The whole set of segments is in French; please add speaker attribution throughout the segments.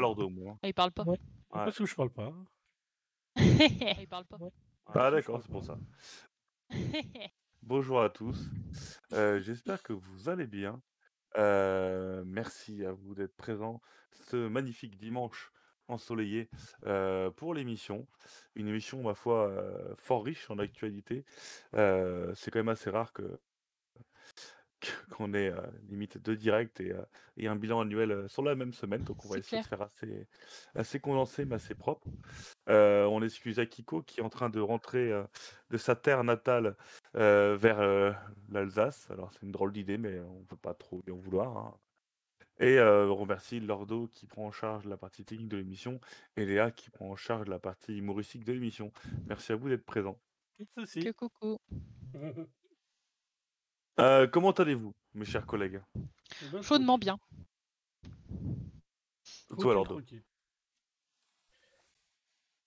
Speaker 1: l'ordo, moi.
Speaker 2: Ah, il parle pas.
Speaker 3: Ouais.
Speaker 1: Ouais.
Speaker 3: Parce que je parle pas.
Speaker 2: il parle pas.
Speaker 1: Ah d'accord, c'est pour ça. Bonjour à tous. Euh, J'espère que vous allez bien. Euh, merci à vous d'être présents ce magnifique dimanche ensoleillé euh, pour l'émission. Une émission, ma foi, euh, fort riche en actualité. Euh, c'est quand même assez rare que qu'on ait euh, limite deux directs et, euh, et un bilan annuel euh, sur la même semaine. Donc on va essayer de faire assez, assez condensé mais assez propre. Euh, on excuse Akiko qui est en train de rentrer euh, de sa terre natale euh, vers euh, l'Alsace. Alors c'est une drôle d'idée mais on ne peut pas trop lui en vouloir. hein. Et euh, on remercie Lordo qui prend en charge la partie technique de l'émission et Léa qui prend en charge la partie humoristique de l'émission. Merci à vous d'être présents.
Speaker 2: Que coucou.
Speaker 1: Euh, comment allez-vous, mes chers collègues?
Speaker 3: Eh ben,
Speaker 2: Chaudement bien.
Speaker 1: Toi,
Speaker 3: tranquille.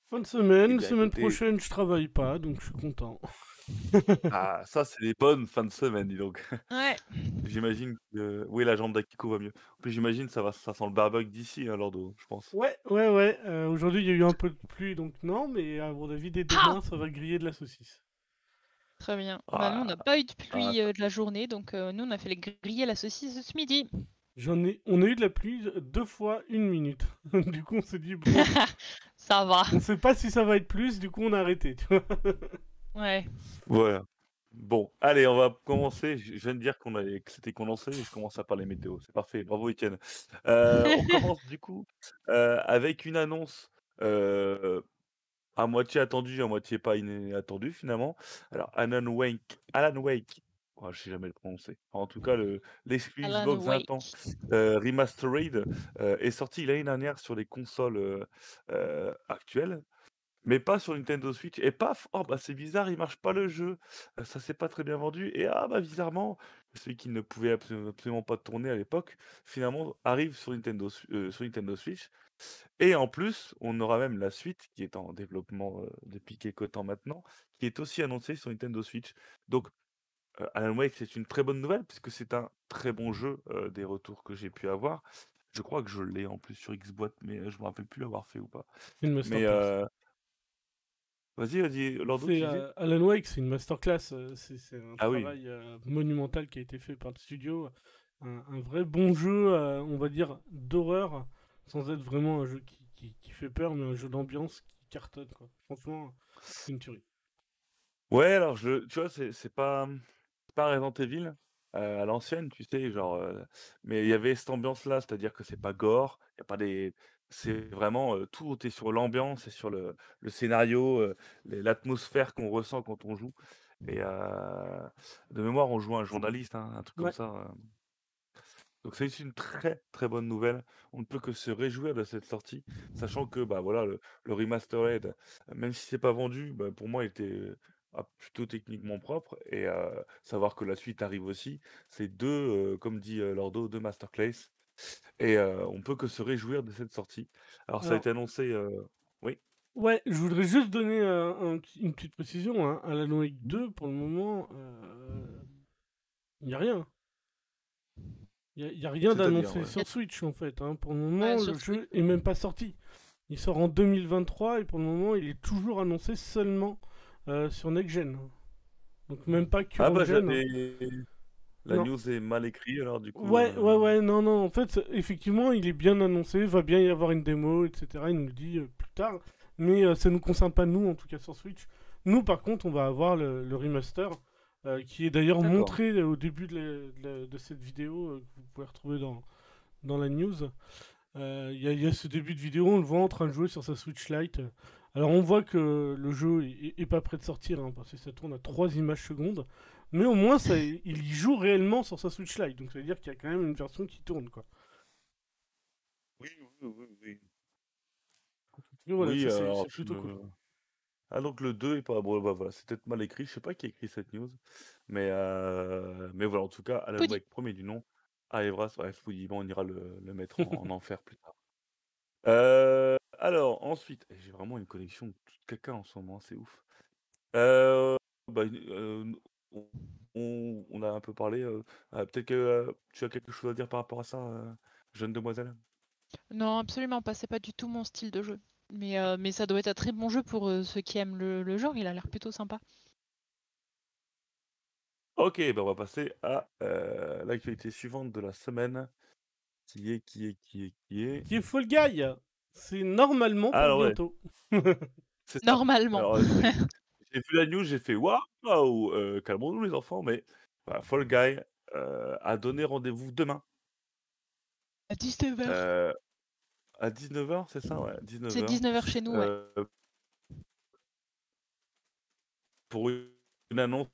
Speaker 3: Fin de semaine,
Speaker 1: Eh bien,
Speaker 3: semaine
Speaker 1: écoutez-
Speaker 3: prochaine je travaille pas, donc je suis content.
Speaker 1: Ah, ça, c'est des bonnes fins de semaine, dis donc.
Speaker 2: Ouais.
Speaker 1: J'imagine que. Oui, la jambe d'Akiko va mieux. En plus, j'imagine ça va, ça sent le barbecue d'ici, hein, Lordo, je pense.
Speaker 3: Ouais, ouais, ouais. euh, Aujourd'hui il y a eu un peu de pluie, donc non, mais à mon avis, dès demain, ça va griller de la saucisse.
Speaker 2: Très bien.
Speaker 1: Ah.
Speaker 2: Bah, nous, on n'a pas eu de pluie euh, de la journée, donc euh, nous, on a fait les griller la saucisse ce midi.
Speaker 3: J'en ai, on a eu de la pluie deux fois une minute. du coup, on s'est dit, bon,
Speaker 2: Ça va.
Speaker 3: on sait pas si ça va être plus, du coup, on a arrêté. Tu vois
Speaker 2: Ouais.
Speaker 1: Voilà. Bon, allez, on va commencer. Je viens de dire qu'on allait, que c'était condensé et je commence à parler météo. C'est parfait. Bravo, Étienne. Euh, on commence du coup euh, avec une annonce euh, à moitié attendue, à moitié pas inattendue finalement. Alors, Alan Wake, Alan Wake, oh, je sais jamais le prononcer. En tout cas, le- Xbox 20
Speaker 2: Wake.
Speaker 1: ans euh, Remastered euh, est sorti l'année dernière sur les consoles euh, actuelles. Mais pas sur Nintendo Switch. Et paf, oh bah c'est bizarre, il marche pas le jeu. Ça s'est pas très bien vendu. Et ah bah bizarrement, celui qui ne pouvait absolu- absolument pas tourner à l'époque, finalement arrive sur Nintendo, sur Nintendo Switch. Et en plus, on aura même la suite qui est en développement euh, depuis quelques temps maintenant, qui est aussi annoncée sur Nintendo Switch. Donc euh, Alan Wake, c'est une très bonne nouvelle puisque c'est un très bon jeu euh, des retours que j'ai pu avoir. Je crois que je l'ai en plus sur Xbox, mais je me rappelle plus l'avoir fait ou pas.
Speaker 3: C'est une masterclass.
Speaker 1: vas-y, vas-y, Lordo,
Speaker 3: Alan Wake, c'est une masterclass. C'est c'est un
Speaker 1: Ah
Speaker 3: travail monumental qui a été fait par le studio. Un, un vrai bon jeu, on va dire, d'horreur, sans être vraiment un jeu qui, qui, qui fait peur, mais un jeu d'ambiance qui cartonne. Quoi. Franchement, c'est une tuerie.
Speaker 1: Ouais, alors je, tu vois, c'est c'est pas, pas Resident Evil euh, à l'ancienne, tu sais, genre, euh, mais il y avait cette ambiance-là, c'est-à-dire que c'est pas gore, il y a pas des, c'est vraiment euh, tout est sur l'ambiance et sur le, le scénario, euh, l'atmosphère qu'on ressent quand on joue. Et euh, de mémoire, on joue un journaliste, hein, un truc comme ça. Donc c'est une très très bonne nouvelle. On ne peut que se réjouir de cette sortie, sachant que bah voilà le, le remastered, même si c'est pas vendu, bah, pour moi il était ah, plutôt techniquement propre et euh, savoir que la suite arrive aussi, c'est deux, euh, comme dit euh, Lordo, deux masterclass et on peut que se réjouir de cette sortie. Alors ça a
Speaker 3: Alors-
Speaker 1: été annoncé, oui?
Speaker 3: Ouais, je voudrais juste donner un une petite précision. Hein. Alan Wake 2, pour le moment, il n'y a rien. Il n'y a, rien d'annoncé
Speaker 1: ouais.
Speaker 3: sur Switch, en fait. hein. Pour le moment,
Speaker 2: Ouais,
Speaker 3: le jeu est même pas sorti. Il sort en 2023 et pour le moment, il est toujours annoncé seulement euh, sur Next Gen. Donc même pas
Speaker 1: Ah bah
Speaker 3: gen. hein.
Speaker 1: j'avais, la
Speaker 3: Non.
Speaker 1: news est mal écrite alors du coup.
Speaker 3: Ouais,
Speaker 1: euh,
Speaker 3: ouais, ouais, non, non, en fait, effectivement, il est bien annoncé, va bien y avoir une démo, etc. Il nous le dit euh, plus tard, mais euh, ça nous concerne pas nous, en tout cas sur Switch. Nous, par contre, on va avoir le, le remaster, euh, qui est d'ailleurs montré euh, au début de, la- de la- de cette vidéo, euh, que vous pouvez retrouver dans, dans la news. Il y, a- il y a ce début de vidéo, on le voit en train de jouer sur sa Switch Lite. Alors on voit que le jeu est, est pas prêt de sortir, hein, parce que ça tourne à 3 images secondes. Mais au moins, ça, il y joue réellement sur sa Switch Lite. Donc ça veut dire qu'il y a quand même une version qui tourne. Quoi.
Speaker 1: Oui, oui, oui, oui.
Speaker 3: Voilà, c'est- plutôt cool.
Speaker 1: Ah donc le 2 est pas bon bah voilà, c'est peut-être mal écrit, je sais pas qui a écrit cette news, mais euh, mais voilà en tout cas Alan
Speaker 2: Foodie.
Speaker 1: Wake premier du nom arrivera, ouais Foodie, bon, on ira le, le mettre en, en enfer plus tard. Euh, alors ensuite, eh, j'ai vraiment une connexion de tout caca en ce moment, c'est ouf. Euh, bah, on, on- a un peu parlé, euh, peut-être que tu as quelque chose à dire par rapport à ça, jeune demoiselle?
Speaker 2: Non, absolument pas, c'est pas du tout mon style de jeu. Mais, euh, mais ça doit être un très bon jeu pour euh, ceux qui aiment le, le genre, il a l'air plutôt sympa.
Speaker 1: Ok, ben on va passer à euh, l'actualité suivante de la semaine, qui est, qui est, qui est, qui est...
Speaker 3: Qui est Fall Guy C'est normalement pour
Speaker 1: Alors,
Speaker 3: bientôt.
Speaker 2: Normalement.
Speaker 1: Alors, j'ai vu la news, j'ai fait waouh, calmons-nous les enfants, mais voilà, Fall Guy euh, a donné rendez-vous demain
Speaker 2: À 19h.
Speaker 1: À 19h, c'est ça? Ouais, 19h.
Speaker 2: C'est 19h chez nous, ouais.
Speaker 1: euh, pour une annonce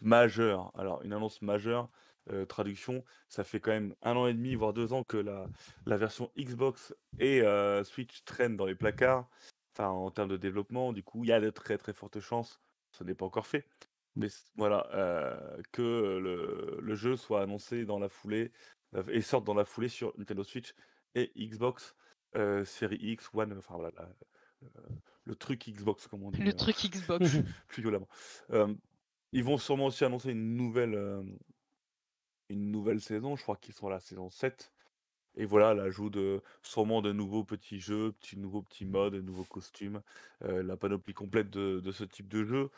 Speaker 1: majeure. Alors, une annonce majeure, euh, traduction, ça fait quand même un an et demi, voire deux ans que la, la version Xbox et euh, Switch traînent dans les placards. Enfin, en termes de développement, du coup, il y a de très très fortes chances, ce n'est pas encore fait, mais voilà, euh, que le, le jeu soit annoncé dans la foulée et sorte dans la foulée sur Nintendo Switch et Xbox euh, Série X, One, enfin voilà, la- euh, le truc Xbox, comme on dit
Speaker 2: Le
Speaker 1: euh,
Speaker 2: truc Xbox.
Speaker 1: plus violemment. Ils vont sûrement aussi annoncer une nouvelle, une nouvelle saison. Je crois qu'ils sont à la saison 7. Et voilà, l'ajout de sûrement de nouveaux petits jeux, petits nouveaux petits modes, de nouveaux costumes, euh, la panoplie complète de, de ce type de jeu.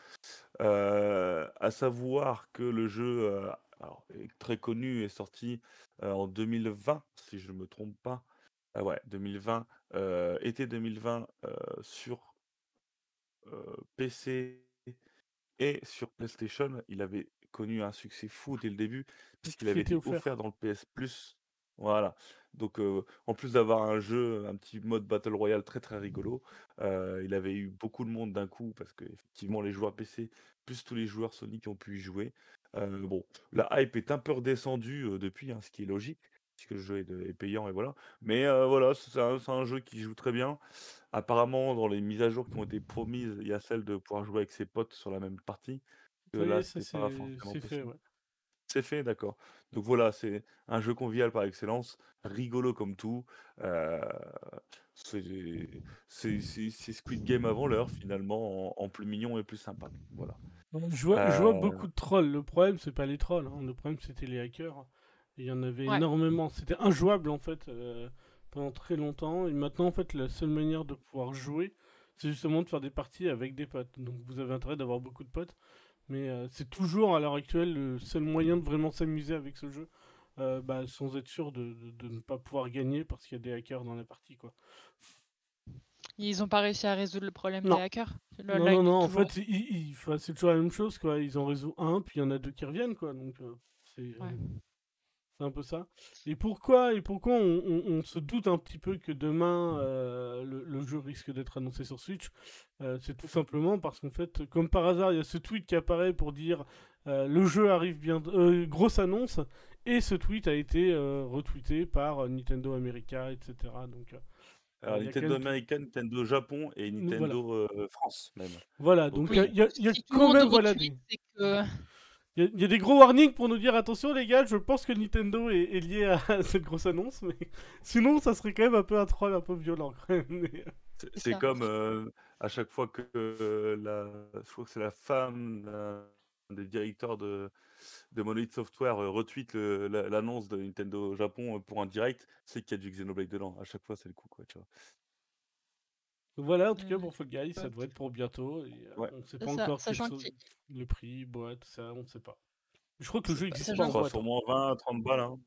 Speaker 1: Euh, à savoir que le jeu euh, alors, est très connu est sorti en 2020, si je ne me trompe pas. Ah ouais, 2020, euh, été 2020 euh, sur euh, PC et sur PlayStation, il avait connu un succès fou dès le début, puisqu'il
Speaker 3: Qui
Speaker 1: avait été
Speaker 3: offert?
Speaker 1: offert dans le PS Plus. Voilà. Donc, euh, en plus d'avoir un jeu, un petit mode Battle Royale très très rigolo, euh, il avait eu beaucoup de monde d'un coup, parce que effectivement les joueurs PC, plus tous les joueurs Sony qui ont pu y jouer. Euh, bon, la hype est un peu redescendue depuis, hein, ce qui est logique, puisque le jeu est, de- est payant et voilà. Mais euh, voilà, c'est un, un jeu qui joue très bien. Apparemment, dans les mises à jour qui ont été promises, il y a celle de pouvoir jouer avec ses potes sur la même partie. Que là,
Speaker 3: c'est fait,
Speaker 1: possible.
Speaker 3: ouais.
Speaker 1: C'est fait, d'accord. Donc voilà, c'est un jeu convivial par excellence, rigolo comme tout. euh, c'est Squid Game avant l'heure, finalement, en, en plus mignon et plus sympa. Voilà.
Speaker 3: Je vois, je vois
Speaker 1: Euh,
Speaker 3: beaucoup de trolls. Le problème, c'est pas les trolls. hein. Le problème, c'était les hackers. Il y en avait
Speaker 2: Ouais.
Speaker 3: énormément. C'était injouable, en fait, euh, pendant très longtemps. Et maintenant, en fait, la seule manière de pouvoir jouer, c'est justement de faire des parties avec des potes. Donc, vous avez intérêt d'avoir beaucoup de potes. Mais euh, c'est toujours, à l'heure actuelle, le seul moyen de vraiment s'amuser avec ce jeu. euh, bah, sans être sûr de, de- de ne pas pouvoir gagner parce qu'il y a des hackers dans la partie, quoi.
Speaker 2: Ils ont pas réussi à résoudre le problème
Speaker 3: Non.
Speaker 2: des hackers? Le-
Speaker 3: Non,
Speaker 2: là,
Speaker 3: non, non, en
Speaker 2: toujours-
Speaker 3: fait, c'est toujours la même chose, quoi. Ils en résout un, puis il y en a deux qui reviennent, quoi. Donc, euh, c'est
Speaker 2: Ouais.
Speaker 3: C'est un peu ça. Et pourquoi, et pourquoi on, on- on se doute un petit peu que demain, euh, le, le jeu risque d'être annoncé sur Switch Euh, C'est tout simplement parce qu'en fait, comme par hasard, il y a ce tweet qui apparaît pour dire euh, le jeu arrive bien, euh, grosse annonce, et ce tweet a été euh, retweeté par Nintendo America, etc. Donc, euh,
Speaker 1: Alors, Nintendo Américaine, Nintendo Japon et
Speaker 3: voilà.
Speaker 1: Nintendo euh, France, même.
Speaker 3: voilà,
Speaker 1: Donc,
Speaker 3: il y a- y y quand même voilà,
Speaker 2: que-
Speaker 3: Il y, a- il y a des gros warnings pour nous dire attention les gars, je pense que Nintendo est, est lié à cette grosse annonce, mais sinon ça serait quand même un peu un troll un peu violent. mais-
Speaker 1: C'est comme euh, à chaque fois que euh, la, je crois que c'est la femme des directeurs de, de Monolith Software euh, retweet la- l'annonce de Nintendo Japon euh, pour un direct, c'est qu'il y a du Xenoblade dedans. À chaque fois, c'est le coup, quoi, tu vois.
Speaker 3: Voilà, en tout cas
Speaker 2: Euh,
Speaker 3: pour Fall Guys, ça devrait être pour bientôt. Et, euh,
Speaker 1: Ouais.
Speaker 3: On ne sait
Speaker 2: C'est
Speaker 3: pas
Speaker 2: ça,
Speaker 3: encore so- le prix, boîte, ça, on ne sait pas. Je crois que le jeu n'existe pas en boîte.
Speaker 1: sûrement 20 30 balles. Hein.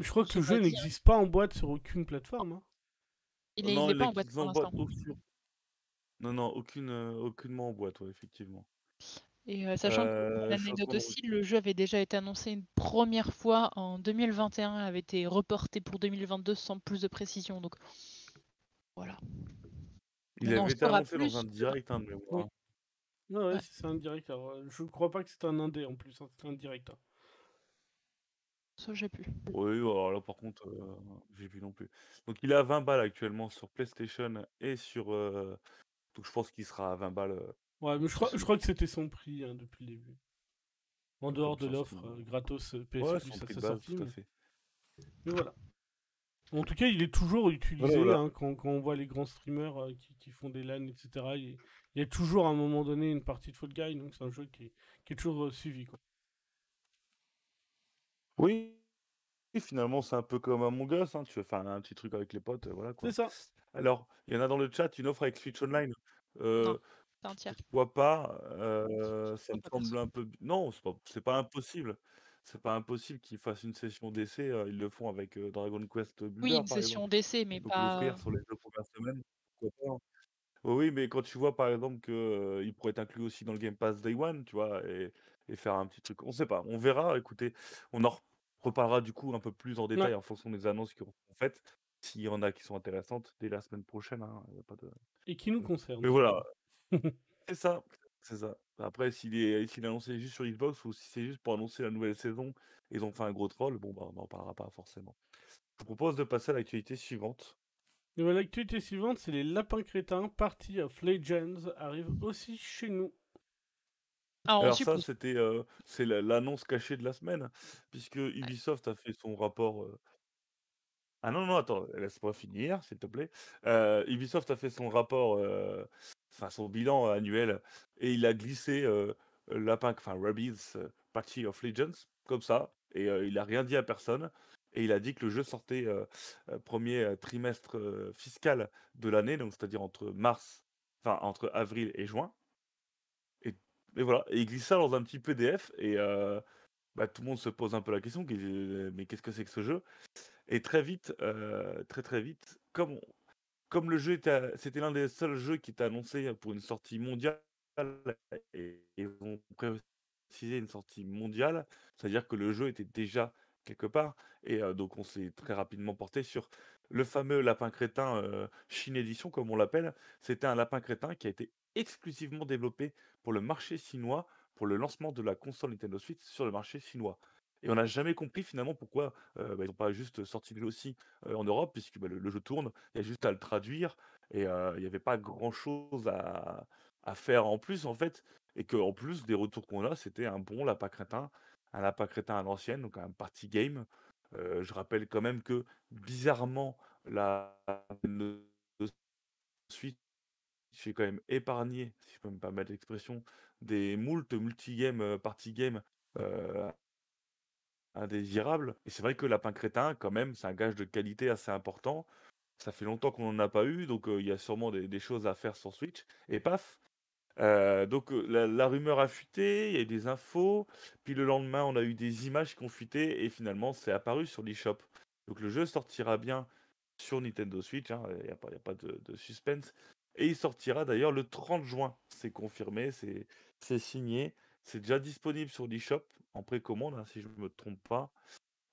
Speaker 3: Je crois que le jeu n'existe pas en boîte sur aucune plateforme. hein.
Speaker 2: Il est,
Speaker 1: non,
Speaker 2: il est pas en boîte pour l'instant.
Speaker 1: Non, non, aucune, euh, aucunement en boîte, ouais, effectivement.
Speaker 2: Et euh, sachant
Speaker 1: Euh,
Speaker 2: que l'anecdote aussi, le jeu avait déjà été annoncé une première fois en 2021, avait été reporté pour 2022 sans plus de précision. Donc voilà.
Speaker 1: Il
Speaker 2: On en
Speaker 1: avait été annoncé
Speaker 2: plus
Speaker 1: dans un direct, hein, de mémoire.
Speaker 3: Oui. Ouais,
Speaker 2: Ouais.
Speaker 3: c'est un direct. alors, euh, je crois pas que c'est un indé en plus, hein, c'est un direct. hein.
Speaker 2: Ça, j'ai pu.
Speaker 1: Oui, alors là, par contre, euh, j'ai vu non plus. Donc, il est à 20 balles actuellement sur PlayStation et sur. euh, Donc, je pense qu'il sera à 20 balles. euh,
Speaker 3: Ouais, mais je crois, je crois que c'était son prix hein, depuis le début. En dehors de l'offre euh, gratos PS
Speaker 1: Ouais,
Speaker 3: Plus à sa sortie.
Speaker 1: tout à
Speaker 3: mais-
Speaker 1: fait.
Speaker 3: Mais voilà. En tout cas, il est toujours utilisé
Speaker 1: voilà.
Speaker 3: hein, quand, quand on voit les grands streamers euh, qui, qui font des LAN, etc. Il, il y a toujours à un moment donné une partie de Fall Guy, donc c'est un jeu qui est, qui est toujours euh, suivi. Quoi.
Speaker 1: Oui. Et finalement, c'est un peu comme Among Us, hein, tu veux faire un petit truc avec les potes, heu, voilà,
Speaker 3: C'est ça.
Speaker 1: Alors, il y en a dans le chat, une offre avec Switch Online.
Speaker 2: Non,
Speaker 1: pourquoi pas? Ça me semble un peu non, c'est pas c'est pas impossible. C'est pas impossible qu'ils fassent une session d'essai, ils le font avec, Dragon Quest
Speaker 2: Oui,
Speaker 1: Builder,
Speaker 2: une
Speaker 1: par
Speaker 2: session d'essai, mais
Speaker 1: l'offrir
Speaker 2: pas
Speaker 1: sur les 2 premières semaines, pourquoi pas, hein? Oui, oui, mais quand tu vois, par exemple, que, heu, il pourrait être inclus aussi dans le Game Pass Day One, tu vois? Et et faire un petit truc on sait pas, on verra, écoutez, on en re reparlera du coup un peu plus en
Speaker 3: Ouais.
Speaker 1: détail en fonction des annonces qui seront faites, s'il y en a qui sont intéressantes dès la semaine prochaine, hein, y a pas de
Speaker 3: Et qui nous concernent
Speaker 1: mais voilà. C'est ça, c'est ça. Après s'il est s'il est annoncé juste sur Xbox ou si c'est juste pour annoncer la nouvelle saison, ils ont fait un gros troll, bon, bah, on en parlera pas forcément. Je vous propose de passer à l'actualité suivante.
Speaker 3: Et bah, l'actualité suivante, c'est les lapins crétins, Party of Legends arrivent aussi chez nous.
Speaker 2: Ah,
Speaker 1: Alors ça, c'était, heu, c'est la l'annonce cachée de la semaine, puisque Ubisoft a fait son rapport, heu ah non, non, attends, laisse-moi finir, s'il te plaît. Heu, Ubisoft a fait son rapport, enfin son bilan annuel et il a glissé, heu, lapin enfin Rabbids Party of Legends, comme ça et il a rien dit à personne et il a dit que le jeu sortait, 1er trimestre, fiscal de l'année, donc c'est-à-dire entre mars enfin entre avril et juin. Et voilà il glisse ça dans un petit PDF et bah, tout le monde se pose un peu la question, mais qu'est-ce que c'est que ce jeu? Et très vite, très, très vite, comme on comme le jeu était c'était l'un des seuls jeux qui était annoncé pour une sortie mondiale et ils ont précisé une sortie mondiale, c'est-à-dire que le jeu était déjà quelque part et donc on s'est très rapidement porté sur le fameux lapin crétin, Chine Edition comme on l'appelle. C'était un lapin crétin qui a été exclusivement développé pour le marché chinois, pour le lancement de la console Nintendo Switch sur le marché chinois. Et on n'a jamais compris finalement pourquoi, bah, ils ont pas juste sorti le aussi, en Europe puisque, bah, le jeu tourne, il y a juste à le traduire et il y avait pas grand chose à faire en plus, en fait et qu'en plus des retours qu'on a, c'était un bon lapin crétin, un lapin crétin à l'ancienne, donc un party game. Je rappelle quand même que bizarrement la Switch est quand même épargné, si je peux me permettre l'expression, des moultes multi-game, heu, party game, indésirables et c'est vrai que lapin crétin quand même, c'est un gage de qualité assez important. Ça fait longtemps qu'on en a pas eu, donc il y a sûrement des choses à faire sur Switch et paf! Donc la rumeur a fuité, il y a eu des infos, puis le lendemain, on a eu des images qui ont fuité et finalement, c'est apparu sur l'eShop. Donc le jeu sortira bien sur Nintendo Switch, hein, il y a pas il y a pas de suspense et il sortira d'ailleurs le 30 juin. C'est confirmé, c'est signé, c'est déjà disponible sur l'eShop en précommande, hein, si je me trompe pas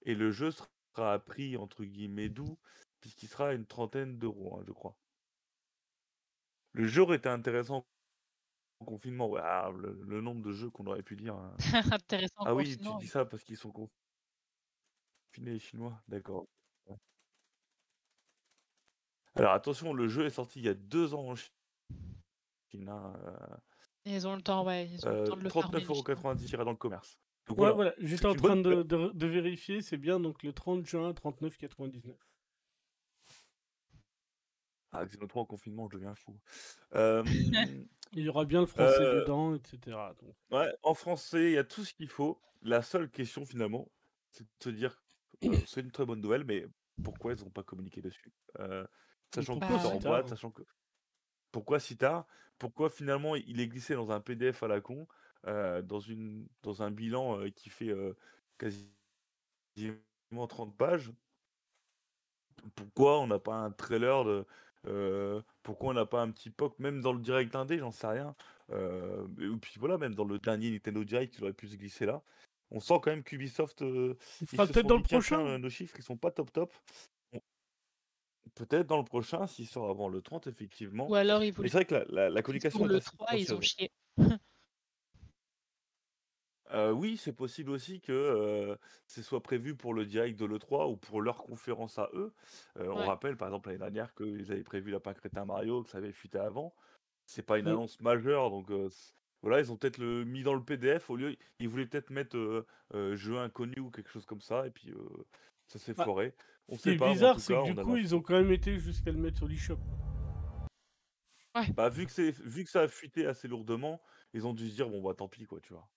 Speaker 1: et le jeu sera à prix entre guillemets «doux» puisqu'il sera à une trentaine d'euros, hein, je crois. Le jeu aurait été intéressant en confinement, ouais, ah le le nombre de jeux qu'on aurait pu dire, hein.
Speaker 2: Intéressant
Speaker 1: Ah oui, tu dis ça parce qu'ils sont confinés les Chinois, d'accord. Ouais. Alors attention, le jeu est sorti il y a 2 ans en Chine, hein,
Speaker 2: Ils ont le temps, ouais, ils
Speaker 1: heu
Speaker 2: ont le temps de
Speaker 1: heu,
Speaker 2: le farmer les Chinois.
Speaker 1: 39,90 €, il ira dans le commerce. Donc
Speaker 3: Ouais,
Speaker 1: voilà,
Speaker 3: voilà, j'étais en train
Speaker 1: bonne
Speaker 3: de
Speaker 1: nouvelle.
Speaker 3: de de vérifier, c'est bien donc le 30 juin, 39,99 €.
Speaker 1: Ah Xeno 3 en confinement, je deviens fou.
Speaker 3: Il y aura bien le français
Speaker 1: heu
Speaker 3: dedans et cetera, donc
Speaker 1: Ouais, en français, il y a tout ce qu'il faut. La seule question finalement, c'est de se dire, heu, c'est une très bonne nouvelle, mais pourquoi ils ont pas communiqué dessus? Sachant en boîte, sachant que pourquoi si tard? Pourquoi finalement il est glissé dans un PDF à la con, dans une dans un bilan, qui fait, quasiment 30 pages? Pourquoi on n'a pas un trailer de pourquoi on n'a pas un petit POC même dans le direct indé, j'en sais rien. Et puis voilà, même dans le dernier Nintendo Direct, il aurait pu se glisser là. On sent quand même qu'Ubisoft,
Speaker 3: Il sera
Speaker 1: se
Speaker 3: peut-être dans le
Speaker 1: dit: «Tiens,
Speaker 3: prochain?
Speaker 1: nos chiffres, ils sont pas top, top». Peut-être dans le prochain, s'il sort avant le 30 effectivement.
Speaker 2: Ou alors ils voulaient
Speaker 1: c'est vrai que la la la communication
Speaker 2: pour le
Speaker 1: assez
Speaker 2: 3, ils ont chié.
Speaker 1: Heu, oui, c'est possible aussi que, heu, ce soit prévu pour le direct de l'E3 ou pour leur conférence à eux. Heu, on
Speaker 2: Ouais.
Speaker 1: rappelle par exemple l'année dernière qu'ils avaient prévu Lapin Crétin Mario, que ça avait fuité avant. C'est pas une annonce majeure donc voilà, ils ont peut-être le mis dans le PDF au lieu ils voulaient peut-être mettre, jeu inconnu ou quelque chose comme ça et puis, ça s'est
Speaker 3: Bah,
Speaker 1: foiré. On
Speaker 3: ce qui
Speaker 1: sait
Speaker 3: est
Speaker 1: pas, mais en
Speaker 3: bizarre, c'est que du coup, ils ont quand même été jusqu'à le mettre sur l'eShop.
Speaker 2: Ouais.
Speaker 1: Bah, vu que c'est vu que ça a fuité assez lourdement, ils ont dû se dire: «Bon bah tant pis quoi», tu vois?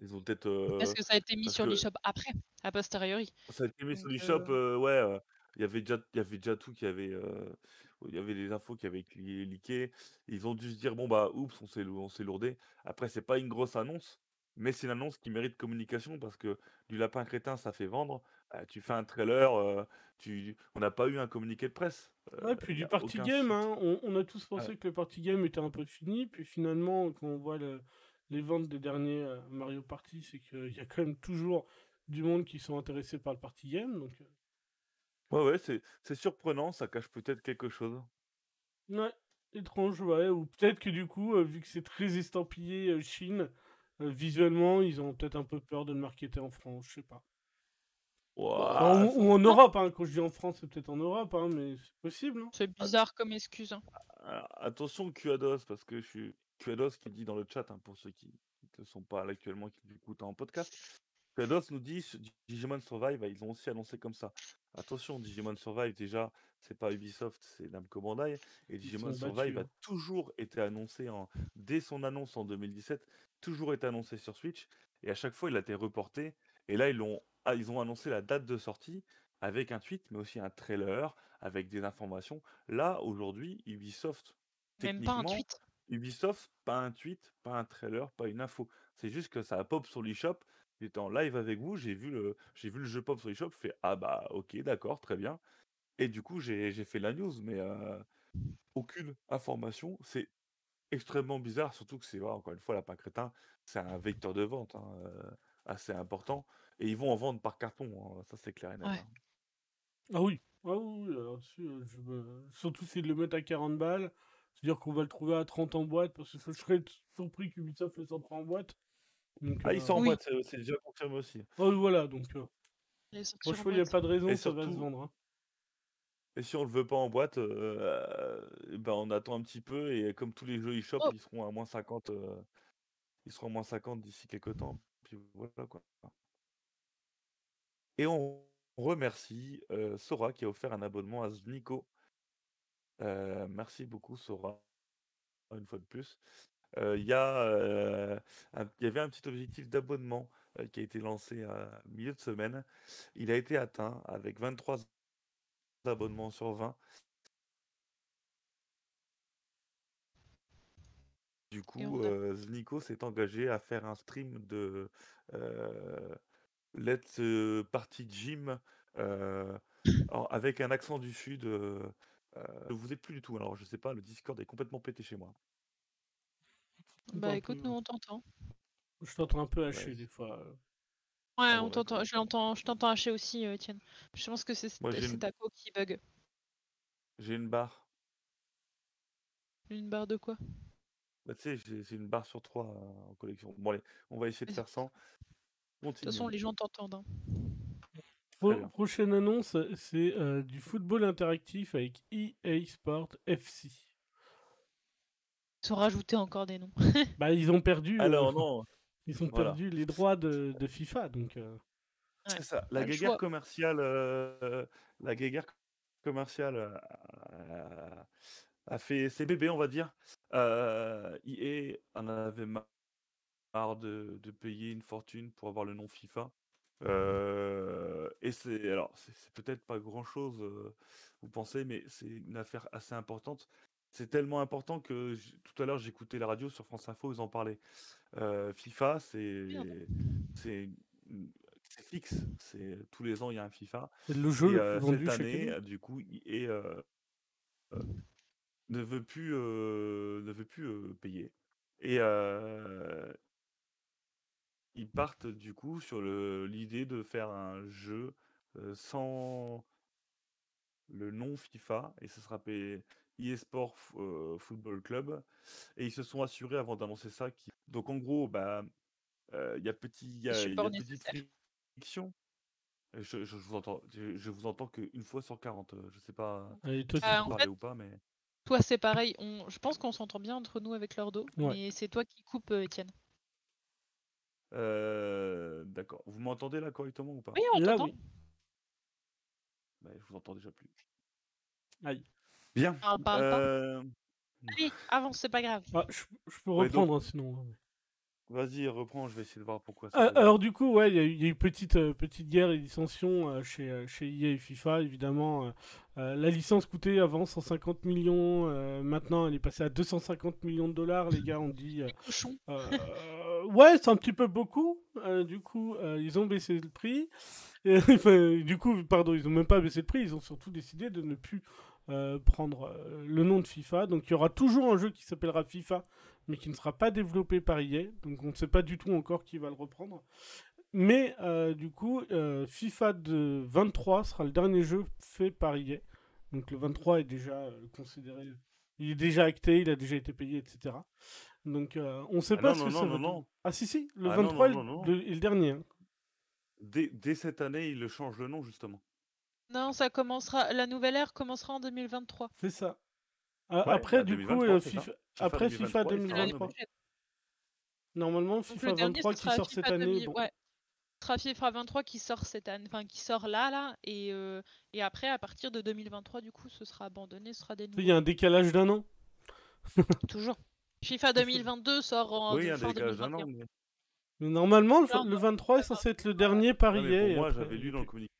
Speaker 1: Ils ont peut-être,
Speaker 2: Parce
Speaker 1: heu,
Speaker 2: que ça a été mis
Speaker 1: parce
Speaker 2: sur
Speaker 1: que
Speaker 2: l'eShop après, a posteriori.
Speaker 1: ça a été mis sur l'eShop,
Speaker 2: heu
Speaker 1: heu, ouais, heu, il y avait déjà il y avait déjà tout qui avait, heu, il y avait les infos qui avaient leaké. Ils ont dû se dire: «Bon, bah, oups, on s'est lou on s'est lourdé». Après, c'est pas une grosse annonce, mais c'est une annonce qui mérite communication parce que du lapin crétin, ça fait vendre. Bah, tu fais un trailer, heu, tu on n'a pas eu un communiqué de presse,
Speaker 3: Ouais, puis
Speaker 1: il y
Speaker 3: du party game, hein, on, on a tous
Speaker 1: ouais.
Speaker 3: pensé que le party game était un peu fini, puis finalement, quand on voit le- les ventes des derniers euh, Mario Party, c'est qu'il y a quand même toujours du monde qui sont intéressés par le party game, donc... euh,
Speaker 1: Ouais, ouais, c'est c'est surprenant, ça cache peut-être quelque chose.
Speaker 3: Ouais, étrange, ouais. Ou peut-être que du coup, euh, vu que c'est très estampillé euh, Chine, euh, visuellement, ils ont peut-être un peu peur de le marketer en France, je sais pas. Enfin, ou, en Europe, hein. Quand je dis en France, c'est peut-être en Europe, hein, mais c'est possible, hein.
Speaker 2: C'est bizarre comme excuse, hein.
Speaker 1: Alors, attention Kuados, parce que je suis Kuados qui dit dans le chat, hein, pour ceux qui ne sont pas là actuellement, qui écoutent en podcast. Kuados nous dit Digimon Survive, ils ont aussi annoncé comme ça. Attention, Digimon Survive, déjà, c'est pas Ubisoft, c'est Namco Bandai. Et Digimon Survive
Speaker 3: battus.
Speaker 1: a toujours été annoncé, en... dès son annonce en 2017, toujours été annoncé sur Switch. Et à chaque fois, il a été reporté. Et là, ils, l'ont... ah, ils ont annoncé la date de sortie avec un tweet, mais aussi un trailer, avec des informations. Là, aujourd'hui, Ubisoft,
Speaker 2: Même pas un tweet.
Speaker 1: Ubisoft, pas un tweet, pas un trailer, pas une info. C'est juste que ça a pop sur l'eShop. J'étais en live avec vous, j'ai vu le, j'ai vu le jeu pop sur l'eShop, je fais ah bah ok, d'accord, très bien. Et du coup, j'ai, fait la news, mais euh, aucune information. C'est extrêmement bizarre, surtout que c'est, encore une fois, Lapin Crétin, c'est un vecteur de vente hein, euh, assez important. Et ils vont en vendre par carton, hein, ça c'est clair et net.
Speaker 2: Ouais.
Speaker 1: hein.
Speaker 3: Ah oui. Ah oui, alors euh, je me- surtout s'ils le mettent à 40 balles, c'est-à-dire qu'on va le trouver à 30 en boîte, parce que je serais surpris qu'Ubisoft le sorte en boîte. Donc,
Speaker 1: Ah, il
Speaker 3: euh,
Speaker 1: sort en
Speaker 2: Oui.
Speaker 1: boîte, c'est, déjà confirmé aussi.
Speaker 3: ah oui, voilà, donc euh,
Speaker 2: Les sorties en
Speaker 3: franchement, il n'y a pas de raison
Speaker 1: Et
Speaker 3: que ça va se vendre. hein.
Speaker 1: Et si on le veut pas en boîte, euh, ben on attend un petit peu et comme tous les jeux eShop,
Speaker 2: Oh.
Speaker 1: ils seront à moins 50, euh, ils seront à moins 50 d'ici quelques temps. Puis voilà quoi. Et on remercie euh, Sora qui a offert un abonnement à Znico. Euh, merci beaucoup Sora, une fois de plus. Euh, Il y, euh, y avait un petit objectif d'abonnement euh, qui a été lancé à milieu de semaine. Il a été atteint avec 23 abonnements sur 20. Du coup, Znico s'est engagé à faire un stream de Let's euh, Party Gym euh, alors, avec un accent du sud. euh, euh, vous êtes plus du tout. Alors, je sais pas, le Discord est complètement pété chez moi.
Speaker 2: Bah écoute,
Speaker 3: peu,
Speaker 2: nous
Speaker 3: ouais.
Speaker 2: on t'entend.
Speaker 3: Je t'entends un peu haché
Speaker 1: Ouais.
Speaker 3: des fois.
Speaker 2: Ouais,
Speaker 1: bon,
Speaker 2: on t'entend. Je l'entends. Je t'entends haché aussi, euh, Étienne. Je pense que c'est
Speaker 1: Moi, j'ai
Speaker 2: c'est
Speaker 1: une-
Speaker 2: ta co qui bug.
Speaker 1: J'ai une barre.
Speaker 2: Une barre de quoi?
Speaker 1: Bah, tu sais, j'ai j'ai une barre sur trois euh, en collection. Bon, allez, on va essayer de faire sans.
Speaker 2: De toute façon, les gens t'entendent. hein.
Speaker 3: Pro- prochaine annonce, c'est euh, du football interactif avec EA Sport FC.
Speaker 2: Ils sont rajoutés encore des noms.
Speaker 3: Bah, ils ont perdu. euh,
Speaker 1: Alors, non,
Speaker 3: Ils ont
Speaker 1: Voilà.
Speaker 3: perdu les droits de, de FIFA, donc. euh,
Speaker 2: Ouais,
Speaker 1: c'est ça. La
Speaker 2: choix.
Speaker 1: commerciale, euh, la guéguerre commerciale euh, a, fait ses bébés, on va dire. Euh, EA en avait ma- marre de, de payer une fortune pour avoir le nom FIFA. Euh, et c'est alors c'est peut-être pas grand-chose, euh, vous pensez, mais c'est une affaire assez importante. C'est tellement important que tout à l'heure j'écoutais la radio sur France Info, ils en parlaient. Euh, FIFA, c'est c'est fixe, c'est tous les ans il y a un FIFA.
Speaker 3: Le
Speaker 1: Et
Speaker 3: jeu plus vendu
Speaker 1: cette année, du coup, euh, ne veut plus ne veut plus payer. Et euh, ils partent du coup sur l'idée de faire un jeu euh, sans le nom FIFA et ce sera appelé eSport euh, Football Club. Et ils se sont assurés avant d'annoncer ça. qu'ils- Donc en gros, bah, euh, il y a petit, y
Speaker 2: Les
Speaker 1: a, il y a
Speaker 2: supports
Speaker 1: petite
Speaker 2: nécessaires.
Speaker 1: friction. Je, je vous entends, je, je vous entends qu'une fois sur 40. euh, Je sais pas
Speaker 3: Et toi,
Speaker 1: si
Speaker 2: Ah,
Speaker 1: vous
Speaker 2: en
Speaker 1: parlez
Speaker 2: fait-
Speaker 1: ou pas, mais.
Speaker 2: Toi, c'est pareil. On... Je pense qu'on s'entend bien entre nous avec leur dos.
Speaker 3: Ouais.
Speaker 2: Mais c'est toi qui coupes, euh, Étienne.
Speaker 1: Euh, D'accord. Vous m'entendez là correctement ou pas?
Speaker 2: Oui, on
Speaker 3: Là,
Speaker 2: t'entend.
Speaker 3: oui.
Speaker 1: Bah, Je vous entends déjà plus.
Speaker 3: Aïe.
Speaker 1: Bien.
Speaker 2: Parle, parle pas.
Speaker 1: Euh,
Speaker 2: Allez, avance, c'est pas grave.
Speaker 3: Ah, je, je peux
Speaker 1: Ouais,
Speaker 3: reprendre, hein, sinon.
Speaker 1: Vas-y, reprends, je vais essayer de voir pourquoi ça
Speaker 3: Ah, alors du coup, ouais, il y a eu, il y a eu petite, euh, petite guerre et dissension euh, chez, euh, chez EA et FIFA, évidemment. la licence coûtait avant 150 millions, euh, maintenant elle est passée à 250 millions de dollars, les gars ont dit... euh, euh, ouais, c'est un petit peu beaucoup, euh, du coup, euh, ils ont baissé le prix. Et, enfin, du coup, pardon, ils ont même pas baissé le prix, ils ont surtout décidé de ne plus euh, prendre euh, le nom de FIFA. Donc il y aura toujours un jeu qui s'appellera FIFA, mais qui ne sera pas développé par EA. Donc on ne sait pas du tout encore qui va le reprendre. Mais euh, du coup, euh, FIFA de 23 sera le dernier jeu fait par EA. Donc le 23 est déjà considéré, il est déjà acté, il a déjà été payé, etc. Donc on ne sait
Speaker 1: Ah
Speaker 3: pas
Speaker 1: non,
Speaker 3: ce
Speaker 1: non,
Speaker 3: que
Speaker 1: non,
Speaker 3: ça va
Speaker 1: non.
Speaker 3: Ah si si, le
Speaker 1: Ah non,
Speaker 3: 23
Speaker 1: non,
Speaker 3: est le- est le dernier. hein.
Speaker 1: Dès, dès cette année, il change le nom, justement.
Speaker 2: Non, ça commencera. La nouvelle ère commencera en 2023.
Speaker 3: C'est ça. Euh,
Speaker 1: Ouais,
Speaker 3: après
Speaker 1: bah,
Speaker 3: du coup,
Speaker 1: 2023,
Speaker 3: euh,
Speaker 1: c'est ça.
Speaker 3: FIFA...
Speaker 1: FIFA
Speaker 3: après FIFA
Speaker 1: 2023, il sera
Speaker 3: 2023.
Speaker 1: renommé.
Speaker 3: Normalement, FIFA
Speaker 2: le dernier,
Speaker 3: 23
Speaker 2: ce
Speaker 3: qui sort
Speaker 2: FIFA
Speaker 3: cette année.
Speaker 2: 2000
Speaker 3: Bon.
Speaker 2: ouais. Ce sera FIFA 23 qui sort cette année, enfin qui sort là, là, et, euh, et après, à partir de 2023, du coup, ce sera abandonné, ce sera des
Speaker 3: Il
Speaker 2: nouveaux.
Speaker 3: y a un décalage d'un an.
Speaker 2: Toujours. FIFA 2022 sort en
Speaker 1: Oui, il y a un décalage d'un an.
Speaker 2: 2021.
Speaker 1: mais-
Speaker 3: Mais normalement, le, le
Speaker 2: va-
Speaker 3: 23 est censé être le dernier par
Speaker 1: Ouais,
Speaker 3: EA.
Speaker 1: mais
Speaker 3: et
Speaker 1: pour moi,
Speaker 3: après-
Speaker 1: j'avais lu dans le communiqué.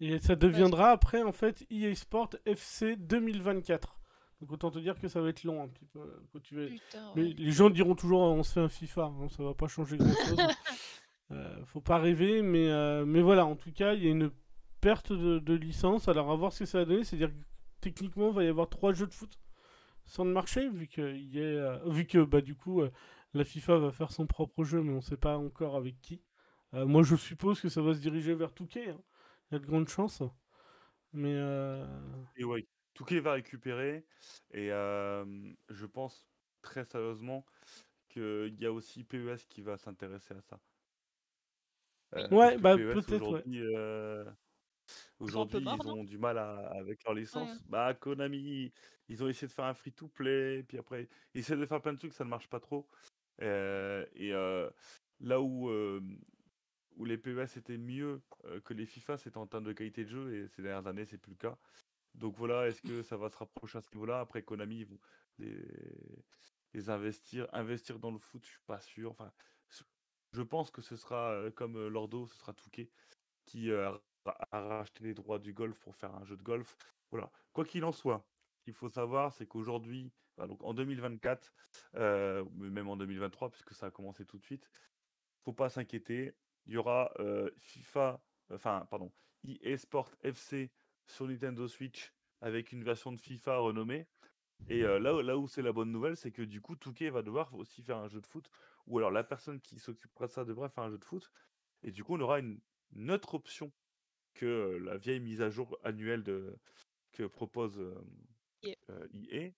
Speaker 3: Et ça deviendra après, en fait, EA Sport FC 2024. Donc autant te dire que ça va être long un petit peu. Quand tu vas...
Speaker 2: Putain,
Speaker 3: Mais
Speaker 2: ouais.
Speaker 3: les gens diront toujours on se fait un FIFA, hein, ça va pas changer grand chose. Euh, faut pas rêver, mais, euh, mais voilà, en tout cas, il y a une perte de, de licence. Alors, à voir ce que ça va donner. C'est-à-dire que techniquement, il va y avoir trois jeux de foot sur le marché, vu que, il y a, euh, vu que bah, du coup, euh, la FIFA va faire son propre jeu, mais on sait pas encore avec qui. Euh, moi, je suppose que ça va se diriger vers Touquet. hein. Il y a de grandes chances. Mais euh,
Speaker 1: Et ouais, Touquet va récupérer. Et euh, je pense très sérieusement qu'il y a aussi PES qui va s'intéresser à ça. Euh,
Speaker 3: Ouais, bah,
Speaker 1: PES
Speaker 3: peut-être, ouais.
Speaker 1: euh, aujourd'hui, ils ont du mal à- avec leur licence. Bah, Konami, ils ont essayé de faire un free-to-play, puis après, ils essaient de faire plein de trucs, ça ne marche pas trop. Euh, et euh, là où, euh, où les PES étaient mieux euh, que les FIFA, c'était en termes de qualité de jeu, et ces dernières années, c'est plus le cas. Donc voilà, est-ce que ça va se rapprocher à ce niveau-là? Après, Konami, ils vont les, investir, investir dans le foot, je suis pas sûr. Enfin, je- pense que ce sera euh, comme euh, Lordo, ce sera Touquet qui a racheté les droits du golf pour faire un jeu de golf. Voilà. Quoi qu'il en soit, ce qu'il faut savoir, c'est qu'aujourd'hui, donc en 2024, euh, même en 2023, puisque ça a commencé tout de suite, faut pas s'inquiéter. Il y aura euh, FIFA, enfin, pardon, EA Sport FC sur Nintendo Switch avec une version de FIFA renommée. Et euh, là, où- là où c'est la bonne nouvelle, c'est que du coup, Touquet va devoir aussi faire un jeu de foot, ou alors la personne qui s'occupera de ça devra faire un jeu de foot. Et du coup, on aura une, une autre option que euh, la vieille mise à jour annuelle de, que propose
Speaker 2: EA.
Speaker 1: euh, EA.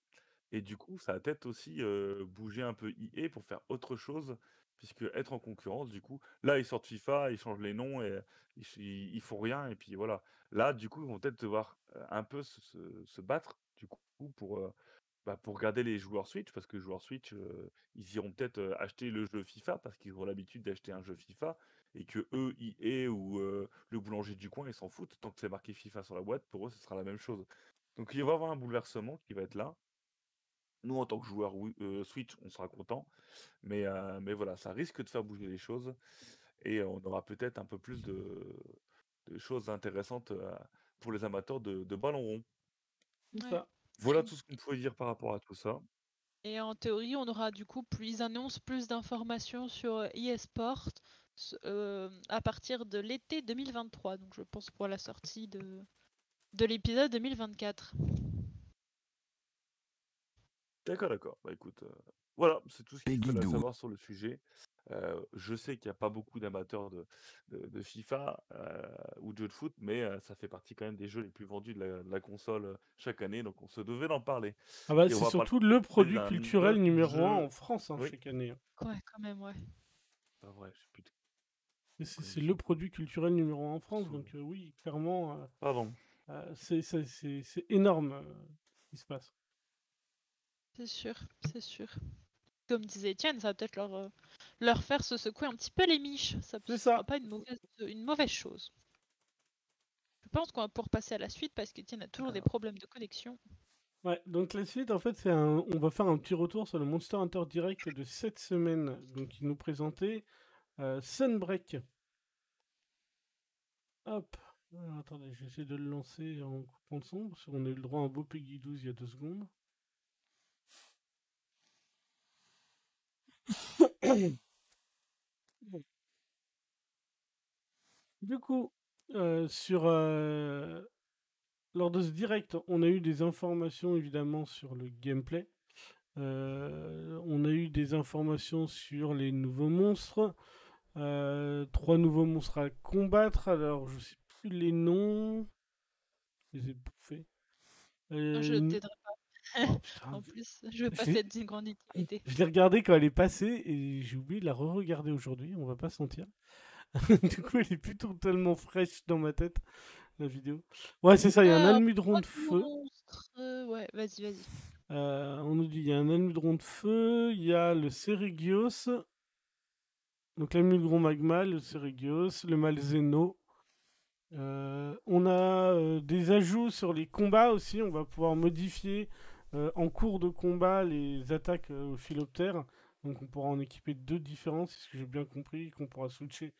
Speaker 1: Et du coup, ça va peut-être aussi bouger un peu EA pour faire autre chose, puisque être en concurrence, du coup, là, ils sortent FIFA, ils changent les noms et ils, ch- ils, font rien. Et puis voilà. Là, du coup, ils vont peut-être devoir euh, un peu se, battre, du coup, pour, euh, bah, pour garder les joueurs Switch, parce que les joueurs Switch, euh, ils iront peut-être euh, acheter le jeu FIFA, parce qu'ils auront l'habitude d'acheter un jeu FIFA, et que eux, EA ou euh, le boulanger du coin, ils s'en foutent. Tant que c'est marqué FIFA sur la boîte, pour eux, ce sera la même chose. Donc il va y avoir un bouleversement qui va être là. Nous, en tant que joueurs euh, Switch, on sera content. Mais, euh, mais voilà, ça risque de faire bouger les choses. Et on aura peut-être un peu plus de, de choses intéressantes euh, pour les amateurs de, de ballon rond.
Speaker 3: c'est
Speaker 2: Ouais.
Speaker 3: ça.
Speaker 1: Voilà tout ce qu'on pouvait dire par rapport à tout ça.
Speaker 2: Et en théorie, on aura du coup plus, annoncent plus d'informations sur eSport euh, à partir de l'été 2023. Donc je pense pour la sortie de, de l'épisode 2024.
Speaker 1: D'accord, d'accord. Bah écoute, euh, voilà, c'est tout ce qu'il
Speaker 4: Doo.
Speaker 1: savoir sur le sujet. Euh, je sais qu'il n'y a pas beaucoup d'amateurs de, de- de FIFA euh, ou de jeux de foot, mais euh, ça fait partie quand même des jeux les plus vendus de la, de la console euh, chaque année, donc on se devait d'en parler.
Speaker 3: Ah bah, c'est surtout le produit culturel numéro
Speaker 1: jeu.
Speaker 3: 1 en France hein,
Speaker 1: Oui.
Speaker 3: chaque année.
Speaker 2: Ouais, quand même, ouais.
Speaker 1: Pas vrai, je sais plus. de-
Speaker 3: Et C'est le produit culturel numéro 1 en France, donc euh, oui, clairement, euh,
Speaker 1: Pardon.
Speaker 3: euh, c'est énorme euh, ce qui se passe.
Speaker 2: C'est sûr, c'est sûr. Comme disait Etienne, ça va peut-être leur, euh, leur faire se secouer un petit peu les miches. Ça ne
Speaker 3: ça.
Speaker 2: sera pas une mauvaise, une mauvaise chose. Je pense qu'on va pouvoir passer à la suite parce qu'Etienne a toujours des problèmes de connexion.
Speaker 3: Ouais, donc la suite, en fait, c'est un... on va faire un petit retour sur le Monster Hunter Direct de cette semaine. Donc, il nous présentait euh, Sunbreak. Hop. Alors, attendez, j'essaie de le lancer en coupant le son, parce qu'on a eu le droit à un beau Peggy 12 il y a deux secondes. Du coup, euh, sur euh, lors de ce direct, on a eu des informations évidemment sur le gameplay. Euh, on a eu des informations sur les nouveaux monstres. trois nouveaux monstres à combattre. Alors, je sais plus les noms. Je les ai bouffés.
Speaker 2: Oh, en plus, je veux pas être d'une grande utilité.
Speaker 3: Je l'ai regardé quand elle est passée et j'ai oublié de la re-regarder aujourd'hui, on va pas sentir. du coup, elle est plus totalement fraîche dans ma tête, la vidéo. Ouais, c'est ça, il y a un almudron de feu.
Speaker 2: ouais, vas-y, vas-y.
Speaker 3: Euh, on nous dit il y a un almudron de feu, il y a le Ceregios, donc l'almudron magma, le Ceregios, le Malzeno. Euh, on a euh, des ajouts sur les combats aussi, on va pouvoir modifier en cours de combat les attaques au philoptère. Donc on pourra en équiper deux différents, c'est ce que j'ai bien compris, qu'on pourra switcher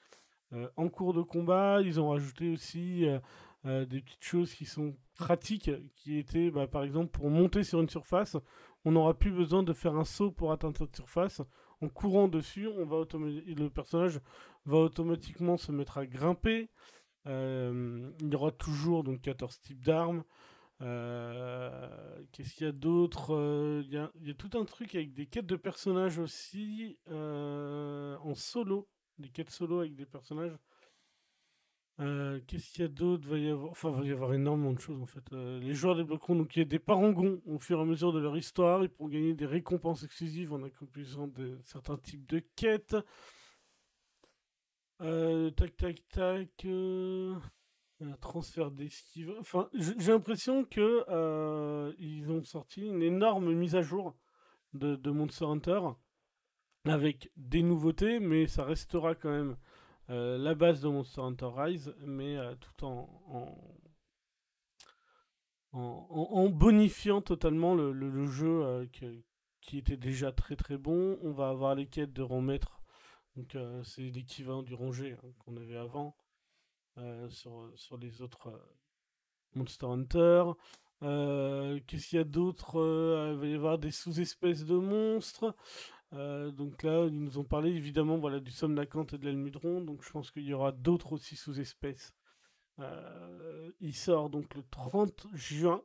Speaker 3: euh, en cours de combat. Ils ont rajouté aussi euh, euh, des petites choses qui sont pratiques, qui étaient bah, par exemple pour monter sur une surface, on n'aura plus besoin de faire un saut pour atteindre cette surface. En courant dessus, le personnage va automatiquement se mettre à grimper. il y aura toujours donc 14 types d'armes. Qu'est-ce qu'il y a d'autre il, y a tout un truc avec des quêtes de personnages aussi en solo des quêtes solo avec des personnages. Euh, qu'est-ce qu'il y a d'autre? Va va y avoir énormément de choses en fait. Euh, les joueurs débloqueront donc des parangons au fur et à mesure de leur histoire et pour gagner des récompenses exclusives en accomplissant certains types de quêtes. Euh, tac, tac, tac. transfert d'esquive. Enfin, j'ai l'impression que ils ont sorti une énorme mise à jour de, Monster Hunter avec des nouveautés, mais ça restera quand même euh, la base de Monster Hunter Rise, mais euh, tout en en, bonifiant totalement le, jeu euh, qui était déjà très très bon. On va avoir les quêtes de rang maître, donc c'est l'équivalent du ranger hein, qu'on avait avant sur, sur les autres Monster Hunter. Qu'est-ce qu'il y a d'autre Il va y avoir des sous-espèces de monstres. Euh, donc là, ils nous ont parlé évidemment voilà, du somnacanthe et de l'almudron, donc je pense qu'il y aura d'autres aussi sous-espèces. Euh, il sort donc le 30 juin.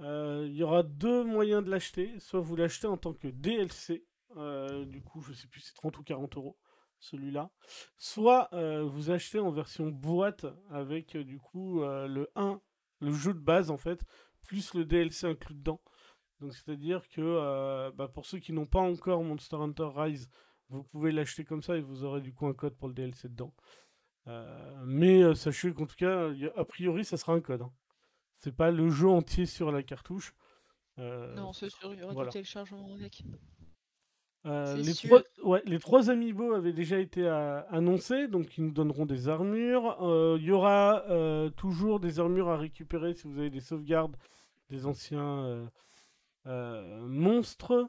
Speaker 3: Euh, il y aura deux moyens de l'acheter. Soit vous l'achetez en tant que DLC, du coup je sais plus c'est 30 ou 40 euros celui-là. Soit vous achetez en version boîte avec du coup le 1, le jeu de base en fait, plus le DLC inclus dedans. Donc c'est-à-dire que euh, bah, pour ceux qui n'ont pas encore Monster Hunter Rise, vous pouvez l'acheter comme ça et vous aurez du coup un code pour le DLC dedans. Euh, mais euh, sachez qu'en tout cas, a priori, ça sera un code. Hein. C'est pas le jeu entier sur la cartouche.
Speaker 2: non, c'est sûr, il y aura du téléchargement avec.
Speaker 3: Les, trois, ouais, les trois amiibo avaient déjà été annoncés, donc ils nous donneront des armures. Il y aura toujours des armures à récupérer si vous avez des sauvegardes des anciens euh, monstre.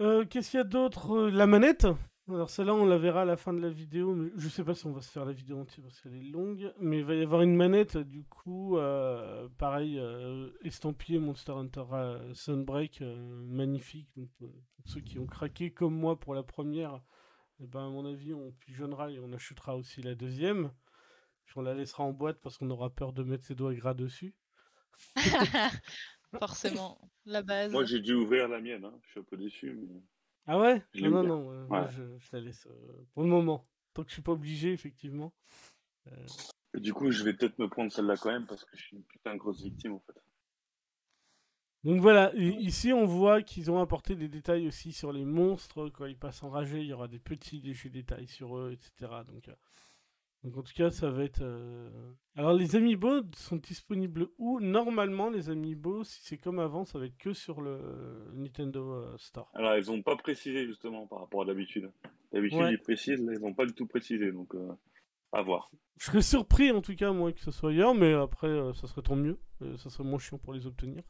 Speaker 3: Euh, qu'est-ce qu'il y a d'autre? Euh, La manette? Alors celle-là, on la verra à la fin de la vidéo, mais je sais pas si on va se faire la vidéo entière parce qu'elle est longue. Mais il va y avoir une manette, du coup, pareil, estampillé Monster Hunter Sunbreak, magnifique. Donc, pour ceux qui ont craqué comme moi pour la première, eh ben, à mon avis, on pigeonnera et on achètera aussi la deuxième. Puis on la laissera en boîte parce qu'on aura peur de mettre ses doigts gras dessus.
Speaker 2: forcément, la base.
Speaker 1: Moi, j'ai dû ouvrir la mienne, hein. je suis un peu déçu. Mais...
Speaker 3: Ah ouais? Non, non, non, je, la laisse euh, pour le moment. Tant que je suis pas obligé, effectivement.
Speaker 1: Euh. du coup, je vais peut-être me prendre celle-là quand même parce que je suis une putain de grosse victime en fait.
Speaker 3: Donc voilà, ici on voit qu'ils ont apporté des détails aussi sur les monstres. Quand ils passent enragés, il y aura des petits légers détails sur eux, etc. Donc euh, donc en tout cas, ça va être. Euh, alors les amiibo sont disponibles où? Normalement, les amiibo, si c'est comme avant, ça va être que sur le Nintendo euh, Store.
Speaker 1: Alors ils n'ont pas précisé justement par rapport à d'habitude. D'habitude ils précisent, là ils n'ont pas du tout précisé. Donc euh, À voir.
Speaker 3: Je serais surpris en tout cas, moi, que ce soit ailleurs, mais après, euh, ça serait tant mieux. Euh, ça serait moins chiant pour les obtenir.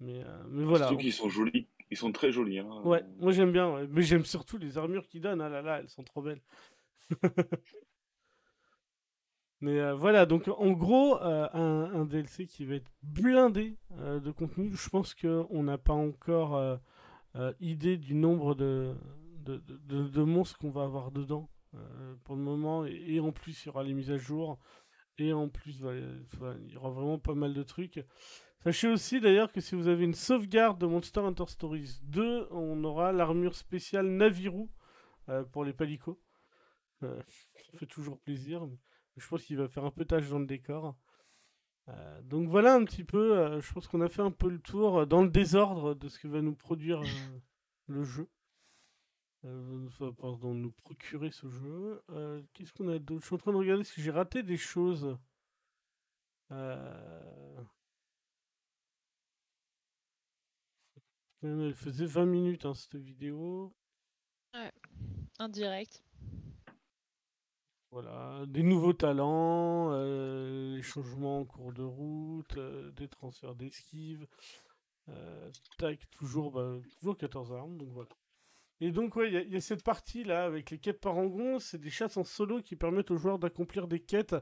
Speaker 3: Mais, euh, mais voilà.
Speaker 1: Surtout qu'ils sont jolis. Ils sont très jolis. Hein.
Speaker 3: Ouais, moi j'aime bien. ouais. Mais j'aime surtout les armures qu'ils donnent. Ah là là, elles sont trop belles. Mais euh, voilà, donc en gros, euh, un, DLC qui va être blindé euh, de contenu. Je pense qu'on n'a pas encore idée du nombre de, de, monstres qu'on va avoir dedans pour le moment. Et, en plus, il y aura les mises à jour. Et en plus, il y aura vraiment pas mal de trucs. Sachez aussi d'ailleurs que si vous avez une sauvegarde de Monster Hunter Stories 2, on aura l'armure spéciale Naviru pour les palicots. Ça fait toujours plaisir. Je pense qu'il va faire un peu tâche dans le décor. Euh, donc voilà un petit peu, euh, je pense qu'on a fait un peu le tour euh, dans le désordre de ce que va nous produire le jeu. Pardon, nous procurer ce jeu. Qu'est-ce qu'on a d'autre? Je suis en train de regarder si j'ai raté des choses. Elle faisait 20 minutes hein, cette vidéo.
Speaker 2: Indirect.
Speaker 3: Voilà, des nouveaux talents, euh, les changements en cours de route, euh, des transferts d'esquive. Euh, tac, toujours, bah, toujours 14 armes, donc voilà. Et donc, ouais, il y, a- cette partie-là avec les quêtes parangon, c'est des chasses en solo qui permettent aux joueurs d'accomplir des quêtes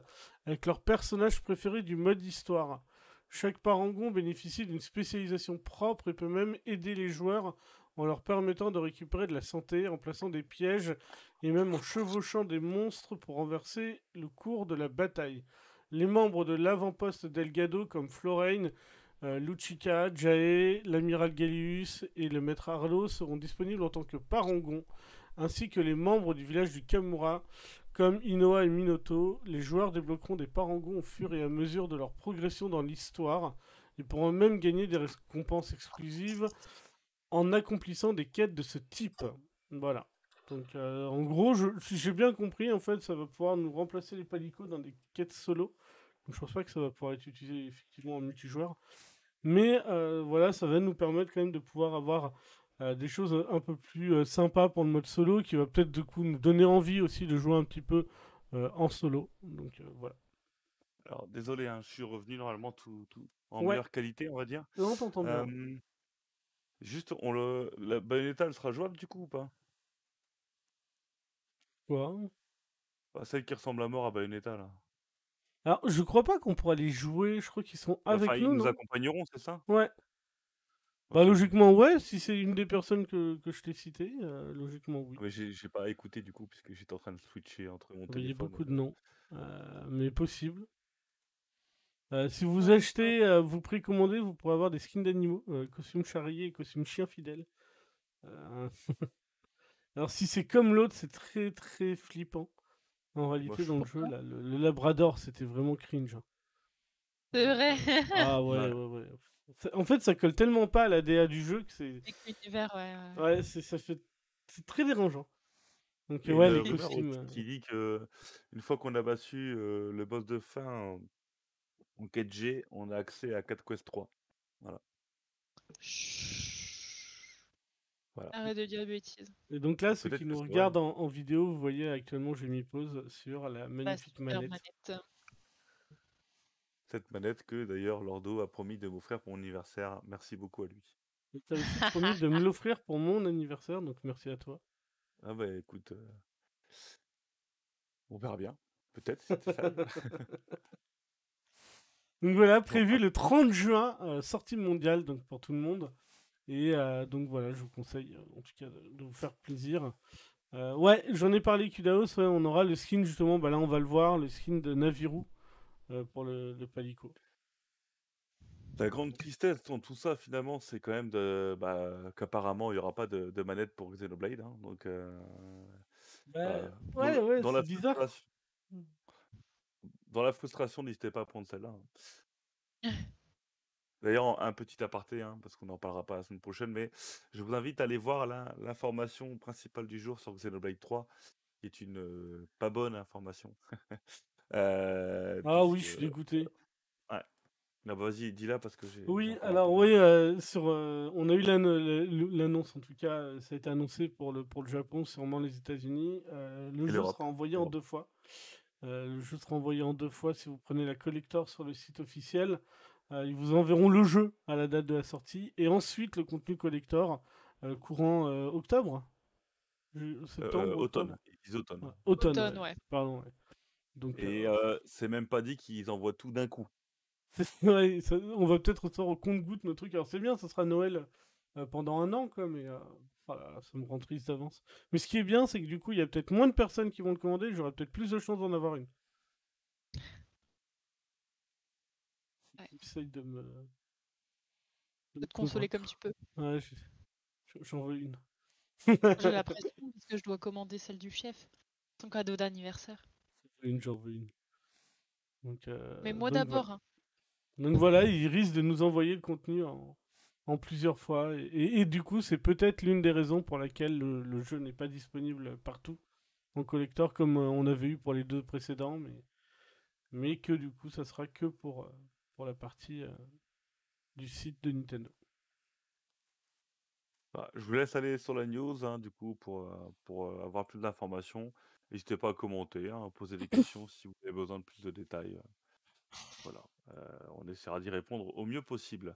Speaker 3: avec leur personnage préféré du mode histoire. Chaque parangon bénéficie d'une spécialisation propre et peut même aider les joueurs en leur permettant de récupérer de la santé, en plaçant des pièges et même en chevauchant des monstres pour renverser le cours de la bataille. Les membres de l'avant-poste d'Elgado comme Florane, euh, Luchica, Jae, l'amiral Gallius et le maître Arlo seront disponibles en tant que parangons, ainsi que les membres du village du Kamura comme Inoa et Minoto. Les joueurs débloqueront des parangons au fur et à mesure de leur progression dans l'histoire et pourront même gagner des récompenses exclusives en accomplissant des quêtes de ce type. Voilà. Donc, euh, en gros, je- si j'ai bien compris, en fait, ça va pouvoir nous remplacer les palicots dans des quêtes solo. Donc, je pense pas que ça va pouvoir être utilisé effectivement en multijoueur. Mais euh, voilà, ça va nous permettre quand même de pouvoir avoir euh, des choses un peu plus sympas pour le mode solo, qui va peut-être du coup nous donner envie aussi de jouer un petit peu en solo. Donc voilà.
Speaker 1: Alors, désolé, hein, je suis revenu normalement tout, tout en
Speaker 3: Ouais.
Speaker 1: meilleure qualité, on va dire.
Speaker 3: Non, t'entends bien.
Speaker 1: Juste, on le, la Bayonetta, elle sera jouable du coup ou pas?
Speaker 3: Quoi?
Speaker 1: Bah, Celle qui ressemble à mort à Bayonetta, là.
Speaker 3: Alors, je crois pas qu'on pourra les jouer. Je crois qu'ils sont avec
Speaker 1: enfin,
Speaker 3: nous,
Speaker 1: ils nous accompagneront, c'est ça?
Speaker 3: Ouais. Bah, logiquement, ouais. Si c'est une des personnes que, que je t'ai citées, euh, logiquement, oui.
Speaker 1: Mais j'ai pas écouté du coup, puisque j'étais en train de switcher entre mon
Speaker 3: Vous voyez
Speaker 1: téléphone.
Speaker 3: beaucoup de noms, euh, mais possible. Euh, si vous achetez, euh, vous précommandez, vous pourrez avoir des skins d'animaux, euh, costume charrier et costume chien fidèle. Euh, Alors si c'est comme l'autre, c'est très très flippant. En réalité,
Speaker 1: je
Speaker 3: dans le jeu, là, le, le Labrador, c'était vraiment cringe. hein.
Speaker 2: C'est vrai.
Speaker 3: Ah ouais,
Speaker 1: Ouais.
Speaker 3: ouais, ouais. Ça- En fait, ça colle tellement pas à la DA du jeu que c'est,
Speaker 2: l'univers, ouais. ouais.
Speaker 3: ouais, c'est, ça fait, c'est très dérangeant. Donc
Speaker 1: Et
Speaker 3: ouais, les costumes. euh,
Speaker 1: qui dit que une fois qu'on a battu euh, le boss de fin en, en 4G, on a accès à 4 Quest 3.
Speaker 2: Chut.
Speaker 1: Voilà.
Speaker 2: Arrête de dire des bêtises.
Speaker 3: Et donc là, ceux qui nous regardent en, en vidéo, vous voyez actuellement, j'ai mis pause sur la
Speaker 2: La
Speaker 3: magnifique manette.
Speaker 2: manette.
Speaker 1: Cette manette que d'ailleurs Lordo a promis de m'offrir pour mon anniversaire. Merci beaucoup à lui.
Speaker 3: Et t'as aussi promis de me l'offrir pour mon anniversaire, donc merci à toi.
Speaker 1: Ah bah écoute, euh, on verra bien. Peut-être.
Speaker 3: Donc voilà, prévu le 30 juin, euh, sortie mondiale donc pour tout le monde. Et euh, donc voilà, je vous conseille euh, en tout cas de, de vous faire plaisir. Euh, ouais, j'en ai parlé Kudaos, ouais, on aura le skin justement, bah là on va le voir, le skin de Naviru pour le, le Palico.
Speaker 1: La grande tristesse dans tout ça, finalement, c'est quand même de, bah, qu'apparemment, il n'y aura pas de, de manette pour Xenoblade. hein, donc, euh, euh, dans
Speaker 3: ouais, ouais,
Speaker 1: dans
Speaker 3: c'est
Speaker 1: la
Speaker 3: bizarre.
Speaker 1: frustration- Dans la frustration, n'hésitez pas à prendre celle-là. hein. D'ailleurs, un petit aparté, hein, parce qu'on n'en parlera pas la semaine prochaine, mais je vous invite à aller voir l'in- l'information principale du jour sur Xenoblade 3, qui est une euh, pas bonne information. Euh,
Speaker 3: Ah oui, je suis dégoûté.
Speaker 1: Ah bah, vas-y, dis-la parce que j'ai.
Speaker 3: Oui, alors oui, euh, sur, on a eu l'annonce en tout cas, ça a été annoncé pour le, pour le Japon, sûrement les États-Unis. Le
Speaker 1: Et
Speaker 3: jeu
Speaker 1: l'Europe.
Speaker 3: sera envoyé en deux fois. Euh, le jeu sera envoyé en deux fois si vous prenez la collector sur le site officiel. Euh, ils vous enverront le jeu à la date de la sortie et ensuite le contenu collector euh, courant euh, octobre.
Speaker 1: Euh,
Speaker 3: Septembre,
Speaker 1: euh, automne. Ils automne.
Speaker 3: Ouais, automne,
Speaker 2: Automne,
Speaker 3: ouais.
Speaker 2: ouais.
Speaker 3: Pardon. ouais. Donc,
Speaker 1: Et
Speaker 3: euh,
Speaker 1: euh, c'est même pas dit qu'ils envoient tout d'un coup.
Speaker 3: c'est- ouais, ça- on va peut-être recevoir au compte-goutte nos trucs. Alors c'est bien, ça sera Noël euh, pendant un an, quoi, mais euh, oh là là, ça me rend triste d'avance. Mais ce qui est bien, c'est que du coup, il y a peut-être moins de personnes qui vont le commander. J'aurai peut-être plus de chances d'en avoir une.
Speaker 2: Ouais.
Speaker 3: J'essaye de me. de
Speaker 2: te consoler comme tu peux.
Speaker 3: Ouais, j'en veux une.
Speaker 2: J'ai la pression parce que je dois commander celle du chef. Son cadeau d'anniversaire.
Speaker 3: Une, j'en veux une. Donc, euh,
Speaker 2: Mais moi
Speaker 3: voilà.
Speaker 2: d'abord. hein.
Speaker 3: Donc voilà, il risque de nous envoyer le contenu en, en plusieurs fois. Et, et- et du coup, c'est peut-être l'une des raisons pour laquelle le, le jeu n'est pas disponible partout en collector comme euh, on avait eu pour les deux précédents, mais, mais que du coup, ça sera que pour, euh, pour la partie euh, du site de Nintendo.
Speaker 1: Bah, je vous laisse aller sur la news, hein, du coup, pour, euh, pour euh, avoir plus d'informations. N'hésitez pas à commenter, hein, à poser des questions si vous avez besoin de plus de détails. Voilà, euh, on essaiera d'y répondre au mieux possible.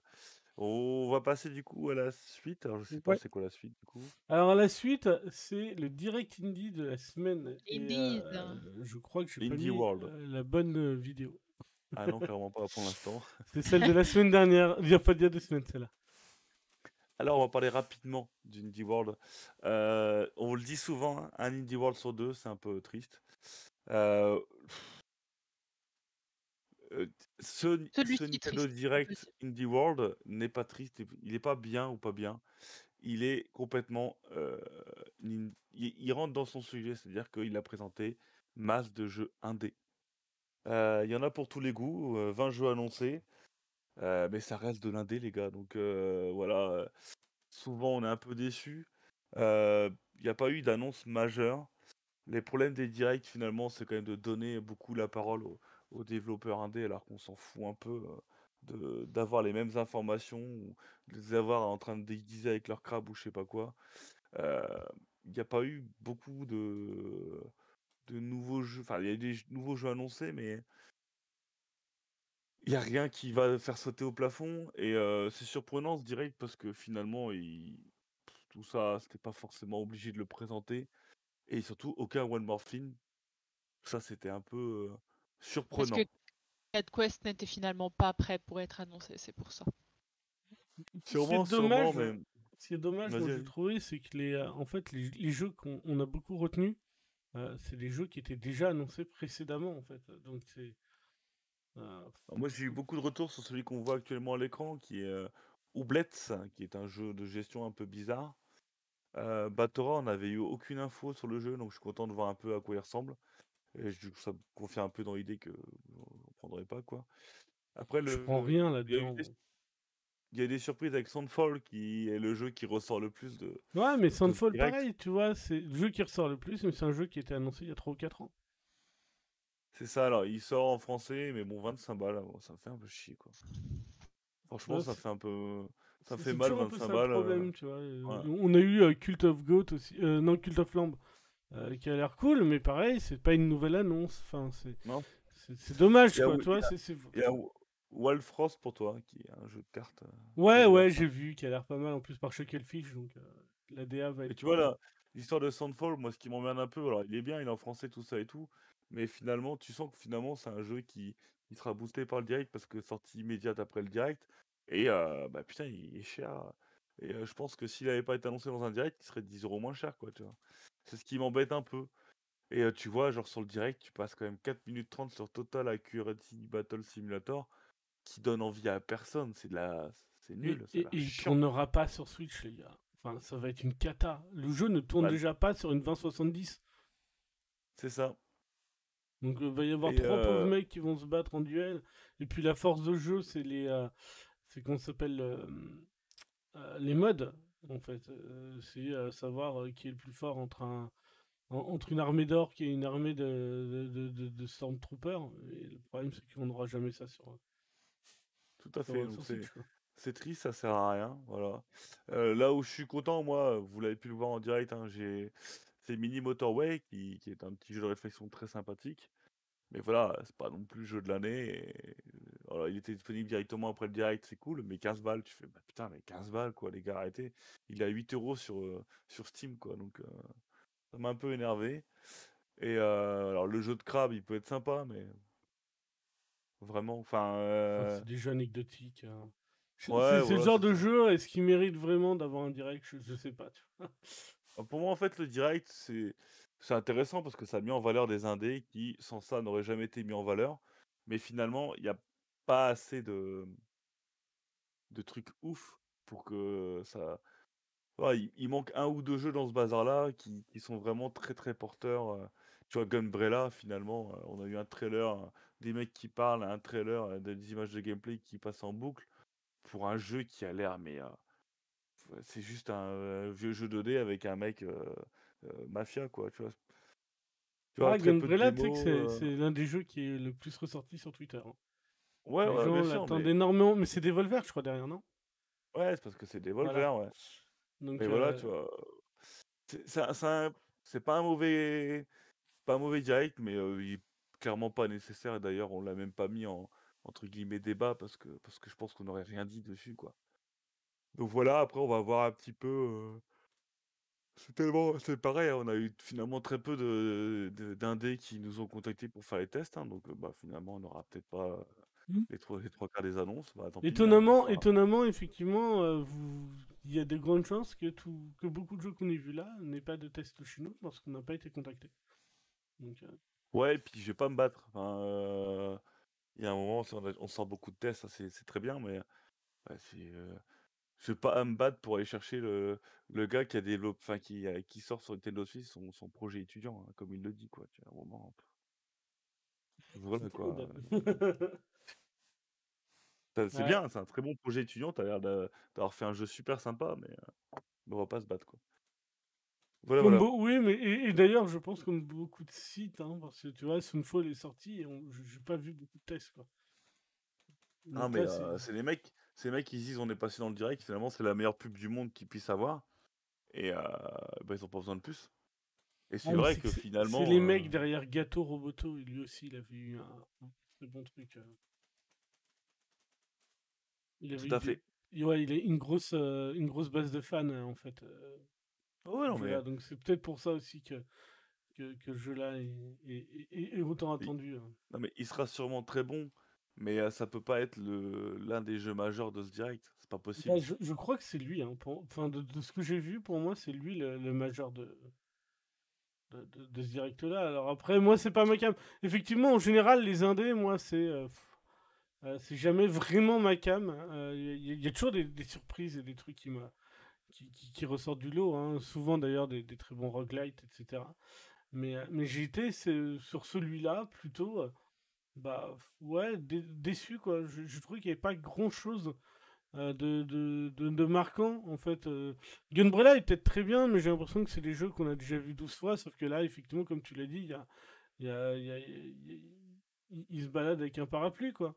Speaker 1: On va passer du coup à la suite. Alors, je sais pas
Speaker 3: Ouais.
Speaker 1: c'est quoi la suite du coup?
Speaker 3: Alors la suite, c'est le Direct Indie de la semaine. Et,
Speaker 2: Indeed.
Speaker 3: euh, je crois que j'ai pas
Speaker 1: Indie
Speaker 3: mis
Speaker 1: World.
Speaker 3: euh, la bonne euh, vidéo.
Speaker 1: Ah non, clairement pas pour l'instant.
Speaker 3: C'est celle de la semaine dernière. Il n'y a pas d'il y a deux semaines, celle-là.
Speaker 1: Alors, on va parler rapidement d'Indie World. Euh, on le dit souvent, hein, un Indie World sur deux, c'est un peu triste. Euh, euh, ce,
Speaker 2: Celui
Speaker 1: ce
Speaker 2: qui est
Speaker 1: Nintendo
Speaker 2: triste,
Speaker 1: Direct. Indie World n'est pas triste, il n'est pas bien ou pas bien. Il est complètement. euh, nin- il, il rentre dans son sujet, c'est-à-dire qu'il a présenté masse de jeux indés. Euh, Il y en a pour tous les goûts, euh, 20 jeux annoncés, euh, mais ça reste de l'indé, les gars. Donc euh, voilà, euh, souvent on est un peu déçu. Il n'y a pas eu d'annonce majeure. Les problèmes des directs, finalement, c'est quand même de donner beaucoup la parole aux, aux développeurs indés, alors qu'on s'en fout un peu euh, de- d'avoir les mêmes informations ou de les avoir en train de déguiser avec leur crabe ou je sais pas quoi. Il n'y a pas eu beaucoup de, de nouveaux jeux. Enfin, il y a eu des nouveaux jeux annoncés, mais il n'y a rien qui va faire sauter au plafond. Et euh, c'est surprenant ce direct parce que finalement, il... tout ça, c'était pas forcément obligé de le présenter. Et surtout, aucun One More Thing. Ça, c'était un peu euh,
Speaker 2: Parce
Speaker 1: surprenant.
Speaker 2: que Cat Quest n'était finalement pas prêt pour être annoncé, c'est pour ça.
Speaker 1: Sûrement,
Speaker 3: C'est dommage,
Speaker 1: sûrement, mais
Speaker 3: Ce qui est dommage, moi, j'ai trouvé, c'est que les, euh, en fait, les, les jeux qu'on on a beaucoup retenus, euh, c'est des jeux qui étaient déjà annoncés précédemment, en fait. Donc c'est. euh,
Speaker 1: moi, j'ai eu beaucoup de retours sur celui qu'on voit actuellement à l'écran, qui est euh, Oublets, qui est un jeu de gestion un peu bizarre. Euh, Batora, on n'avait eu aucune info sur le jeu, donc je suis content de voir un peu à quoi il ressemble. Et je- ça me confirme un peu dans l'idée que on prendrait pas quoi. Après
Speaker 3: je
Speaker 1: le,
Speaker 3: prends rien
Speaker 1: il y a eu
Speaker 3: là-dedans.
Speaker 1: des, il y a des surprises avec Soundfall, qui est le jeu qui ressort le plus de.
Speaker 3: Ouais, mais
Speaker 1: direct.
Speaker 3: pareil, tu vois, c'est le jeu qui ressort le plus, mais c'est un jeu qui était annoncé il y a 3 ou 4 ans.
Speaker 1: C'est ça, alors il sort en français, mais bon, 25 balles, bon, ça me fait un peu chier quoi. Franchement,
Speaker 3: Ouais,
Speaker 1: ça fait un peu. Ça fait mal,
Speaker 3: toujours un peu
Speaker 1: 25
Speaker 3: ça
Speaker 1: balles.
Speaker 3: le
Speaker 1: euh,
Speaker 3: problème, tu vois.
Speaker 1: ouais.
Speaker 3: On a eu euh, Cult of Goat aussi, euh, non, Cult of Lamb, euh, qui a l'air cool, mais pareil, c'est pas une nouvelle annonce. Enfin, c'est. Dommage, quoi, tu vois.
Speaker 1: il y a- pour toi, qui est un jeu de cartes. euh,
Speaker 3: Ouais, ouais, j'ai vu, qui a l'air pas mal en plus par Chucklefish, donc euh, la DA va
Speaker 1: Et
Speaker 3: être.
Speaker 1: tu vois là, l'histoire de Soundfall, moi ce qui m'emmerde un peu, alors il est bien, il est en français, tout ça et tout, mais finalement, tu sens que finalement c'est un jeu qui il sera boosté par le direct parce que sortie immédiate après le direct, et euh, bah putain, il est cher. Et euh, je pense que s'il avait pas été annoncé dans un direct, il serait 10 euros moins cher, quoi, tu vois. C'est ce qui m'embête un peu. Et euh, tu vois, genre sur le direct, tu passes quand même 4 minutes 30 sur Total Accuracy Battle Simulator, qui donne envie à personne, c'est de la... C'est nul,
Speaker 3: et, et il tournera pas sur Switch, les gars. Enfin, ça va être une cata. Le jeu ne tourne
Speaker 1: Bah,
Speaker 3: déjà pas sur une 2070.
Speaker 1: C'est ça.
Speaker 3: Donc il va y avoir
Speaker 1: Et,
Speaker 3: trois pauvres mecs qui vont se battre en duel. Et puis la force de jeu, c'est les. euh, c'est qu'on s'appelle. les modes, en fait. Euh, c'est euh, savoir euh, qui est le plus fort entre un. en- entre une armée d'or et une armée de, de, de, de- de Stormtroopers. Et le problème, c'est qu'on n'aura jamais ça sur,
Speaker 1: Tout à fait. c'est triste, ça sert à rien. Voilà. Euh, là où je suis content, moi, vous l'avez pu le voir en direct, hein, j'ai c'est Mini Motorway qui, qui est un petit jeu de réflexion très sympathique. Mais voilà, c'est pas non plus le jeu de l'année. et, alors, il était disponible directement après le direct, c'est cool, mais 15 balles, tu fais, bah, putain, mais 15 balles, quoi, les gars, arrêtez. Il est à 8 euros sur, euh, sur Steam, quoi, donc euh, ça m'a un peu énervé. Et euh, alors, le jeu de crabe, il peut être sympa, mais vraiment, enfin.
Speaker 3: C'est des jeux anecdotiques. hein.
Speaker 1: Ouais,
Speaker 3: c'est c'est le
Speaker 1: voilà,
Speaker 3: genre de jeu, est-ce qu'il mérite vraiment d'avoir un direct? Je, je sais pas. tu vois.
Speaker 1: Ah, Pour moi, en fait, le direct, c'est c'est intéressant parce que ça a mis en valeur des indés qui, sans ça, n'auraient jamais été mis en valeur. Mais finalement, il n'y a pas assez de, de trucs ouf pour que ça. Ouais, il, il manque un ou deux jeux dans ce bazar-là qui, qui sont vraiment très très porteurs. Tu vois, Gunbrella, finalement, on a eu un trailer, des mecs qui parlent, un trailer, des images de gameplay qui passent en boucle pour un jeu qui a l'air, mais euh, C'est juste un euh, vieux jeu 2D avec un mec euh, mafia, quoi. Tu vois, tu vois
Speaker 3: Ah, Gunbrella, tu sais que c'est l'un des jeux qui est le plus ressorti sur Twitter. hein.
Speaker 1: Ouais,
Speaker 3: Les
Speaker 1: ouais,
Speaker 3: gens
Speaker 1: mais
Speaker 3: énormément, mais c'est Devolver, je crois, derrière, non?
Speaker 1: Ouais, c'est parce que c'est des
Speaker 3: Voilà.
Speaker 1: Devolver, ouais.
Speaker 3: Donc,
Speaker 1: Mais voilà,
Speaker 3: euh,
Speaker 1: tu vois, c'est pas un mauvais, pas un mauvais direct, mais euh, il est clairement pas nécessaire. Et d'ailleurs, on l'a même pas mis en entre guillemets débat parce que parce que je pense qu'on n'aurait rien dit dessus, quoi. Donc voilà, après, on va voir un petit peu. euh, C'est tellement, c'est pareil, hein, on a eu finalement très peu de, d'indés qui nous ont contactés pour faire les tests, hein, donc bah, finalement on n'aura peut-être pas
Speaker 3: Hmm.
Speaker 1: les, trois, les trois quarts des annonces, bah, tant pis, hein, on
Speaker 3: Étonnamment, étonnamment, effectivement, euh, vous... il y a de grandes chances que, tout... que beaucoup de jeux qu'on ait vus là n'aient pas de test chez nous parce qu'on n'a pas été contacté. Donc, euh,
Speaker 1: Ouais, et puis je vais pas me battre. Enfin, euh, il y a un moment, on, a- on sort beaucoup de tests, c'est très bien, mais ouais, c'est, euh, je vais pas me battre pour aller chercher le, le gars qui a développé, enfin qui, qui sort sur Nintendo Switch son, son projet étudiant, hein, comme il le dit, quoi. Tu vois, un moment, voilà quoi. C'est
Speaker 3: Ouais.
Speaker 1: bien, c'est un très bon projet étudiant. T'as l'air d'a- d'avoir fait un jeu super sympa, mais euh, on va pas se battre quoi. Voilà,
Speaker 3: Comme
Speaker 1: voilà.
Speaker 3: beau- Oui, mais et, et d'ailleurs, je pense comme beaucoup de sites, hein, parce que tu vois, Sunfall est sorti et on... j'ai pas vu beaucoup de tests. Quoi.
Speaker 1: Non,
Speaker 3: Donc
Speaker 1: mais
Speaker 3: là, c'est-
Speaker 1: euh, c'est les mecs, ces mecs qui se disent on est passé dans le direct. Finalement, c'est la meilleure pub du monde qu'ils puissent avoir, et euh, bah, ils ont pas besoin de plus. Et c'est
Speaker 3: Ah, mais
Speaker 1: vrai
Speaker 3: c'est
Speaker 1: que
Speaker 3: c'est-
Speaker 1: finalement,
Speaker 3: C'est les
Speaker 1: euh,
Speaker 3: mecs derrière Gato Roboto, et lui aussi, il avait eu un, un très bon truc. euh. Il avait
Speaker 1: tout à
Speaker 3: des-
Speaker 1: fait.
Speaker 3: Et Ouais, il a une grosse, euh, une grosse base de fans, en fait. euh,
Speaker 1: Ouais, non
Speaker 3: ce
Speaker 1: mais
Speaker 3: jeu-là. Donc c'est peut-être pour ça aussi que, que, que le jeu-là est, est- est- est autant
Speaker 1: il,
Speaker 3: attendu. hein.
Speaker 1: non mais il sera sûrement très bon, mais ça peut pas être le l'un des jeux majeurs de ce direct. C'est pas
Speaker 3: Bah,
Speaker 1: possible.
Speaker 3: je, je crois que c'est lui. Hein, pour- Enfin, de, de ce que j'ai vu, pour moi, c'est lui le, le majeur de, de, de- de ce direct-là. Alors après, moi, c'est pas ma cam. Effectivement, en général, les indés, moi, c'est euh, euh, c'est jamais vraiment ma cam. Il y, a- toujours des, surprises et des trucs qui, qui, qui, qui ressortent du lot. hein. Souvent, d'ailleurs, des, très bons roguelites, etc. Mais, euh, mais c'est- sur celui-là plutôt, euh, bah ouais, dé- déçu quoi. Je, je trouvais qu'il n'y avait pas grand-chose de, de, de, marquant en fait. Gunbrella est peut-être très bien, mais j'ai l'impression que c'est des jeux qu'on a déjà vus 12 fois, sauf que là, effectivement, comme tu l'as dit, il- il se balade avec un parapluie quoi.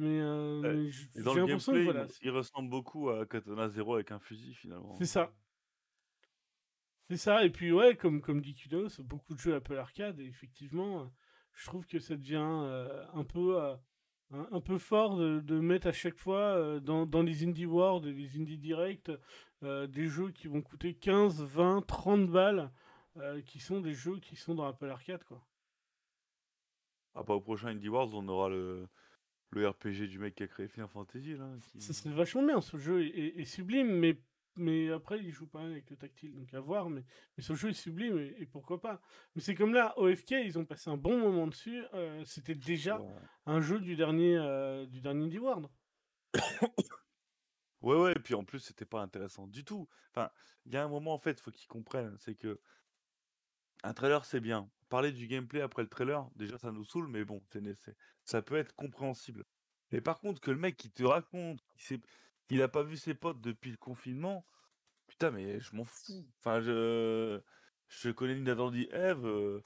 Speaker 3: Mais, euh,
Speaker 1: Ouais.
Speaker 3: mais
Speaker 1: dans le
Speaker 3: l'impression
Speaker 1: gameplay, il
Speaker 3: voilà,
Speaker 1: me- il ressemble beaucoup à Katana Zero avec un fusil finalement.
Speaker 3: c'est ça. C'est ça, et puis ouais, comme, comme dit Kudos, beaucoup de jeux Apple Arcade, et effectivement, euh, je trouve que ça devient euh, un, peu, euh, un, un peu fort de, de mettre à chaque fois dans, dans les Indie World les Indie Direct des jeux qui vont coûter 15, 20, 30 balles, qui sont des jeux qui sont dans Apple Arcade, quoi.
Speaker 1: Ah bah au prochain Indie Wars, on aura le, le RPG du mec qui a créé Final Fantasy là. Qui...
Speaker 3: Ça serait vachement bien, ce jeu est, sublime, mais, mais après, il joue pas avec le tactile, donc à voir, mais, mais ce jeu est sublime, et, et pourquoi pas. Mais c'est comme là, OFK, ils ont passé un bon moment dessus, euh, c'était déjà
Speaker 1: Ouais.
Speaker 3: un jeu du dernier, euh, du dernier Indie World.
Speaker 1: Ouais, ouais, et puis en plus, c'était pas intéressant du tout. Enfin, il y a un moment, en fait, faut qu'ils comprennent, c'est que un trailer, c'est bien. Parler du gameplay après le trailer, déjà, ça nous saoule, mais bon, c'est, ça peut être compréhensible. Mais par contre, que le mec qui te raconte qu'il s'est- qu'il a pas vu ses potes depuis le confinement, putain, mais je m'en fous. Enfin, je, je connais Nintendo Eve, euh,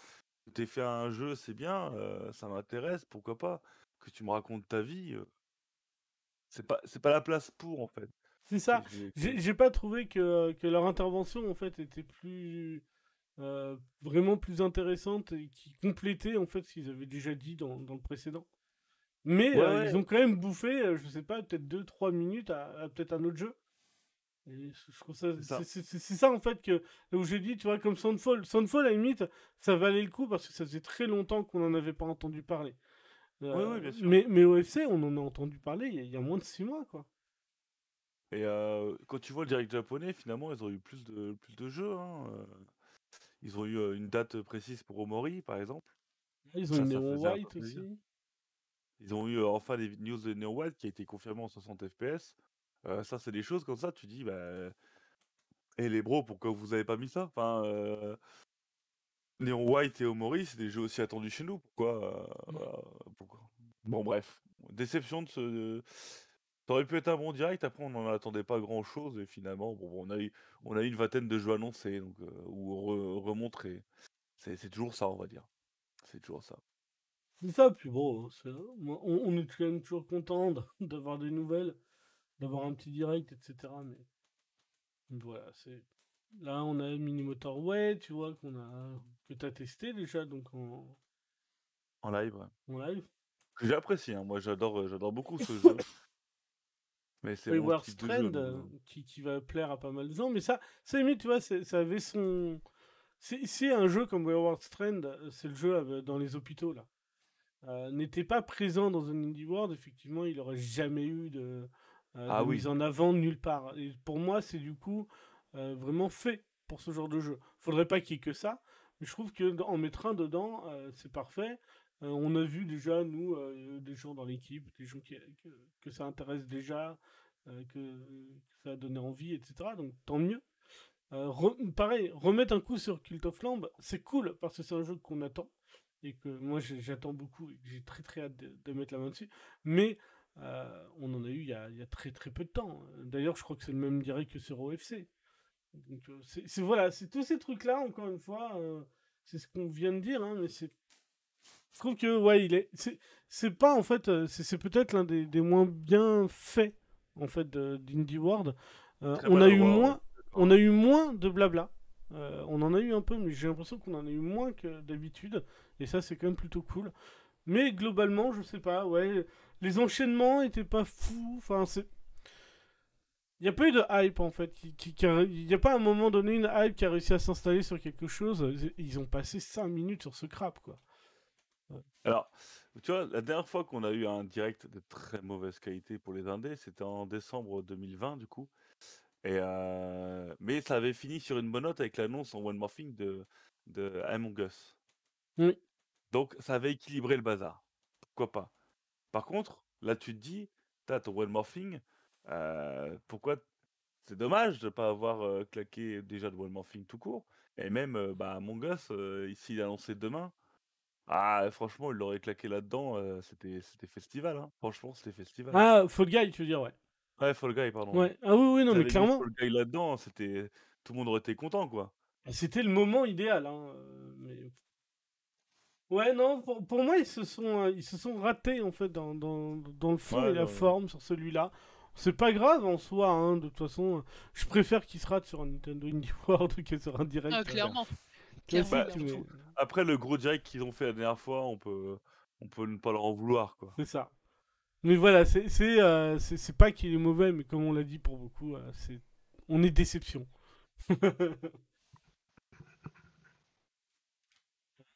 Speaker 1: t'es fait un jeu, c'est bien, euh, ça m'intéresse, pourquoi pas. Que tu me racontes ta vie, euh, c'est pas, c'est pas la place pour, en fait.
Speaker 3: C'est ça. J'ai j'ai pas trouvé que, que leur intervention, en fait, était plus, euh, vraiment plus intéressante et qui complétait en fait ce qu'ils avaient déjà dit dans, dans le précédent. Mais
Speaker 1: Ouais,
Speaker 3: euh,
Speaker 1: ouais.
Speaker 3: ils ont quand même bouffé, euh, je sais pas, peut-être 2-3 minutes à, à peut-être un autre jeu. Et je je trouve ça,
Speaker 1: C'est ça.
Speaker 3: en fait que où j'ai dit, tu vois, comme Soundfall. Soundfall à la limite, ça valait le coup parce que ça faisait très longtemps qu'on n'en avait pas entendu parler.
Speaker 1: Oui,
Speaker 3: Euh,
Speaker 1: oui, bien sûr.
Speaker 3: Mais, mais OFC, on en a entendu parler il y a, il y a moins de 6 mois, quoi.
Speaker 1: Et euh, quand tu vois le direct japonais, finalement, ils ont eu plus de, plus de jeux. hein. Ils ont eu euh, une date précise pour Omori, par exemple.
Speaker 3: Ils ont
Speaker 1: Ça, ça
Speaker 3: Neon
Speaker 1: peu
Speaker 3: White aussi.
Speaker 1: Ils ont eu euh, enfin des news de Neo Wild qui a été confirmé en 60 FPS. Euh, ça, c'est des choses comme ça, tu dis, bah. Et les bros, pourquoi vous avez pas mis ça? Enfin, euh, Neon White et Omori, c'est des jeux aussi attendus chez nous. Pourquoi, euh, voilà, pourquoi? Bon, bref. Déception de ce. Ça aurait pu être un bon direct, après on n'en attendait pas grand chose, et finalement, bon, on a eu, on a eu une vingtaine de jeux annoncés, donc, euh, ou re- remontrés. C'est toujours ça, on va dire. C'est toujours ça.
Speaker 3: C'est ça, puis bon, on, on est quand même toujours content d'avoir des nouvelles, d'avoir un petit direct, etc. Mais voilà, c'est. Là, on a Mini Motorway, tu vois, qu'on a que t'as testé déjà, donc en,
Speaker 1: En live, ouais.
Speaker 3: en live.
Speaker 1: Que j'ai apprécié, hein. moi j'adore j'adore beaucoup ce jeu. Mais c'est mon jeu. Moi.
Speaker 3: euh, qui, qui va plaire à pas mal de gens, mais ça, ça limite, tu vois, ça avait son. C'est un jeu comme Wayward Strand, euh, c'est le jeu euh, dans les hôpitaux, là. Euh, N'était pas présent dans un Indie World, effectivement, il aurait jamais eu de, euh,
Speaker 1: Ah
Speaker 3: de
Speaker 1: oui.
Speaker 3: mise en avant nulle part. Et pour moi, c'est du coup vraiment fait pour ce genre de jeu. Faudrait pas qu'il y ait que ça, mais je trouve que en mettre un dedans, c'est parfait. Euh, on a vu déjà, nous, euh, des gens dans l'équipe, des gens qui, que, ça intéresse déjà, euh, que, ça a donné envie, etc. Donc tant mieux. Re- pareil, remettre un coup sur Cult of Lamb, c'est cool parce que c'est un jeu qu'on attend et que moi j'attends beaucoup et que j'ai très très hâte de, mettre la main dessus. Mais on en a eu il y a, très très peu de temps. D'ailleurs, je crois que c'est le même direct que sur OFC. Donc c'est voilà, c'est tous ces trucs-là, encore une fois, c'est ce qu'on vient de dire, hein, mais c'est. Je trouve que ouais, il est. C'est pas en fait, euh, c'est peut-être l'un des, des moins bien faits en fait d'Indie World. Euh, on a eu moins, on a eu moins de blabla. Euh, on en a eu un peu, mais j'ai l'impression qu'on en a eu moins que d'habitude. Et ça, c'est quand même plutôt cool. Mais globalement, je sais pas, ouais, les enchaînements étaient pas fous. Enfin, c'est. Il n'y a pas eu de hype en fait. Il n'y a pas à un moment donné une hype qui a réussi à s'installer sur quelque chose. Ils ont passé 5 minutes sur ce crap quoi.
Speaker 1: Alors, tu vois, la dernière fois qu'on a eu un direct de très mauvaise qualité pour les indés, c'était en décembre 2020 du coup. Et euh, Mais ça avait fini sur une bonne note avec l'annonce en One Morphing de, de Among Us.
Speaker 3: Oui.
Speaker 1: Donc ça avait équilibré le bazar. Pourquoi pas? Par contre, là tu te dis, t'as ton One Morphing, euh, pourquoi c'est dommage de ne pas avoir euh, claqué déjà de One Morphing tout court. Et même bah, Among Us, ici il a annoncé demain. Ah, franchement, il l'aurait claqué là-dedans, euh, c'était c'était festival. Hein. Franchement, c'était festival.
Speaker 3: Ah, Fall Guy, tu veux dire, ouais.
Speaker 1: Ouais, Fall Guy, pardon.
Speaker 3: Ouais. Ah oui, oui, non, mais
Speaker 1: mis
Speaker 3: clairement.
Speaker 1: Fall Guy là-dedans, c'était tout le monde aurait été content, quoi.
Speaker 3: C'était le moment idéal. Hein, euh, mais... Ouais, non, pour, pour moi, ils se, sont, euh, ils se sont ratés en fait dans, dans, dans le fond
Speaker 1: Ouais,
Speaker 3: et la forme sur celui-là. C'est pas grave en soi, hein, de toute façon. euh, Je préfère qu'il se rate sur un Nintendo Indie World que sur un direct.
Speaker 2: Ah,
Speaker 3: euh,
Speaker 2: clairement.
Speaker 1: Bah, surtout- Après le gros direct qu'ils ont fait la dernière fois, on peut, on peut ne pas leur en vouloir, quoi.
Speaker 3: C'est ça. Mais voilà, c'est c'est euh, c'est- c'est pas qu'il est mauvais, mais comme on l'a dit pour beaucoup, euh, c'est on est déception.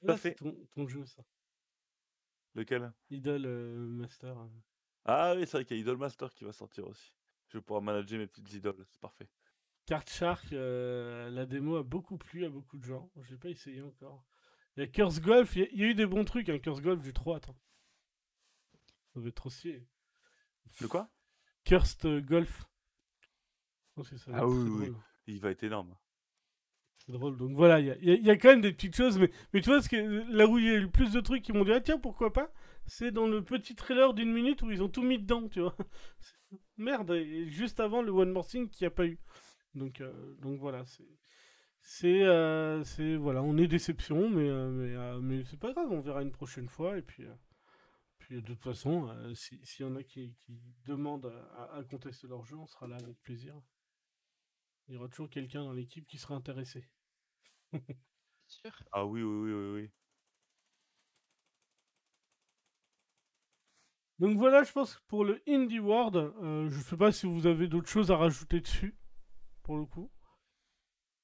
Speaker 3: Là,
Speaker 1: fait.
Speaker 3: c'est ton, ton jeu, ça.
Speaker 1: Lequel?
Speaker 3: Idol euh, Master. euh.
Speaker 1: Ah oui, c'est vrai qu'il y a Idolmaster qui va sortir aussi. Je vais pouvoir manager mes petites idoles, c'est parfait.
Speaker 3: Card Shark, euh, la démo a beaucoup plu à beaucoup de gens. Je l'ai pas essayé encore. Il y a Curse Golf, il y, a- il y a eu des bons trucs. Hein. Curse Golf, j'ai trop hâte. hein. Ça va être trop stylé.
Speaker 1: De quoi?
Speaker 3: Cursed euh, Golf. Je pense que ça
Speaker 1: Ah oui,
Speaker 3: très
Speaker 1: oui,
Speaker 3: drôle.
Speaker 1: Il va être énorme.
Speaker 3: C'est drôle. Donc voilà, il y a, y y quand même des petites choses. Mais, mais tu vois, ce que, là où il y a eu le plus de trucs qui m'ont dit, ah tiens, pourquoi pas C'est dans le petit trailer d'une minute où ils ont tout mis dedans, tu vois. Merde, et juste avant le One More Thing qu'il n'y a pas eu. Donc, euh, donc voilà, c'est. C'est. euh, c'est- voilà, on est déception, mais, euh, mais, euh, mais c'est pas grave, on verra une prochaine fois. Et puis. euh, puis de toute façon, euh, si- s'il y en a qui, qui demandent à, à contester leur jeu, on sera là avec plaisir. Il y aura toujours quelqu'un dans l'équipe qui sera intéressé.
Speaker 2: sûr.
Speaker 1: Ah oui, oui, oui, oui, oui.
Speaker 3: Donc voilà, je pense que pour le Indie World, euh, je sais pas si vous avez d'autres choses à rajouter dessus, pour le coup.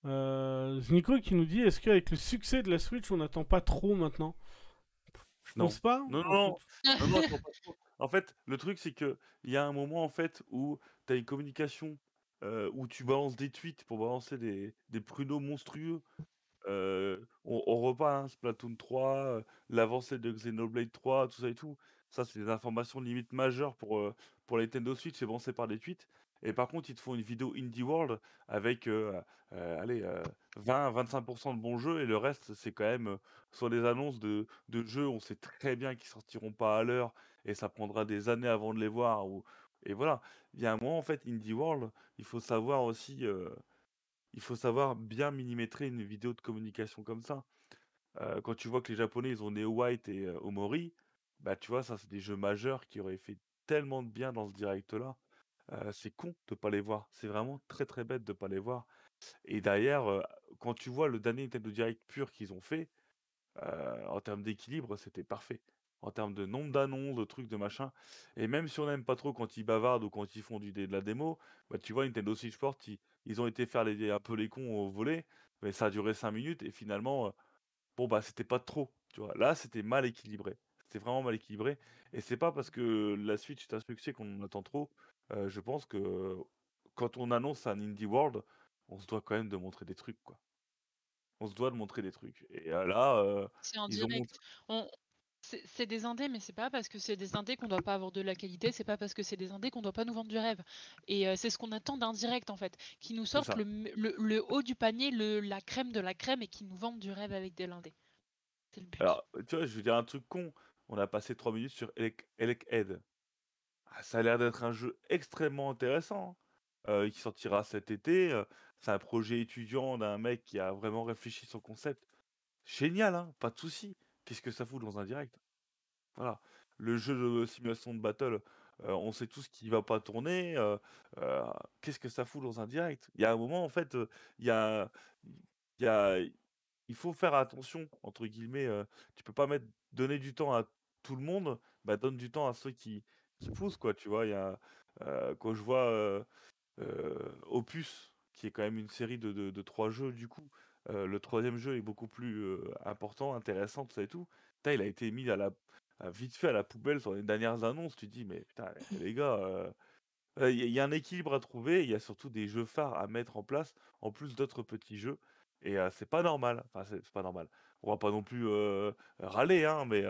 Speaker 3: Euh, Znico qui nous dit est-ce qu'avec le succès de la Switch, on n'attend pas trop maintenant? Je
Speaker 1: Non.
Speaker 3: pense pas.
Speaker 1: Non, non, non, non, attends pas trop. En fait, le truc, c'est que il y a un moment en fait où tu as une communication euh, où tu balances des tweets pour balancer des, des pruneaux monstrueux. Euh, on, on repart, hein, Splatoon 3, euh, l'avancée de Xenoblade 3, tout ça et tout. Ça, c'est des informations limite majeures pour, euh, pour la Nintendo Switch, c'est balancé par des tweets. Et par contre, ils te font une vidéo Indie World avec allez, euh, 20-25% de bons jeux et le reste, c'est quand même euh, soit des annonces de, jeux, on sait très bien qu'ils sortiront pas à l'heure et ça prendra des années avant de les voir. Et voilà, il y a un moment, en fait, Indie World, il faut savoir aussi, il faut savoir bien millimétrer une vidéo de communication comme ça. Quand tu vois que les Japonais, ils ont Neo White et Omori, bah tu vois, ça, c'est des jeux majeurs qui auraient fait tellement de bien dans ce direct-là. C'est con de pas les voir. C'est vraiment très très bête de pas les voir. Et derrière, quand tu vois le dernier Nintendo Direct pur qu'ils ont fait, en termes d'équilibre, c'était parfait. En termes de nombre d'annonces, de trucs, de machin. Et même si on n'aime pas trop quand ils bavardent ou quand ils font du, de la démo, bah, tu vois, Nintendo Switch Sport, ils, ont été faire les, un peu les cons au volet, mais ça a duré 5 minutes et finalement, bon, bah, c'était pas trop. Tu vois, là, c'était mal équilibré. C'était vraiment mal équilibré. Et c'est pas parce que la Switch est un succès qu'on en attend trop. Euh, je pense que quand on annonce un Indie World, on se doit quand même de montrer des trucs, quoi. On se doit de montrer des trucs. Et euh, là, euh,
Speaker 2: C'est en
Speaker 1: ont
Speaker 2: direct. On... C'est des indés, mais c'est pas parce que c'est des indés qu'on doit pas avoir de la qualité, c'est pas parce que c'est des indés qu'on doit pas nous vendre du rêve. Et euh, c'est ce qu'on attend d'un direct en fait, qui nous sortent le, m- le- le haut du panier, le, la crème de la crème et qui nous vendent du rêve avec des lindés. C'est le but.
Speaker 1: Alors, tu vois, je veux dire un truc con. On a passé 3 minutes sur Elec, Elec Head. Ah, ça a l'air d'être un jeu extrêmement intéressant, hein, euh, qui sortira cet été. euh, c'est un projet étudiant d'un mec qui a vraiment réfléchi son concept. Génial, hein, pas de souci. Qu'est-ce que ça fout dans un direct? Voilà. Le jeu de simulation de battle, euh, on sait tous qu'il va pas tourner. euh, qu'est-ce que ça fout dans un direct? Il y a un moment, en fait, il y il faut faire attention, entre guillemets. tu peux pas mettre, donner du temps à tout le monde, bah donne du temps à ceux qui, qui poussent, quoi. Tu vois, il y a, quand je vois Opus, qui est quand même une série de, trois jeux, du coup, le troisième jeu est beaucoup plus important, intéressant, tout ça et tout. Il a été mis à la, vite fait à la poubelle sur les dernières annonces. Tu te dis, mais putain, les gars, Il y, a un équilibre à trouver, il y a surtout des jeux phares à mettre en place, en plus d'autres petits jeux. Et c'est pas normal. Enfin, c'est pas normal. On va pas non plus râler, hein, mais,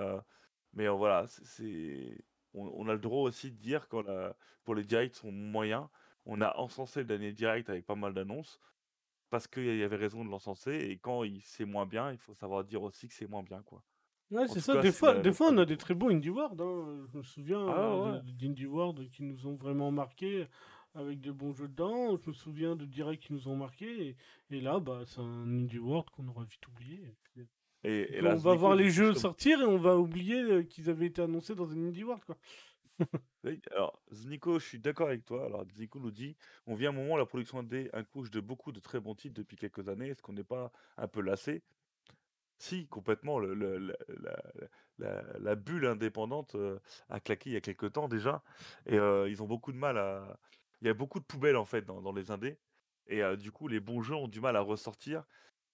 Speaker 1: mais voilà, c'est- on, on a le droit aussi de dire quand la- pour les directs sont moyens. On a encensé le dernier direct avec pas mal d'annonces parce qu'il y avait raison de l'encenser. Et quand il c'est moins bien, il faut savoir dire aussi que c'est moins bien, quoi.
Speaker 3: Ouais, c'est ça.
Speaker 1: cas,
Speaker 3: Des fois, des fois, on a des très beaux Indie World. hein. Je me souviens
Speaker 1: Ah
Speaker 3: euh,
Speaker 1: ouais.
Speaker 3: d'Indie World qui nous ont vraiment marqué avec des bons jeux dedans. Je me souviens de Direct qui nous ont marqué. Et, et là, bah, c'est un Indie World qu'on aura vite oublié. Et puis,
Speaker 1: Et, et
Speaker 3: on va voir les jeux sortir et on va oublier euh, qu'ils avaient été annoncés dans un Indie World. Quoi.
Speaker 1: Oui, alors, Znico, je suis d'accord avec toi. Alors, Znico nous dit, on vit un moment où la production indé accouche de beaucoup de très bons titres depuis quelques années. Est-ce qu'on n'est pas un peu lassé? Si, complètement. Le, le- la, la- la- la bulle indépendante euh, a claqué il y a quelques temps déjà. Et euh, ils ont beaucoup de mal à... Il y a beaucoup de poubelles, en fait, dans, dans les indés. Et euh, du coup, les bons jeux ont du mal à ressortir.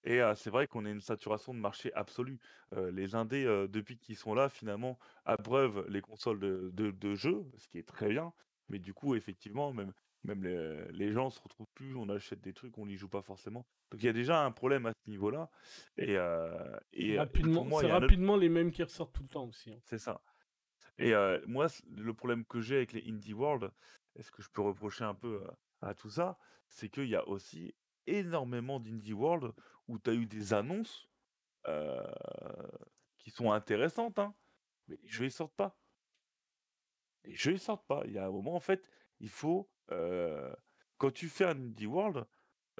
Speaker 1: Et euh, c'est vrai qu'on a une saturation de marché absolue. Euh, les indés, euh, depuis qu'ils sont là, finalement, abreuvent les consoles de, de, de jeux, ce qui est très bien. Mais du coup, effectivement, même, même les, les gens se retrouvent plus, on achète des trucs, on n'y joue pas forcément. Donc il y a déjà un problème à ce niveau-là. Et, et,
Speaker 3: Rapidement, c'est
Speaker 1: autre-
Speaker 3: rapidement les mêmes qui ressortent tout le temps aussi. hein.
Speaker 1: c'est ça. Et moi, le problème que j'ai avec les Indie World, est-ce que je peux reprocher un peu à tout ça, c'est qu'il y a aussi énormément d'Indie World où tu as eu des annonces euh, qui sont intéressantes, hein, mais les jeux ils sortent pas. Les jeux ils sortent pas. Il y a un moment, en fait, il faut. euh, quand tu fais un Indie World,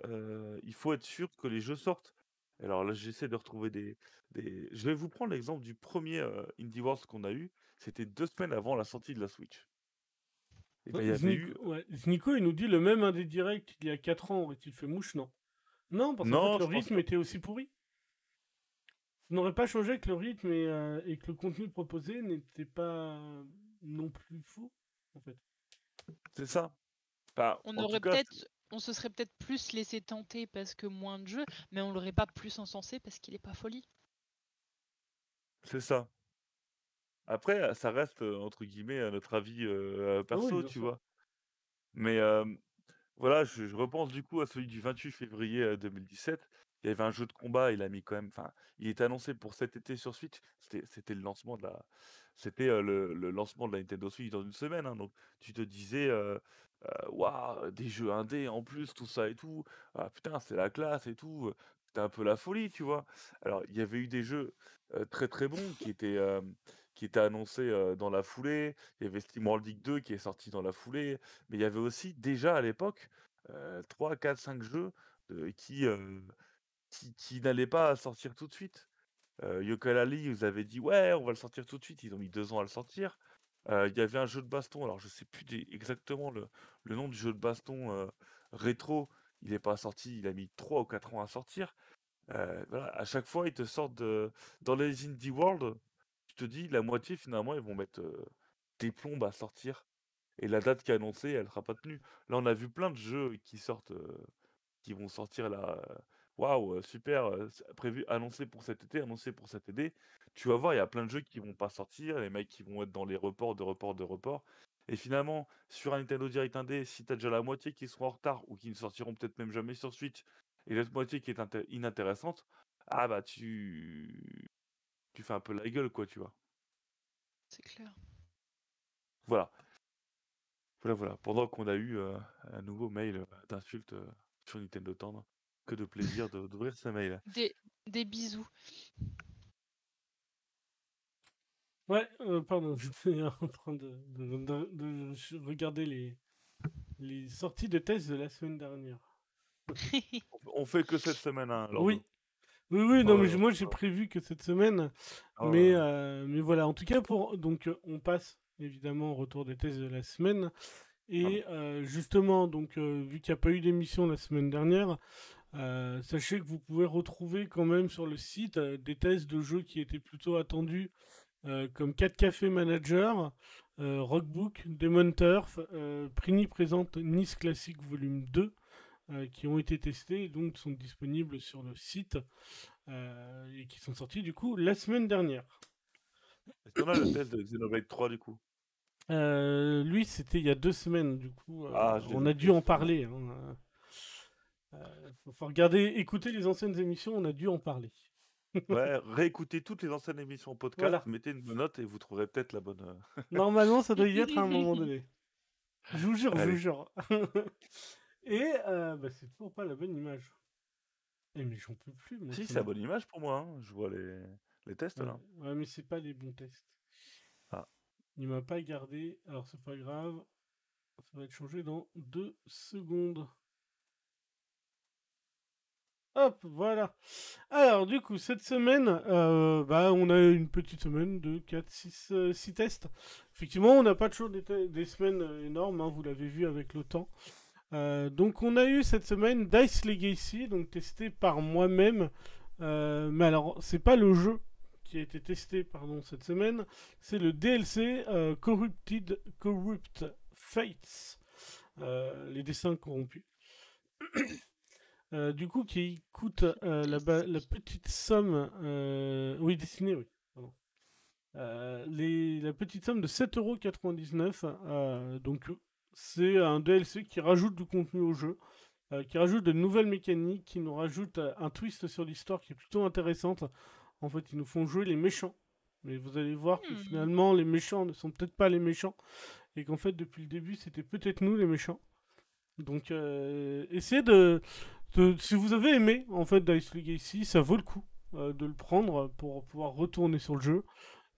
Speaker 1: euh, il faut être sûr que les jeux sortent. Alors là, j'essaie de retrouver des, des... Je vais vous prendre l'exemple du premier Indie World qu'on a eu. C'était deux semaines avant la sortie de la Switch. Et ben, il y avait eu...
Speaker 3: Znico, ouais, Znico, il nous dit le même un des directs il y a 4 ans aurait-il fait mouche Non? Non, parce
Speaker 1: Non,
Speaker 3: fait, le rythme était aussi pourri. Ça n'aurait pas changé que le rythme et, euh, et que le contenu proposé n'était pas non plus faux, en fait.
Speaker 1: C'est ça.
Speaker 2: On aurait peut-être, on se serait peut-être plus laissé tenter parce que moins de jeux, mais on l'aurait pas plus encensé parce qu'il est pas folie.
Speaker 1: c'est ça. Après, ça reste, heu, entre guillemets, à notre avis,
Speaker 3: Ah oui,
Speaker 1: perso, tu vois? Mais, voilà, je repense du coup à celui du 28 février, heu, 2017. Il y avait un jeu de combat, il a mis quand même enfin, il était annoncé pour cet été sur Switch. C'était le lancement de la c'était, le lancement de la Nintendo Switch dans une semaine, hein, donc tu te disais, «Waouh, des jeux indés en plus, tout ça et tout. Ah putain, c'est la classe et tout», c'était un peu la folie, tu vois? Alors, il y avait eu des jeux, très, très bons qui étaient, qui étaient annoncés, heu, dans la foulée. Il y avait SteamWorld Dig 2 qui est sorti dans la foulée, mais il y avait aussi déjà à l'époque, heu, 3-4-5 jeux, heu, qui, heu, qui qui n'allaient pas sortir tout de suite. Yooka-Laylee, ils nous avaient dit: «Ouais, on va le sortir tout de suite», ils ont mis 2 ans à le sortir. Il y avait un jeu de baston, alors je sais plus exactement le le nom du jeu de baston, rétro, il est pas sorti, il a mis 3 ou 4 ans à sortir. À chaque fois, ils te sortent, heu, dans les indie world, te dis la moitié finalement, ils vont mettre, des plombes à sortir et la date qui est annoncée, elle sera pas tenue. Là, on a vu plein de jeux qui sortent, qui vont sortir là, waouh, super, prévu annoncé pour cet été, annoncé pour cet été. Tu vas voir, il y a plein de jeux qui vont pas sortir, les mecs qui vont être dans les reports, de reports, de reports et finalement, sur un Nintendo Direct indé, si tu as déjà la moitié qui sont en retard ou qui ne sortiront peut-être même jamais sur Switch et l'autre moitié qui est inté inintéressante, ah bah tu tu fais un peu la gueule quoi, tu vois?
Speaker 2: C'est clair.
Speaker 1: Voilà. Voilà, voilà. Pendant qu'on a eu, heu, un nouveau mail, heu, d'insultes, heu, sur Nintendo Tendre. Que de plaisir d'ouvrir ce mail.
Speaker 2: Des, des bisous.
Speaker 3: Ouais, euh, pardon, j'étais en train de, de- de- de ch- regarder les, les sorties de tests de la semaine dernière.
Speaker 1: On fait que cette semaine, hein, Lordo.
Speaker 3: Oui. Oui, oui, non, mais moi j'ai prévu que cette semaine,
Speaker 1: Ah
Speaker 3: mais, euh, mais voilà, en tout cas, pour, donc euh, on passe évidemment au retour des tests de la semaine. Et euh, justement, donc euh, vu qu'il n'y a pas eu d'émission la semaine dernière, euh, sachez que vous pouvez retrouver quand même sur le site des tests de jeux qui étaient plutôt attendus, comme 4 Café Manager, Rockbook, Demon Turf, Prini présente Nice Classic Volume 2, euh, qui ont été testés donc sont disponibles sur le site euh, et qui sont sortis du coup la semaine dernière.
Speaker 1: Est-ce qu'on a le test de Xenoblade 3 du coup?
Speaker 3: Euh, lui, c'était il y a deux semaines, du coup,
Speaker 1: Ah,
Speaker 3: on a dû en parler. Hein. Faut, faut regarder, écouter les anciennes émissions, on a dû en parler.
Speaker 1: Ouais, réécoutez toutes les anciennes émissions podcast,
Speaker 3: Voilà.
Speaker 1: mettez une note et vous trouverez peut-être la bonne,
Speaker 3: Normalement, ça doit y être à un moment donné. Je vous jure, je vous jure. et euh, bah, c'est toujours pas la bonne image. Eh, mais j'en peux plus. moi,
Speaker 1: Si, c'est la bonne image pour moi, hein. Je vois les les tests là.
Speaker 3: ouais, mais c'est pas les bons tests.
Speaker 1: Ah.
Speaker 3: Il m'a pas gardé, alors c'est pas grave. Ça va être changé dans deux secondes. Hop, voilà. Alors, du coup, cette semaine, euh, bah, on a une petite semaine de 4, 6, 6 tests. Effectivement, on n'a pas toujours des, des semaines euh, énormes, hein, vous l'avez vu avec le temps. Euh, donc, on a eu cette semaine Dice Legacy, donc testé par moi-même. Euh, mais alors, c'est pas le jeu qui a été testé pardon, cette semaine, c'est le DLC euh, Corrupted Corrupt Fates, les dessins corrompus. Du coup, qui coûte la, petite somme. oui, dessiné, oui. la petite somme de 7,99€. Euh, donc, c'est un DLC qui rajoute du contenu au jeu, euh, qui rajoute de nouvelles mécaniques, qui nous rajoute euh, un twist sur l'histoire qui est plutôt intéressante. En fait, ils nous font jouer les méchants. Mais vous allez voir que
Speaker 2: Hmm.
Speaker 3: finalement, les méchants ne sont peut-être pas les méchants. Et qu'en fait, depuis le début, c'était peut-être nous les méchants. Donc, euh, essayez de, de- Si vous avez aimé, en fait, Dice Legacy, ça vaut le coup euh, de le prendre pour pouvoir retourner sur le jeu.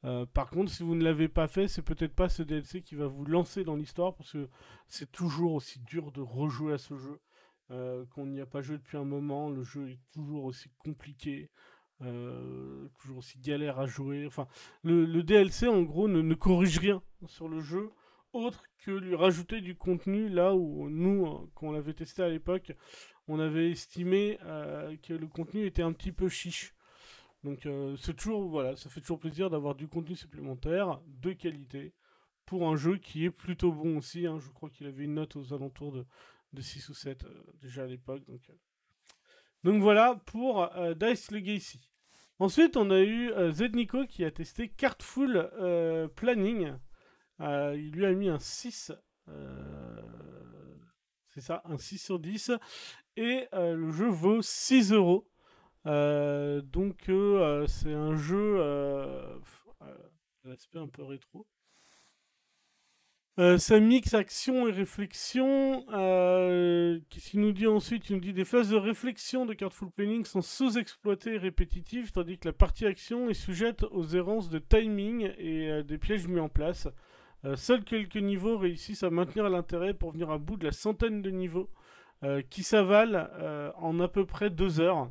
Speaker 3: Euh, par contre, si vous ne l'avez pas fait, c'est peut-être pas ce DLC qui va vous lancer dans l'histoire parce que c'est toujours aussi dur de rejouer à ce jeu. Euh, qu'on n'y a pas joué depuis un moment, le jeu est toujours aussi compliqué, euh, toujours aussi galère à jouer. Enfin, le, DLC en gros ne, ne corrige rien sur le jeu, autre que lui rajouter du contenu là où nous, euh, quand on l'avait testé à l'époque, on avait estimé que le contenu était un petit peu chiche. Donc euh, c'est toujours voilà, ça fait toujours plaisir d'avoir du contenu supplémentaire de qualité pour un jeu qui est plutôt bon aussi. hein. Je crois qu'il avait une note aux alentours de, de 6 ou 7 euh, déjà à l'époque. Donc, euh. voilà pour Dice Legacy. Ensuite, on a eu Zednico qui a testé Cardful euh, Planning. Il lui a mis un 6. c'est ça, un 6 sur 10. Et le jeu vaut 6 euros. Euh, donc euh, euh, c'est un jeu euh, l'aspect un peu rétro. Ça mixe action et réflexion. Qu'est-ce qu'il nous dit ensuite? Il nous dit des phases de réflexion de Cardful Planning sont sous-exploitées et répétitives, tandis que la partie action est sujette aux errances de timing et des pièges mis en place. Seuls quelques niveaux réussissent à maintenir l'intérêt pour venir à bout de la centaine de niveaux qui s'avalent en à peu près deux heures.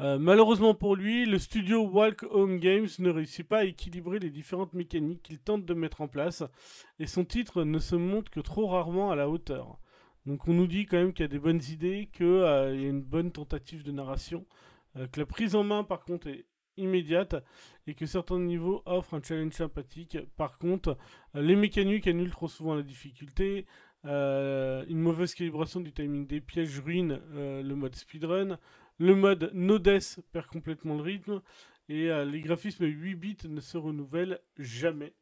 Speaker 3: Euh, malheureusement pour lui, le studio Walk Home Games ne réussit pas à équilibrer les différentes mécaniques qu'il tente de mettre en place, et son titre ne se montre que trop rarement à la hauteur. Donc on nous dit quand même qu'il y a des bonnes idées, qu'il y a une bonne tentative de narration, euh, que la prise en main par contre est immédiate, et que certains niveaux offrent un challenge sympathique. Par contre, euh, les mécaniques annulent trop souvent la difficulté, euh, une mauvaise calibration du timing des pièges ruine euh, le mode speedrun, le mode no death perd complètement le rythme et euh, les graphismes 8 bits ne se renouvellent jamais.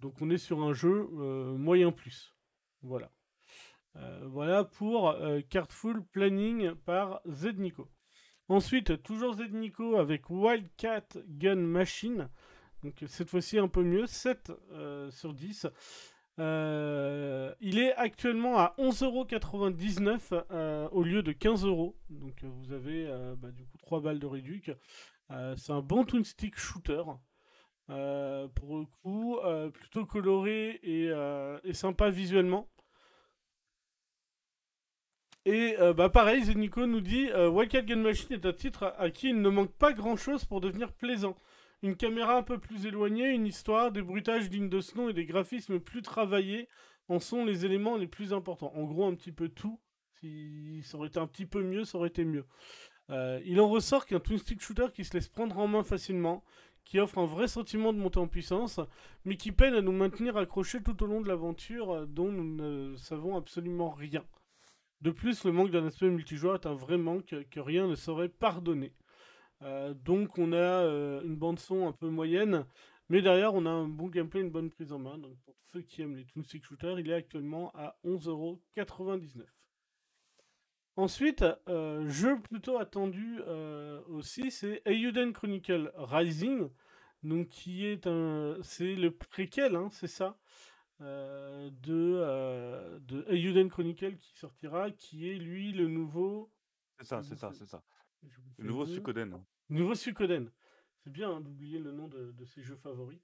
Speaker 3: Donc on est sur un jeu euh, moyen plus. Voilà. Euh, voilà pour Cardful Planning par Zednico. Ensuite, toujours Zednico avec Wildcat Gun Machine. Donc cette fois-ci un peu mieux, 7 euh, sur 10. Euh, il est actuellement à 11,99€ euh, au lieu de 15€. Donc euh, vous avez bah, du coup 3 balles de réduc. C'est un bon twin stick shooter. Pour le coup, plutôt coloré et, sympa visuellement. Et bah pareil, Zenico nous dit Wildcat Gun Machine est un titre à qui il ne manque pas grand chose pour devenir plaisant. Une caméra un peu plus éloignée, une histoire, des bruitages dignes de ce nom et des graphismes plus travaillés en sont les éléments les plus importants. En gros, un petit peu tout. Si ça aurait été un petit peu mieux, ça aurait été mieux. Euh, il en ressort qu'un twin stick shooter qui se laisse prendre en main facilement, qui offre un vrai sentiment de montée en puissance, mais qui peine à nous maintenir accrochés tout au long de l'aventure dont nous ne savons absolument rien. De plus, le manque d'un aspect multijoueur est un vrai manque que rien ne saurait pardonner. Euh, donc on a euh, une bande son un peu moyenne, mais derrière on a un bon gameplay, une bonne prise en main. Donc pour ceux qui aiment les twin stick shooters, il est actuellement à 11,99€. Ensuite, euh, jeu plutôt attendu aussi, c'est Eiyuden Chronicle Rising, donc qui est un, c'est le préquel, hein, c'est ça, de de Eiyuden Chronicle qui sortira, qui est lui le nouveau,
Speaker 1: C'est ça, c'est ça, c'est ça. Le nouveau
Speaker 3: nom. Nouveau Suikoden. C'est bien hein, d'oublier le nom de, de ses jeux favoris.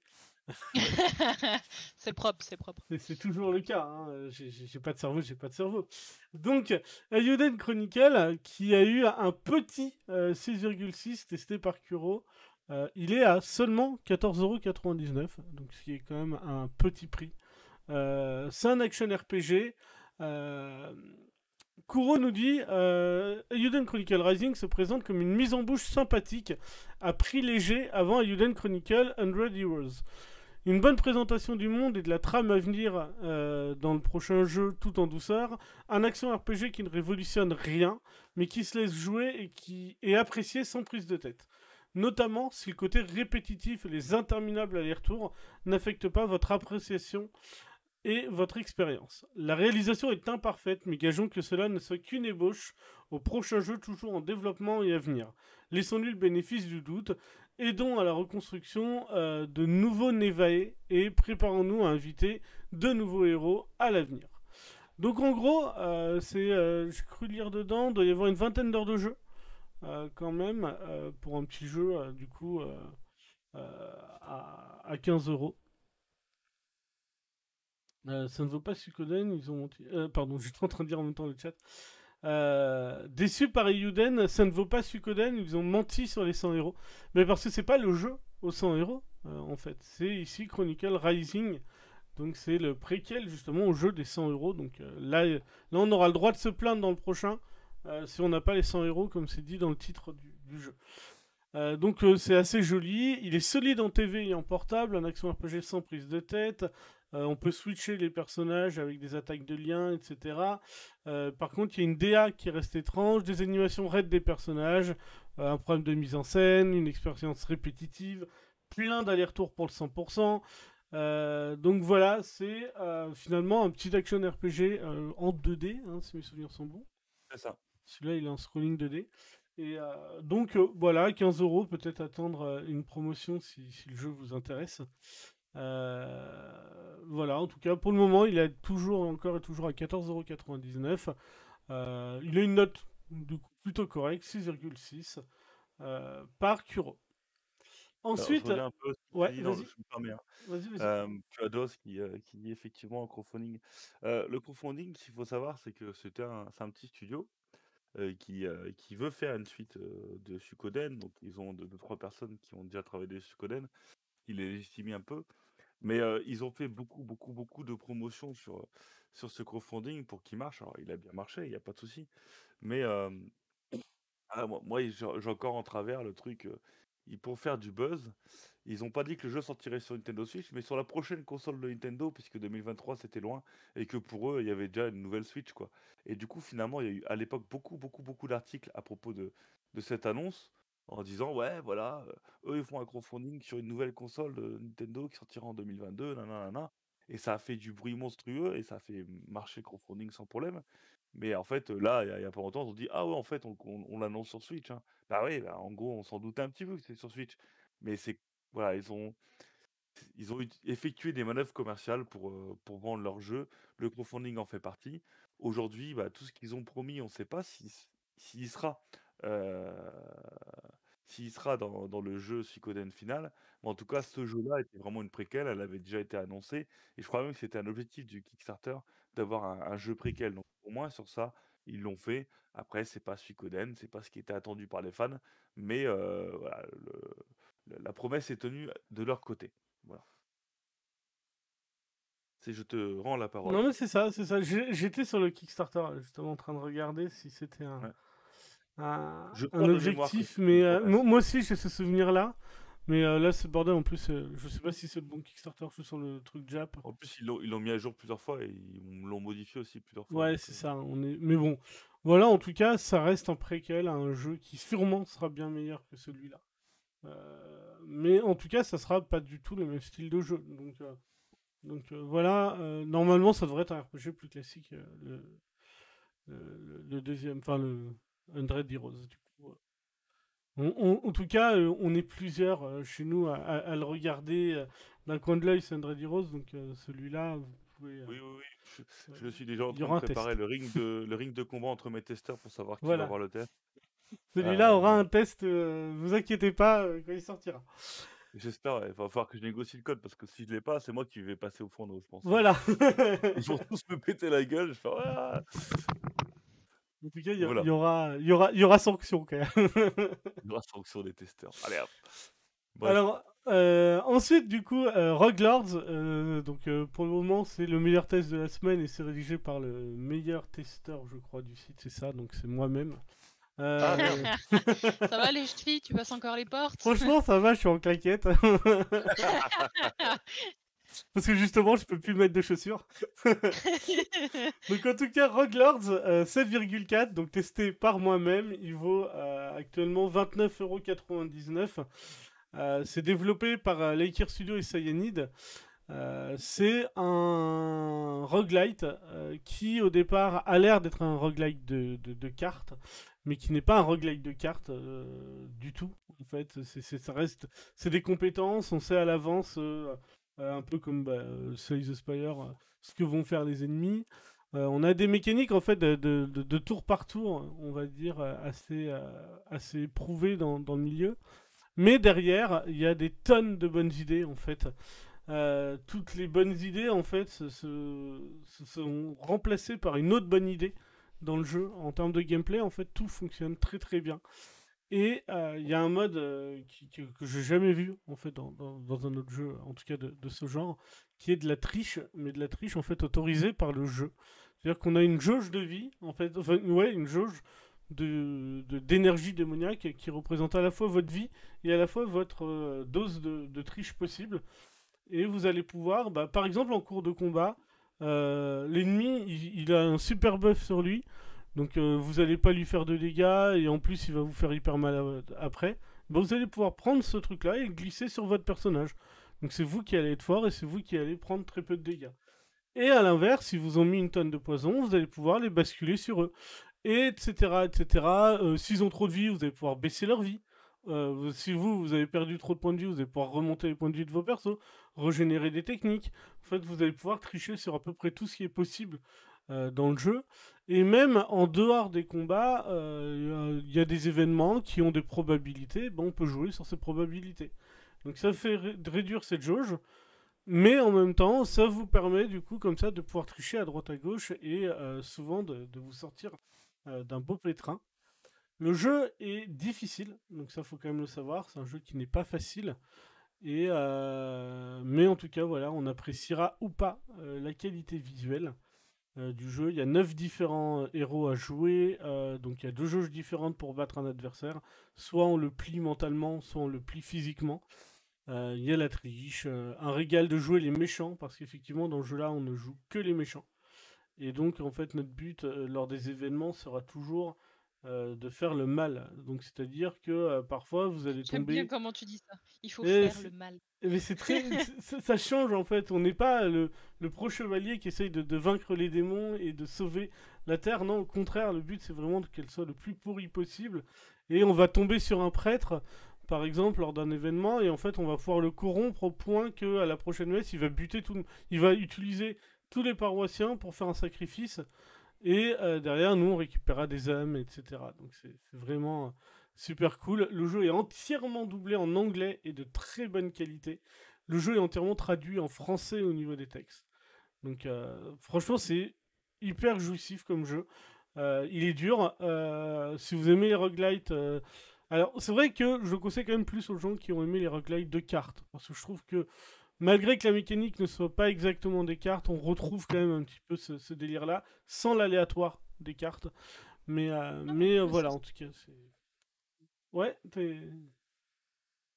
Speaker 2: c'est propre, c'est propre.
Speaker 3: C'est- toujours le cas. Hein. euh, J'ai pas de cerveau, j'ai pas de cerveau. Donc, Ayuden Chronicle, euh, qui a eu un petit euh, 6,6 testé par Kuro, euh, il est à seulement 14,99€, donc ce qui est quand même un petit prix. Euh, C'est un action RPG. Euh, Kuro nous dit euh, Ayuden Chronicle Rising se présente comme une mise en bouche sympathique à prix léger avant Ayuden Chronicle 100 Heroes. Une bonne présentation du monde et de la trame à venir euh, dans le prochain jeu tout en douceur. Un action RPG qui ne révolutionne rien, mais qui se laisse jouer et qui est apprécié sans prise de tête. Notamment si le côté répétitif et les interminables allers-retours n'affectent pas votre appréciation et votre expérience. La réalisation est imparfaite, mais gageons que cela ne soit qu'une ébauche au prochain jeu toujours en développement et à venir. Laissons-lui le bénéfice du doute, aidons à la reconstruction euh, de nouveaux Nevae et préparons-nous à inviter de nouveaux héros à l'avenir. Donc en gros, euh, c'est, euh, j'ai cru lire dedans, doit y avoir une vingtaine d'heures de jeu euh, quand même pour un petit jeu du coup à, à 15 euros. Euh, ça ne vaut pas Suikoden, ils ont menti. euh, pardon, j'étais en train de dire en même temps le chat. Euh, déçu par Eiyuden, ça ne vaut pas Suikoden, ils ont menti sur les 100 héros. Mais parce que c'est pas le jeu aux 100 héros, euh, en fait. C'est ici Chronicle Rising. Donc c'est le préquel justement au jeu des 100 héros. Donc là, là, on aura le droit de se plaindre dans le prochain si on n'a pas les 100 héros, comme c'est dit dans le titre du, jeu. Donc c'est assez joli. Il est solide en TV et en portable, un action RPG sans prise de tête. Euh, on peut switcher les personnages avec des attaques de liens, etc. par contre, il y a une DA qui reste étrange, des animations raides des personnages, un problème de mise en scène, une expérience répétitive, plein d'allers-retours pour le 100%. donc voilà, c'est finalement un petit action RPG en 2D, hein, si mes souvenirs sont bons.
Speaker 1: C'est ça.
Speaker 3: Celui-là, il est en scrolling 2D. Et euh, donc euh, voilà, 15 euros, peut-être attendre euh, une promotion si, le jeu vous intéresse. Voilà, en tout cas, pour le moment, il est toujours encore et toujours à 14,99€. il a une note du coup, plutôt correcte, 6,6 par Kuro. Ensuite,
Speaker 1: ouais, vas-y. Hein. Vas-y, vas-y. tu as DOS qui, qui dit effectivement crowdfunding. le crowdfunding, ce qu'il faut savoir, c'est que c'était un, c'est un petit studio qui, qui veut faire une suite de Sukoden. Donc, ils ont deux, trois personnes qui ont déjà travaillé sur Sukoden, qui les légitiment un peu. Mais ils ont fait beaucoup, beaucoup, beaucoup de promotions sur, sur ce crowdfunding pour qu'il marche. Alors, il a bien marché, il n'y a pas de souci. Mais ah, moi, moi j'ai encore en travers le truc. pour faire du buzz, ils n'ont pas dit que le jeu sortirait sur Nintendo Switch, mais sur la prochaine console de Nintendo, puisque 2023 c'était loin, et que pour eux il y avait déjà une nouvelle Switch quoi. Et du coup finalement il y a eu à l'époque beaucoup beaucoup beaucoup d'articles à propos de, de cette annonce en disant ouais voilà euh, eux ils font un crowdfunding sur une nouvelle console de Nintendo qui sortira en 2022 nanana et ça a fait du bruit monstrueux et ça a fait marcher crowdfunding sans problème mais en fait là il y, a pas longtemps on dit ah ouais en fait on, l'annonce sur Switch hein. bah oui bah, en gros on s'en doutait un petit peu que c'est sur Switch mais c'est voilà, ils ont, ils ont effectué des manœuvres commerciales pour, pour vendre leur jeu. Le crowdfunding en fait partie. Aujourd'hui, bah, tout ce qu'ils ont promis, on ne sait pas s'il si, sera, s'il sera dans, dans, le jeu Suikoden final. Mais en tout cas, ce jeu-là était vraiment une préquelle. Elle avait déjà été annoncée. Et je crois même que c'était un objectif du Kickstarter d'avoir un, jeu préquel. Donc, au moins, sur ça, ils l'ont fait. Après, c'est pas Suikoden, c'est pas ce qui était attendu par les fans. Mais voilà, le, la promesse est tenue de leur côté. Voilà. C'est je te rends la parole.
Speaker 3: Non mais c'est ça, c'est ça. J'étais sur le Kickstarter justement en train de regarder si c'était un, un, objectif, mais euh, moi aussi j'ai ce souvenir là. Mais euh, là, c'est bordel. En plus, euh, je sais pas si c'est le bon Kickstarter. Je sur le truc Jap.
Speaker 1: En plus, ils l'ont mis à jour plusieurs fois et ils l'ont modifié aussi plusieurs fois.
Speaker 3: Ouais, c'est ça. On est... Mais bon, voilà. En tout cas, ça reste un préquel à un jeu qui sûrement sera bien meilleur que celui-là. Mais en tout cas, ça sera pas du tout le même style de jeu. Donc, donc voilà, normalement, ça devrait être un RPG plus classique, le, le, deuxième, enfin le Undread Heroes. Du coup, en tout cas, on est plusieurs chez nous à, le regarder d'un coin de l'œil, c'est Undread Heroes, donc celui-là, vous
Speaker 1: pouvez. oui, oui, oui. Je, suis déjà en train de préparer le ring de, le ring de combat entre mes testeurs pour savoir qui va avoir le test.
Speaker 3: Celui-là aura un test, euh, vous inquiétez pas, euh, quand il sortira.
Speaker 1: J'espère, il va falloir que je négocie le code parce que si je l'ai pas, c'est moi qui vais passer au fond, je pense.
Speaker 3: Voilà.
Speaker 1: Ils vont tous me péter la gueule. Je fais,
Speaker 3: En tout cas, il y, aura, il y, aura, il y aura sanction quand même.
Speaker 1: il y aura sanction des testeurs. Allez hop.
Speaker 3: Alors, euh, ensuite, du coup, euh, Rogue Lords. donc, pour le moment, c'est le meilleur test de la semaine et c'est rédigé par le meilleur testeur, je crois, du site. C'est ça, donc c'est moi-même.
Speaker 2: Ah, euh, ça va les chevilles, tu passes encore les portes?
Speaker 3: Franchement, ça va, je suis en claquette. Parce que justement, je peux plus mettre de chaussures. donc en tout cas, Rogue Lords 7,4, euh, donc testé par moi-même, il vaut euh, actuellement 29,99€. c'est développé par Laker Studio et Cyanide. c'est un roguelite qui au départ a l'air d'être un roguelite de, de, de cartes, mais qui n'est pas un roguelike de cartes euh, du tout. En fait, c'est, ça reste, c'est des compétences, on sait à l'avance, euh, euh, un peu comme bah, Slay the Spire, ce que vont faire les ennemis. on a des mécaniques en fait de, tour par tour, on va dire, assez, assez prouvées dans, dans, le milieu. Mais derrière, il y a des tonnes de bonnes idées en fait. toutes les bonnes idées en fait se sont remplacées par une autre bonne idée dans le jeu. En termes de gameplay, en fait, tout fonctionne très très bien. Et euh, il y a un mode euh, qui, que, que j'ai jamais vu en fait dans, un autre jeu, en tout cas de, ce genre, qui est de la triche, mais de la triche en fait autorisée par le jeu. C'est-à-dire qu'on a une jauge de vie, en fait, ouais, une jauge de d'énergie démoniaque qui représente à la fois votre vie et à la fois votre euh, dose de, de triche possible. Et vous allez pouvoir, bah, par exemple en cours de combat, euh, l'ennemi il, il a un super buff sur lui, donc euh, vous allez pas lui faire de dégâts et en plus il va vous faire hyper mal à- après. Bah, vous allez pouvoir prendre ce truc-là et le glisser sur votre personnage. Donc c'est vous qui allez être fort et c'est vous qui allez prendre très peu de dégâts. Et à l'inverse, si vous ont mis une tonne de poison, vous allez pouvoir les basculer sur eux. Et etc. etc. Euh, S'ils ont trop de vie, vous allez pouvoir baisser leur vie. Euh, si vous, vous avez perdu trop de points de vie, vous allez pouvoir remonter les points de vie de vos persos, régénérer des techniques. En fait, vous allez pouvoir tricher sur à peu près tout ce qui est possible euh, dans le jeu. Et même en dehors des combats, euh, il y a des événements qui ont des probabilités. On peut jouer sur ces probabilités. Donc ça fait ré- réduire cette jauge. Mais en même temps, ça vous permet du coup comme ça de pouvoir tricher à droite à gauche et euh, souvent de, vous sortir euh, d'un beau pétrin. Le jeu est difficile, donc ça faut quand même le savoir. C'est un jeu qui n'est pas facile. Et mais en tout cas, voilà, on appréciera ou pas la qualité visuelle euh, du jeu. Il y a 9 différents euh, héros à jouer, euh, donc il y a deux jauges différentes pour battre un adversaire. Soit on le plie mentalement, soit on le plie physiquement. Il y a la triche, un régal de jouer les méchants, parce qu'effectivement dans ce jeu-là on ne joue que les méchants. Et donc en fait notre but lors des événements sera toujours euh, de faire le mal. Donc c'est-à-dire que euh, parfois vous allez
Speaker 2: J'aime
Speaker 3: tomber...
Speaker 2: bien comment tu dis ça. Il faut faire le mal.
Speaker 3: Mais c'est très, ça change en fait. On n'est pas le, le pro chevalier qui essaye de, de vaincre les démons et de sauver la terre. Non, au contraire, le but c'est vraiment qu'elle soit le plus pourrie possible. Et on va tomber sur un prêtre, par exemple, lors d'un événement, et en fait on va pouvoir le corrompre au point que à la prochaine messe il va buter tout, il va utiliser tous les paroissiens pour faire un sacrifice. Et euh, derrière, nous, on récupérera des âmes, etc. Donc c'est vraiment euh, super cool. Le jeu est entièrement doublé en anglais et de très bonne qualité. Le jeu est entièrement traduit en français au niveau des textes. Donc euh, franchement, c'est hyper jouissif comme jeu. Il est dur. Si vous aimez les roguelites... Alors, c'est vrai que je le conseille quand même plus aux gens qui ont aimé les roguelites de cartes. Parce que je trouve que malgré que la mécanique ne soit pas exactement des cartes, on retrouve quand même un petit peu ce, ce délire-là, sans l'aléatoire des cartes. Mais, euh,
Speaker 2: Non,
Speaker 3: mais euh, voilà, en tout cas, c'est... Ouais, t'es...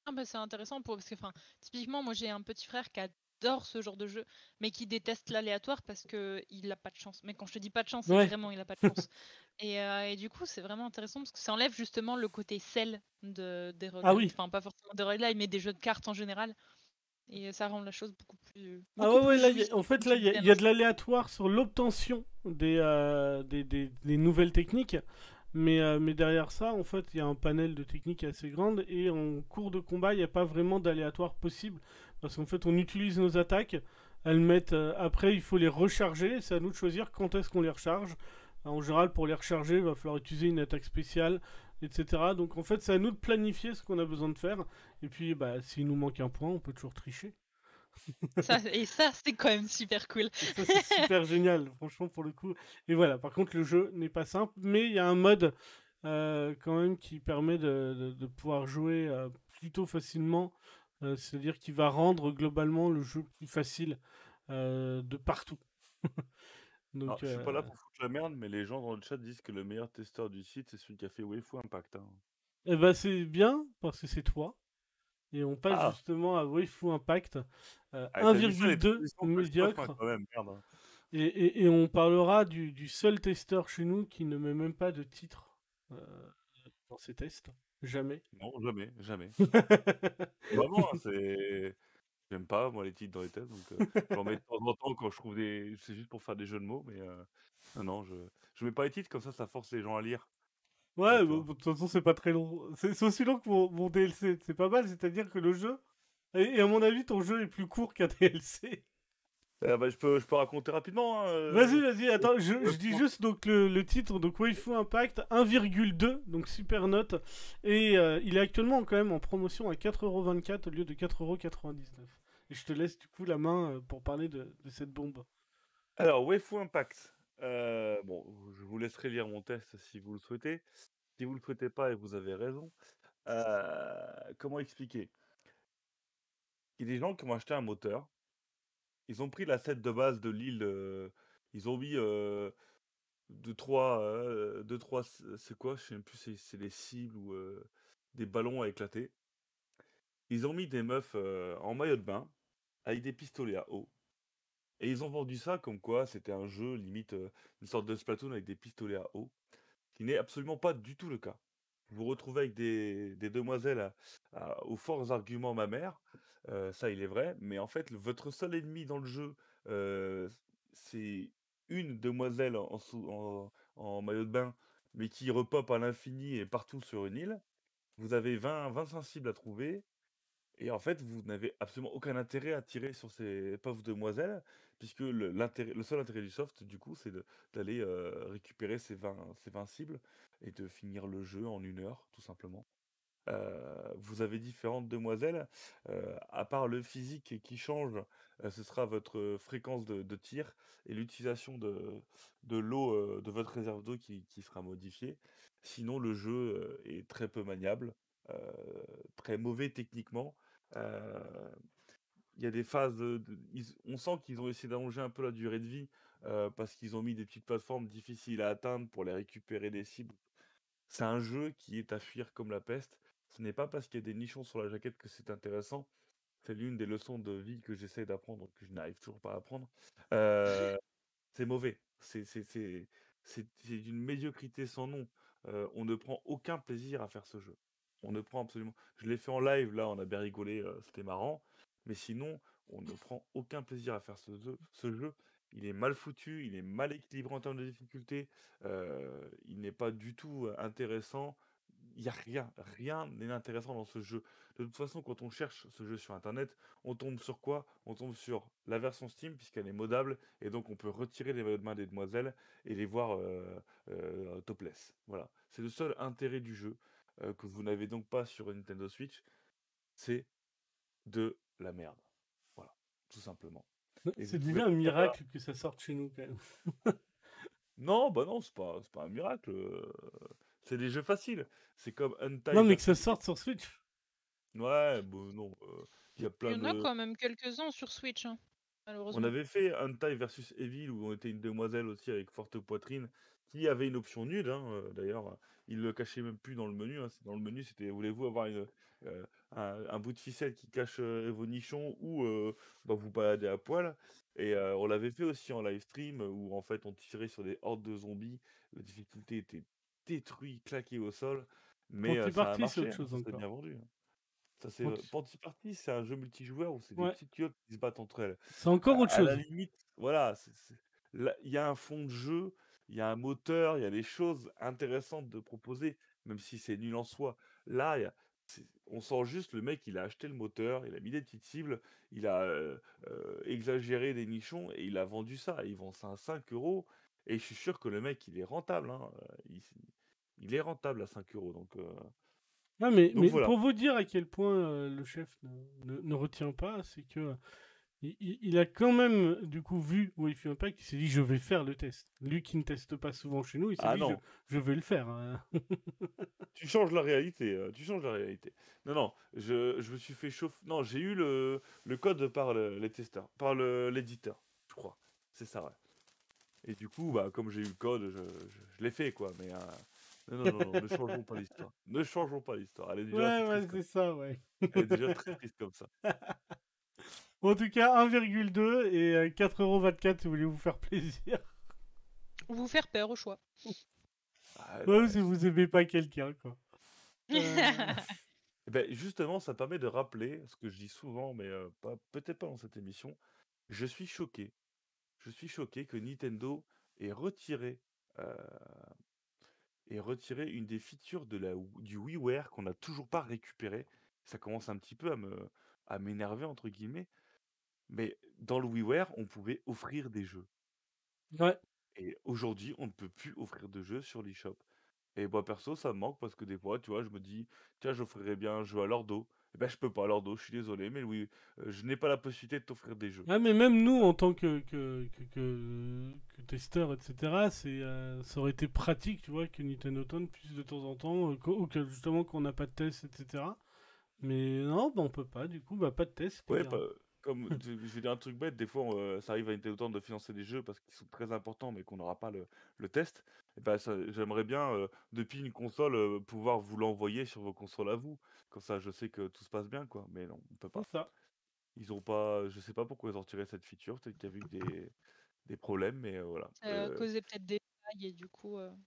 Speaker 2: Ah bah, c'est intéressant pour parce que enfin typiquement moi j'ai un petit frère qui adore ce genre de jeu mais qui déteste l'aléatoire parce que il a pas de chance. Mais quand je te dis pas de chance, c'est
Speaker 3: Ouais.
Speaker 2: vraiment il a pas de chance. et, euh, et du coup c'est vraiment intéressant parce que ça enlève justement le côté sel de des
Speaker 3: Ah oui.
Speaker 2: Enfin pas forcément des roguelites mais des jeux de cartes en général. Et ça rend la chose beaucoup plus.
Speaker 3: Ah
Speaker 2: beaucoup
Speaker 3: ouais, ouais,
Speaker 2: plus
Speaker 3: là, y a-
Speaker 2: jouissive,
Speaker 3: en fait, là, il y, y a de l'aléatoire sur l'obtention des, euh, des, des- des nouvelles techniques. Mais, euh, mais derrière ça, en fait, il y a un panel de techniques assez grande. Et en cours de combat, il n'y a pas vraiment d'aléatoire possible. Parce qu'en fait, on utilise nos attaques. Elles mettent. euh, après, il faut les recharger. C'est à nous de choisir quand est-ce qu'on les recharge. En général, pour les recharger, il va falloir utiliser une attaque spéciale, etc. Donc, en fait, c'est à nous de planifier ce qu'on a besoin de faire. Et puis, bah, s'il nous manque un point, on peut toujours tricher.
Speaker 2: Ça, et ça c'est quand même super cool.
Speaker 3: Ça, c'est super génial, franchement, pour le coup. Et voilà, par contre, le jeu n'est pas simple, mais il y a un mode euh, quand même qui permet de, de- de pouvoir jouer euh, plutôt facilement. Euh, C'est-à-dire qu'il va rendre globalement le jeu plus facile de partout. Donc,
Speaker 1: Alors, je suis pas là
Speaker 3: euh,
Speaker 1: pour foutre la merde, mais les gens dans le chat disent que le meilleur testeur du site, c'est celui qui a fait Waifu Impact. hein.
Speaker 3: eh ben, c'est bien, parce que c'est toi. Et on passe
Speaker 1: Ah.
Speaker 3: justement à Waifu Impact, euh,
Speaker 1: Ah, t'as vu ça, les
Speaker 3: 1,2
Speaker 1: transitions que je peux
Speaker 3: médiocre.
Speaker 1: faire quand même, merde. hein.
Speaker 3: Et, et- et on parlera du, du seul testeur chez nous qui ne met même pas de titre euh, dans ses tests. Jamais.
Speaker 1: Non, jamais, jamais. Vraiment, hein, c'est. J'aime pas, moi, les titres dans les tests, donc euh, j'en mets de temps en temps quand je trouve des. C'est juste pour faire des jeux de mots, mais euh, non, non, je... je mets pas les titres, comme ça, ça force les gens à lire.
Speaker 3: Ouais,
Speaker 1: D'accord.
Speaker 3: bon, de toute façon, c'est pas très long. C'est c'est aussi long que mon, mon DLC. C'est pas mal, c'est-à-dire que le jeu. Et, et à mon avis, ton jeu est plus court qu'un DLC.
Speaker 1: Euh, bah, je, peux, je peux raconter rapidement. hein, euh,
Speaker 3: Vas-y, vas-y, attends, je, dis juste donc le, le titre, donc Waifu Impact 1,2, donc super note. Et euh, il est actuellement quand même en promotion à 4,24€ au lieu de 4,99€. Je te laisse du coup la main euh, pour parler de, cette bombe.
Speaker 1: Alors, Waifu Impact. Euh, bon, je vous laisserai lire mon test si vous le souhaitez. Si vous le souhaitez pas, et vous avez raison. Euh, comment expliquer? Il y a des gens qui ont acheté un moteur. Ils ont pris la set de base de l'île. ils ont mis euh, de trois, euh, de trois, c'est quoi? Je sais même plus, c'est c'est des cibles ou des ballons à éclater. Ils ont mis des meufs en maillot de bain avec des pistolets à eau. Et ils ont vendu ça comme quoi c'était un jeu limite euh, une sorte de Splatoon avec des pistolets à eau, qui n'est absolument pas du tout le cas. Vous vous retrouvez avec des, demoiselles aux forts arguments mammaires, euh, ça il est vrai, mais en fait votre seul ennemi dans le jeu, euh, c'est une demoiselle en maillot de bain, mais qui repop à l'infini et partout sur une île. Vous avez 20, 25 cibles à trouver, et en fait, vous n'avez absolument aucun intérêt à tirer sur ces pauvres demoiselles, puisque le, seul intérêt du soft, du coup, c'est d'aller euh, récupérer ces 20, ces 20 cibles et de finir le jeu en une heure, tout simplement. Euh, vous avez différentes demoiselles, euh, à part le physique qui change, ce sera votre fréquence de, tir et l'utilisation de, l'eau, de votre réserve d'eau qui, sera modifiée. Sinon, le jeu est très peu maniable, très mauvais techniquement. Il y a des phases, on sent qu'ils ont essayé d'allonger un peu la durée de vie parce qu'ils ont mis des petites plateformes difficiles à atteindre pour les récupérer des cibles. C'est un jeu qui est à fuir comme la peste. Ce n'est pas parce qu'il y a des nichons sur la jaquette que c'est intéressant. C'est l'une des leçons de vie que j'essaie d'apprendre, que je n'arrive toujours pas à apprendre. C'est mauvais. C'est d'une médiocrité sans nom. On ne prend aucun plaisir à faire ce jeu. On ne prend absolument. Je l'ai fait en live, là, on a bien rigolé, c'était marrant. Mais sinon, on ne prend aucun plaisir à faire ce jeu. Il est mal foutu, il est mal équilibré en termes de difficulté. il n'est pas du tout intéressant. Il n'y a rien, rien n'est intéressant dans ce jeu. De toute façon, quand on cherche ce jeu sur Internet, on tombe sur quoi? On tombe sur la version Steam, puisqu'elle est modable, et donc on peut retirer les maillots de main des demoiselles et les voir euh, topless. Voilà. C'est le seul intérêt du jeu euh, que vous n'avez donc pas sur une Nintendo Switch. C'est de la merde. Voilà, tout simplement.
Speaker 3: C'est déjà un
Speaker 1: pas-
Speaker 3: miracle que ça sorte chez nous quand même.
Speaker 1: Non, bah non, c'est pas, c'est pas un miracle. euh, C'est des jeux faciles. C'est comme Untied.
Speaker 3: Non mais que ça sorte sur Switch.
Speaker 1: Ouais, bon, non. euh, Il y a
Speaker 2: Il
Speaker 1: plein
Speaker 2: y en a
Speaker 1: de.
Speaker 2: quand même quelques-uns sur Switch, hein,
Speaker 1: On
Speaker 2: malheureusement.
Speaker 1: avait fait Untie versus Evil où on était une demoiselle aussi avec forte poitrine qui avait une option nude. hein, euh, D'ailleurs, il le cachait même plus dans le menu. hein, Dans le menu, c'était voulez-vous avoir une, euh, un, un bout de ficelle qui cache euh, vos nichons ou euh, bah, vous balader à poil? Et on l'avait fait aussi en live stream où en fait on tirait sur des hordes de zombies. La difficulté était détruite, claquée au sol. Mais ça a marché,
Speaker 3: autre
Speaker 1: hein,
Speaker 3: chose
Speaker 1: ça
Speaker 3: encore.
Speaker 1: bien vendu. hein. Ça c'est Party, c'est un jeu multijoueur où c'est des
Speaker 3: Ouais.
Speaker 1: petites culottes qui se battent entre elles.
Speaker 3: C'est encore autre
Speaker 1: À
Speaker 3: chose.
Speaker 1: la limite, voilà, il y a un fond de jeu, il y a un moteur, il y a des choses intéressantes de proposer, même si c'est nul en soi. Là, il y a- c'est- on sent juste le mec, il a acheté le moteur, il a mis des petites cibles, il a euh, euh, exagéré des nichons et il a vendu ça. Il vend ça à 5 euros. Et je suis sûr que le mec, il est rentable. hein, Il, il est rentable à 5 euros. Donc, euh,
Speaker 3: Non, mais,
Speaker 1: Donc
Speaker 3: mais
Speaker 1: voilà.
Speaker 3: pour vous dire à quel point le chef ne, ne- ne retient pas, c'est que il, a quand même du coup vu Wi-Fi Impact, il s'est dit je vais faire le test. Lui qui ne teste pas souvent chez nous, il s'est
Speaker 1: Ah
Speaker 3: dit
Speaker 1: non.
Speaker 3: je, je vais le faire. hein.
Speaker 1: Tu changes la réalité, euh, tu changes la réalité. Non, non, je, je me suis fait chauffer. Non, j'ai eu le, le code par le- les testeurs, par l'éditeur, je crois. C'est ça, ouais. Et du coup, bah, comme j'ai eu le code, je, je- l'ai fait, quoi. Mais euh, non, non, non, non, ne changeons pas l'histoire. Ne changeons pas l'histoire. Elle est déjà
Speaker 3: Ouais, ouais, c'est ça, ouais.
Speaker 1: Elle est déjà très triste comme ça.
Speaker 3: En tout cas, 1,2 et euh, 4,24€ si vous voulez vous faire plaisir.
Speaker 2: Ou vous faire peur au choix.
Speaker 1: Ah,
Speaker 3: Ouais,
Speaker 1: bah,
Speaker 3: si vous aimez pas quelqu'un, quoi. Euh,
Speaker 1: Eh ben, justement, ça permet de rappeler ce que je dis souvent, mais euh, pas- peut-être pas dans cette émission. Je suis choqué. Je suis choqué que Nintendo ait retiré, euh, ait retiré une des features de la, du WiiWare qu'on n'a toujours pas récupéré. Ça commence un petit peu à me, à m'énerver, entre guillemets. Mais dans le WiiWare, on pouvait offrir des jeux.
Speaker 3: Ouais.
Speaker 1: Et aujourd'hui, on ne peut plus offrir de jeux sur l'eShop. Et moi, perso, ça me manque parce que des fois, tu vois, je me dis, tiens, j'offrirais bien un jeu à Lordo. Eh ben, je peux pas à Lordo, je suis désolé, mais oui, euh, je n'ai pas la possibilité de t'offrir des jeux.
Speaker 3: Ah, mais même nous, en tant que, que, que, que, que testeurs, etc., c'est, euh, ça aurait été pratique, tu vois, que Nintendo Town puisse de temps en temps, euh, ou que justement qu'on n'a pas de test, etc. Mais non, bah, on peut pas, du coup, bah, pas de test.
Speaker 1: Ouais, pas- comme je je vais dire un truc bête, des fois, heu, ça arrive à Nintendo de financer des jeux parce qu'ils sont très importants, mais qu'on n'aura pas le le test et bah, ça j'aimerais bien, heu, depuis une console, heu, pouvoir vous l'envoyer sur vos consoles à vous. Comme ça, je sais que tout se passe bien, quoi, mais non, on peut
Speaker 3: C'est
Speaker 1: pas.
Speaker 3: ça.
Speaker 1: Ils ont pas je sais pas pourquoi ils ont retiré cette feature, peut-être qu'il y a eu des des problèmes, mais voilà,
Speaker 2: Ça a
Speaker 1: heu,
Speaker 2: causé peut-être des failles et du coup,
Speaker 1: voilà,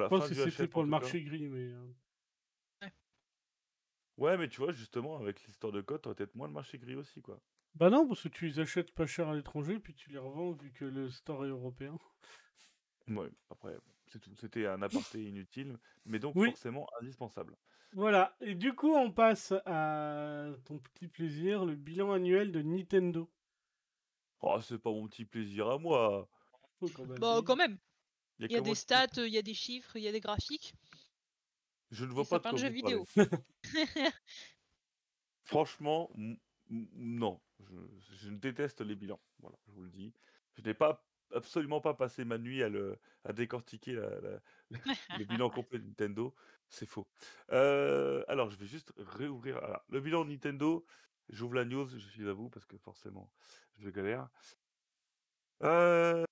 Speaker 3: Je pense que c'était pour le marché gris, mais
Speaker 2: ouais.
Speaker 1: Ouais, mais tu vois, justement, avec l'histoire de code, tu peut-être moins le marché gris aussi, quoi.
Speaker 3: Bah non, parce que tu les achètes pas cher à l'étranger, puis tu les revends vu que le store est européen.
Speaker 1: Mouais, après. C'était un aparté inutile, mais donc
Speaker 3: Oui,
Speaker 1: forcément indispensable.
Speaker 3: voilà. Et du coup, on passe à ton petit plaisir, le bilan annuel de Nintendo.
Speaker 1: Oh, c'est pas mon petit plaisir à moi.
Speaker 3: Faut quand même.
Speaker 2: Bah, quand même,
Speaker 1: Il y a
Speaker 2: il y a
Speaker 1: que moi
Speaker 2: des stats, il y a des chiffres, il y a des graphiques
Speaker 1: je ne vois pas de quoi vous parlez.
Speaker 2: vidéo.
Speaker 1: Franchement, n n non, je je déteste les bilans, voilà, je vous le dis. Je n'ai pas absolument pas passé ma nuit à le à décortiquer la la le bilan complet de Nintendo, c'est faux. Heu, alors je vais juste réouvrir alors le bilan de Nintendo, j'ouvre la news, je suis à vous parce que forcément je galère. Heu,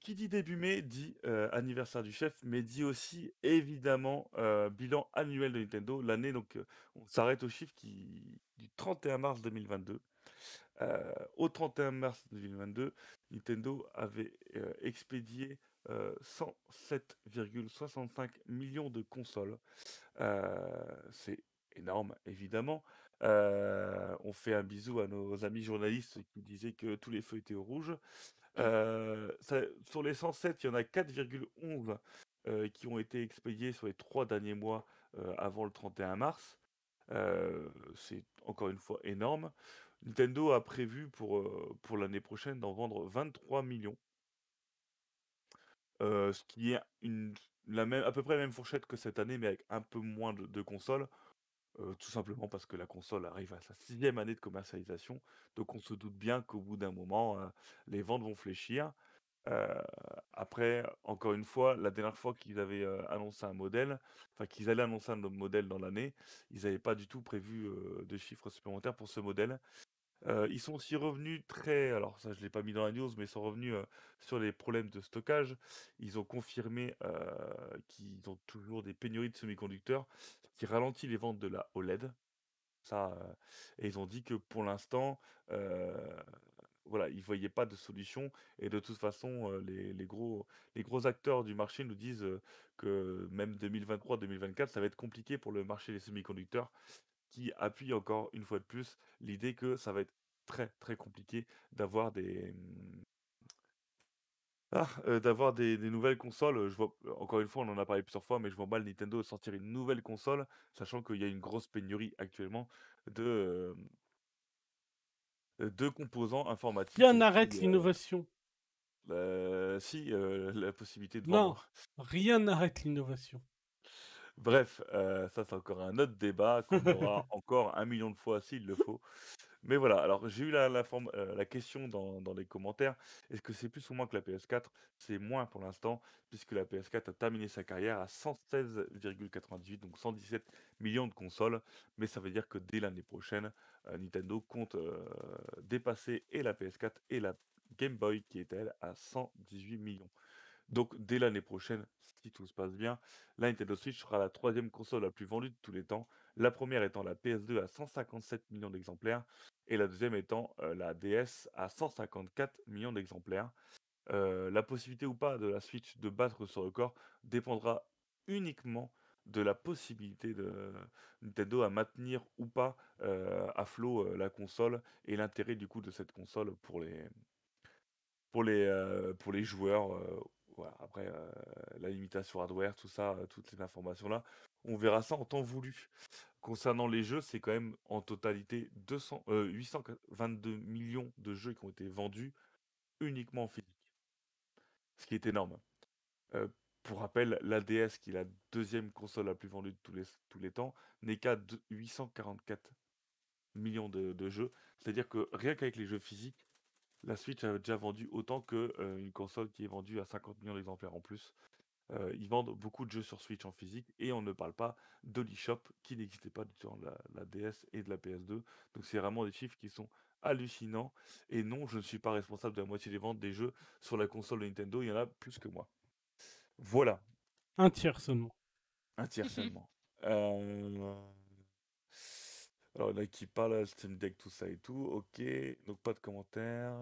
Speaker 1: qui dit début mai dit, heu, anniversaire du chef, mais dit aussi évidemment, bilan annuel de Nintendo. L'année donc, on s'arrête au chiffre qui du 31 mars 2022. Heu, au 31 mars 2022, Nintendo avait, expédié, heu, 107,65 millions de consoles. C'est énorme évidemment. On fait un bisou à nos amis journalistes qui disaient que tous les feux étaient au rouge. Ça sur les 107, il y en a 4,11, heu, qui ont été expédiés sur les 3 derniers mois, heu, avant le 31 mars. C'est encore une fois énorme. Nintendo a prévu pour, l'année prochaine d'en vendre 23 millions. Ce qui est la même à peu près la même fourchette que cette année, mais avec un peu moins de consoles. Heu, tout simplement parce que la console arrive à sa sixième année de commercialisation. Donc on se doute bien qu'au bout d'un moment, heu, les ventes vont fléchir. Heu, après, encore une fois, la dernière fois qu'ils avaient, annoncé un modèle, enfin qu'ils allaient annoncer un modèle dans l'année, ils n'avaient pas du tout prévu, de chiffres supplémentaires pour ce modèle. Ils sont aussi revenus très alors ça je l'ai pas mis dans la news, mais ils sont revenus, sur les problèmes de stockage. Ils ont confirmé, qu'ils ont toujours des pénuries de semi-conducteurs, ce qui ralentit les ventes de la OLED. Ça, et ils ont dit que pour l'instant, heu, voilà, ils voyaient pas de solution et de toute façon, les les gros les gros acteurs du marché nous disent, que même 2023-2024, ça va être compliqué pour le marché des semi-conducteurs qui appuie encore une fois de plus l'idée que ça va être très, très compliqué d'avoir des, mmh, ah, d'avoir des des nouvelles consoles, je vois encore une fois, on en a parlé plusieurs fois, mais je vois mal Nintendo sortir une nouvelle console, sachant qu'il y a une grosse pénurie actuellement de, de composants
Speaker 3: Rien
Speaker 1: informatiques
Speaker 3: n'arrête
Speaker 1: qui, heu,
Speaker 3: l'innovation?
Speaker 1: bah, si, la possibilité de
Speaker 3: Non,
Speaker 1: vendre
Speaker 3: rien n'arrête l'innovation.
Speaker 1: Bref, heu, ça c'est encore un autre débat qu'on aura encore un million de fois s'il le faut. Mais voilà, alors j'ai eu la la forme, heu, la question dans dans les commentaires. Est-ce que c'est plus ou moins que la PS4? C'est moins pour l'instant, puisque la PS4 a terminé sa carrière à 116,98, donc 117 millions de consoles. Mais ça veut dire que dès l'année prochaine, heu, Nintendo compte, dépasser et la PS4 et la Game Boy qui est elle à 118 millions. Donc dès l'année prochaine, si tout se passe bien, la Nintendo Switch sera la troisième console la plus vendue de tous les temps. La première étant la PS2 à 157 millions d'exemplaires et la deuxième étant, heu, la DS à 154 millions d'exemplaires. Heu, la possibilité ou pas de la Switch de battre ce record dépendra uniquement de la possibilité de Nintendo à maintenir ou pas, heu, à flot, la console et l'intérêt du coup de cette console pour les pour les, pour les joueurs, Après, heu, la limitation hardware, tout ça, heu, toutes ces informations-là, on verra ça en temps voulu. Concernant les jeux, c'est quand même en totalité 200 heu, 822 millions de jeux qui ont été vendus uniquement en physique, ce qui est énorme. Pour rappel, la DS, qui est la deuxième console la plus vendue de tous les tous les temps, n'est qu'à deux 844 millions de jeux. C'est-à-dire que rien qu'avec les jeux physiques, la Switch a déjà vendu autant que, heu, une console qui est vendue à 50 millions d'exemplaires en plus. Heu, ils vendent beaucoup de jeux sur Switch en physique et on ne parle pas de l'eShop qui n'existait pas durant la la DS et de la PS2. Donc c'est vraiment des chiffres qui sont hallucinant. Et non, je ne suis pas responsable de la moitié des ventes des jeux sur la console de Nintendo, il y en a plus que moi. Voilà,
Speaker 3: Un tiers seulement.
Speaker 1: un tiers seulement. Euh, Alors, il y en a qui parlent, Steam Deck, tout ça et tout. Ok, donc pas de commentaires.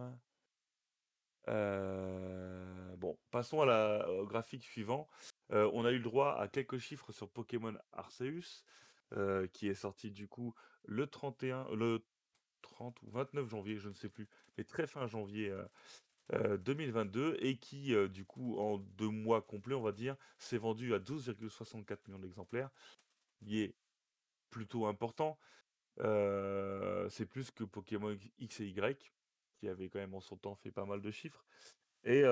Speaker 1: Euh, Bon, passons à la, au graphique suivant. Euh, on a eu le droit à quelques chiffres sur Pokémon Arceus, euh, qui est sorti du coup le 31, le 30 ou 29 janvier, je ne sais plus, mais très fin janvier euh, euh, 2022, et qui du coup en deux mois complets, on va dire, s'est vendu à 12,64 millions d'exemplaires, qui est plutôt important. C'est plus que Pokémon X et Y, qui avait quand même en son temps fait pas mal de chiffres. Et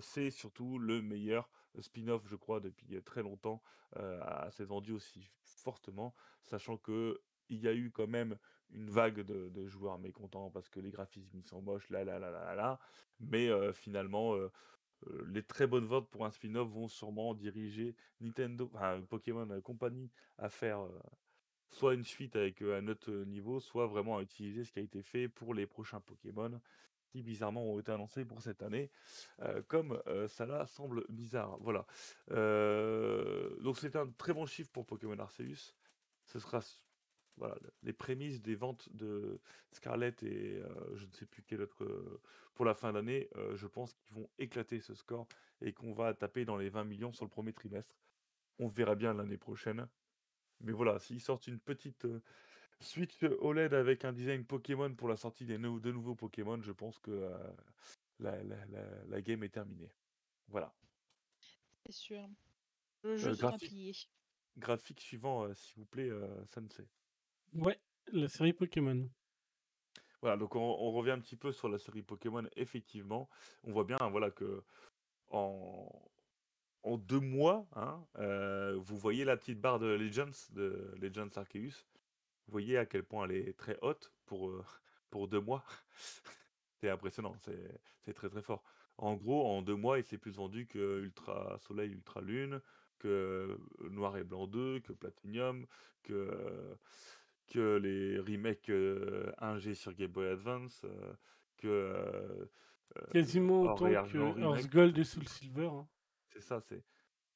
Speaker 1: c'est surtout le meilleur spin-off, je crois, depuis très longtemps, à s'être vendu aussi fortement, sachant que il y a eu quand même une vague de, joueurs mécontents parce que les graphismes sont moches, là, là, là, là, là. Mais finalement, les très bonnes ventes pour un spin-off vont sûrement diriger Nintendo, enfin, Pokémon Company à faire soit une suite avec un autre niveau, soit vraiment à utiliser ce qui a été fait pour les prochains Pokémon, qui bizarrement ont été annoncés pour cette année, comme ça là semble bizarre. Voilà. Donc c'est un très bon chiffre pour Pokémon Arceus. Ce sera voilà, le- les prémices des ventes de Scarlet et je ne sais plus quel autre pour la fin d'année. je pense qu'ils vont éclater ce score et qu'on va taper dans les 20 millions sur le premier trimestre. On verra bien l'année prochaine. Mais voilà, s'ils sortent une petite euh, Switch OLED avec un design Pokémon pour la sortie des nou- de nouveaux Pokémon, je pense que euh, la, la- la- la game est terminée. Voilà.
Speaker 2: C'est sûr. Le jeu
Speaker 1: Euh,
Speaker 2: sera
Speaker 1: graphique,
Speaker 2: plié.
Speaker 1: graphique suivant, euh, s'il vous plaît, euh, Sensei.
Speaker 3: Ouais, la série Pokémon.
Speaker 1: Voilà, donc on, on revient un petit peu sur la série Pokémon. Effectivement, on voit bien, hein, voilà, que en, en deux mois, hein, euh, vous voyez la petite barre de Legends, de Legends Arceus. Vous voyez à quel point elle est très haute pour, euh, pour deux mois. C'est impressionnant, c'est très très fort. En gros, en deux mois, il s'est plus vendu que Ultra Soleil, Ultra Lune, que Noir et Blanc 2, que Platinum, que, euh, que les remakes euh, 1G sur Game Boy Advance, euh, que euh, euh,
Speaker 3: Quasiment autant que Earth. Gold et Soul Silver. hein.
Speaker 1: C'est ça, c'est.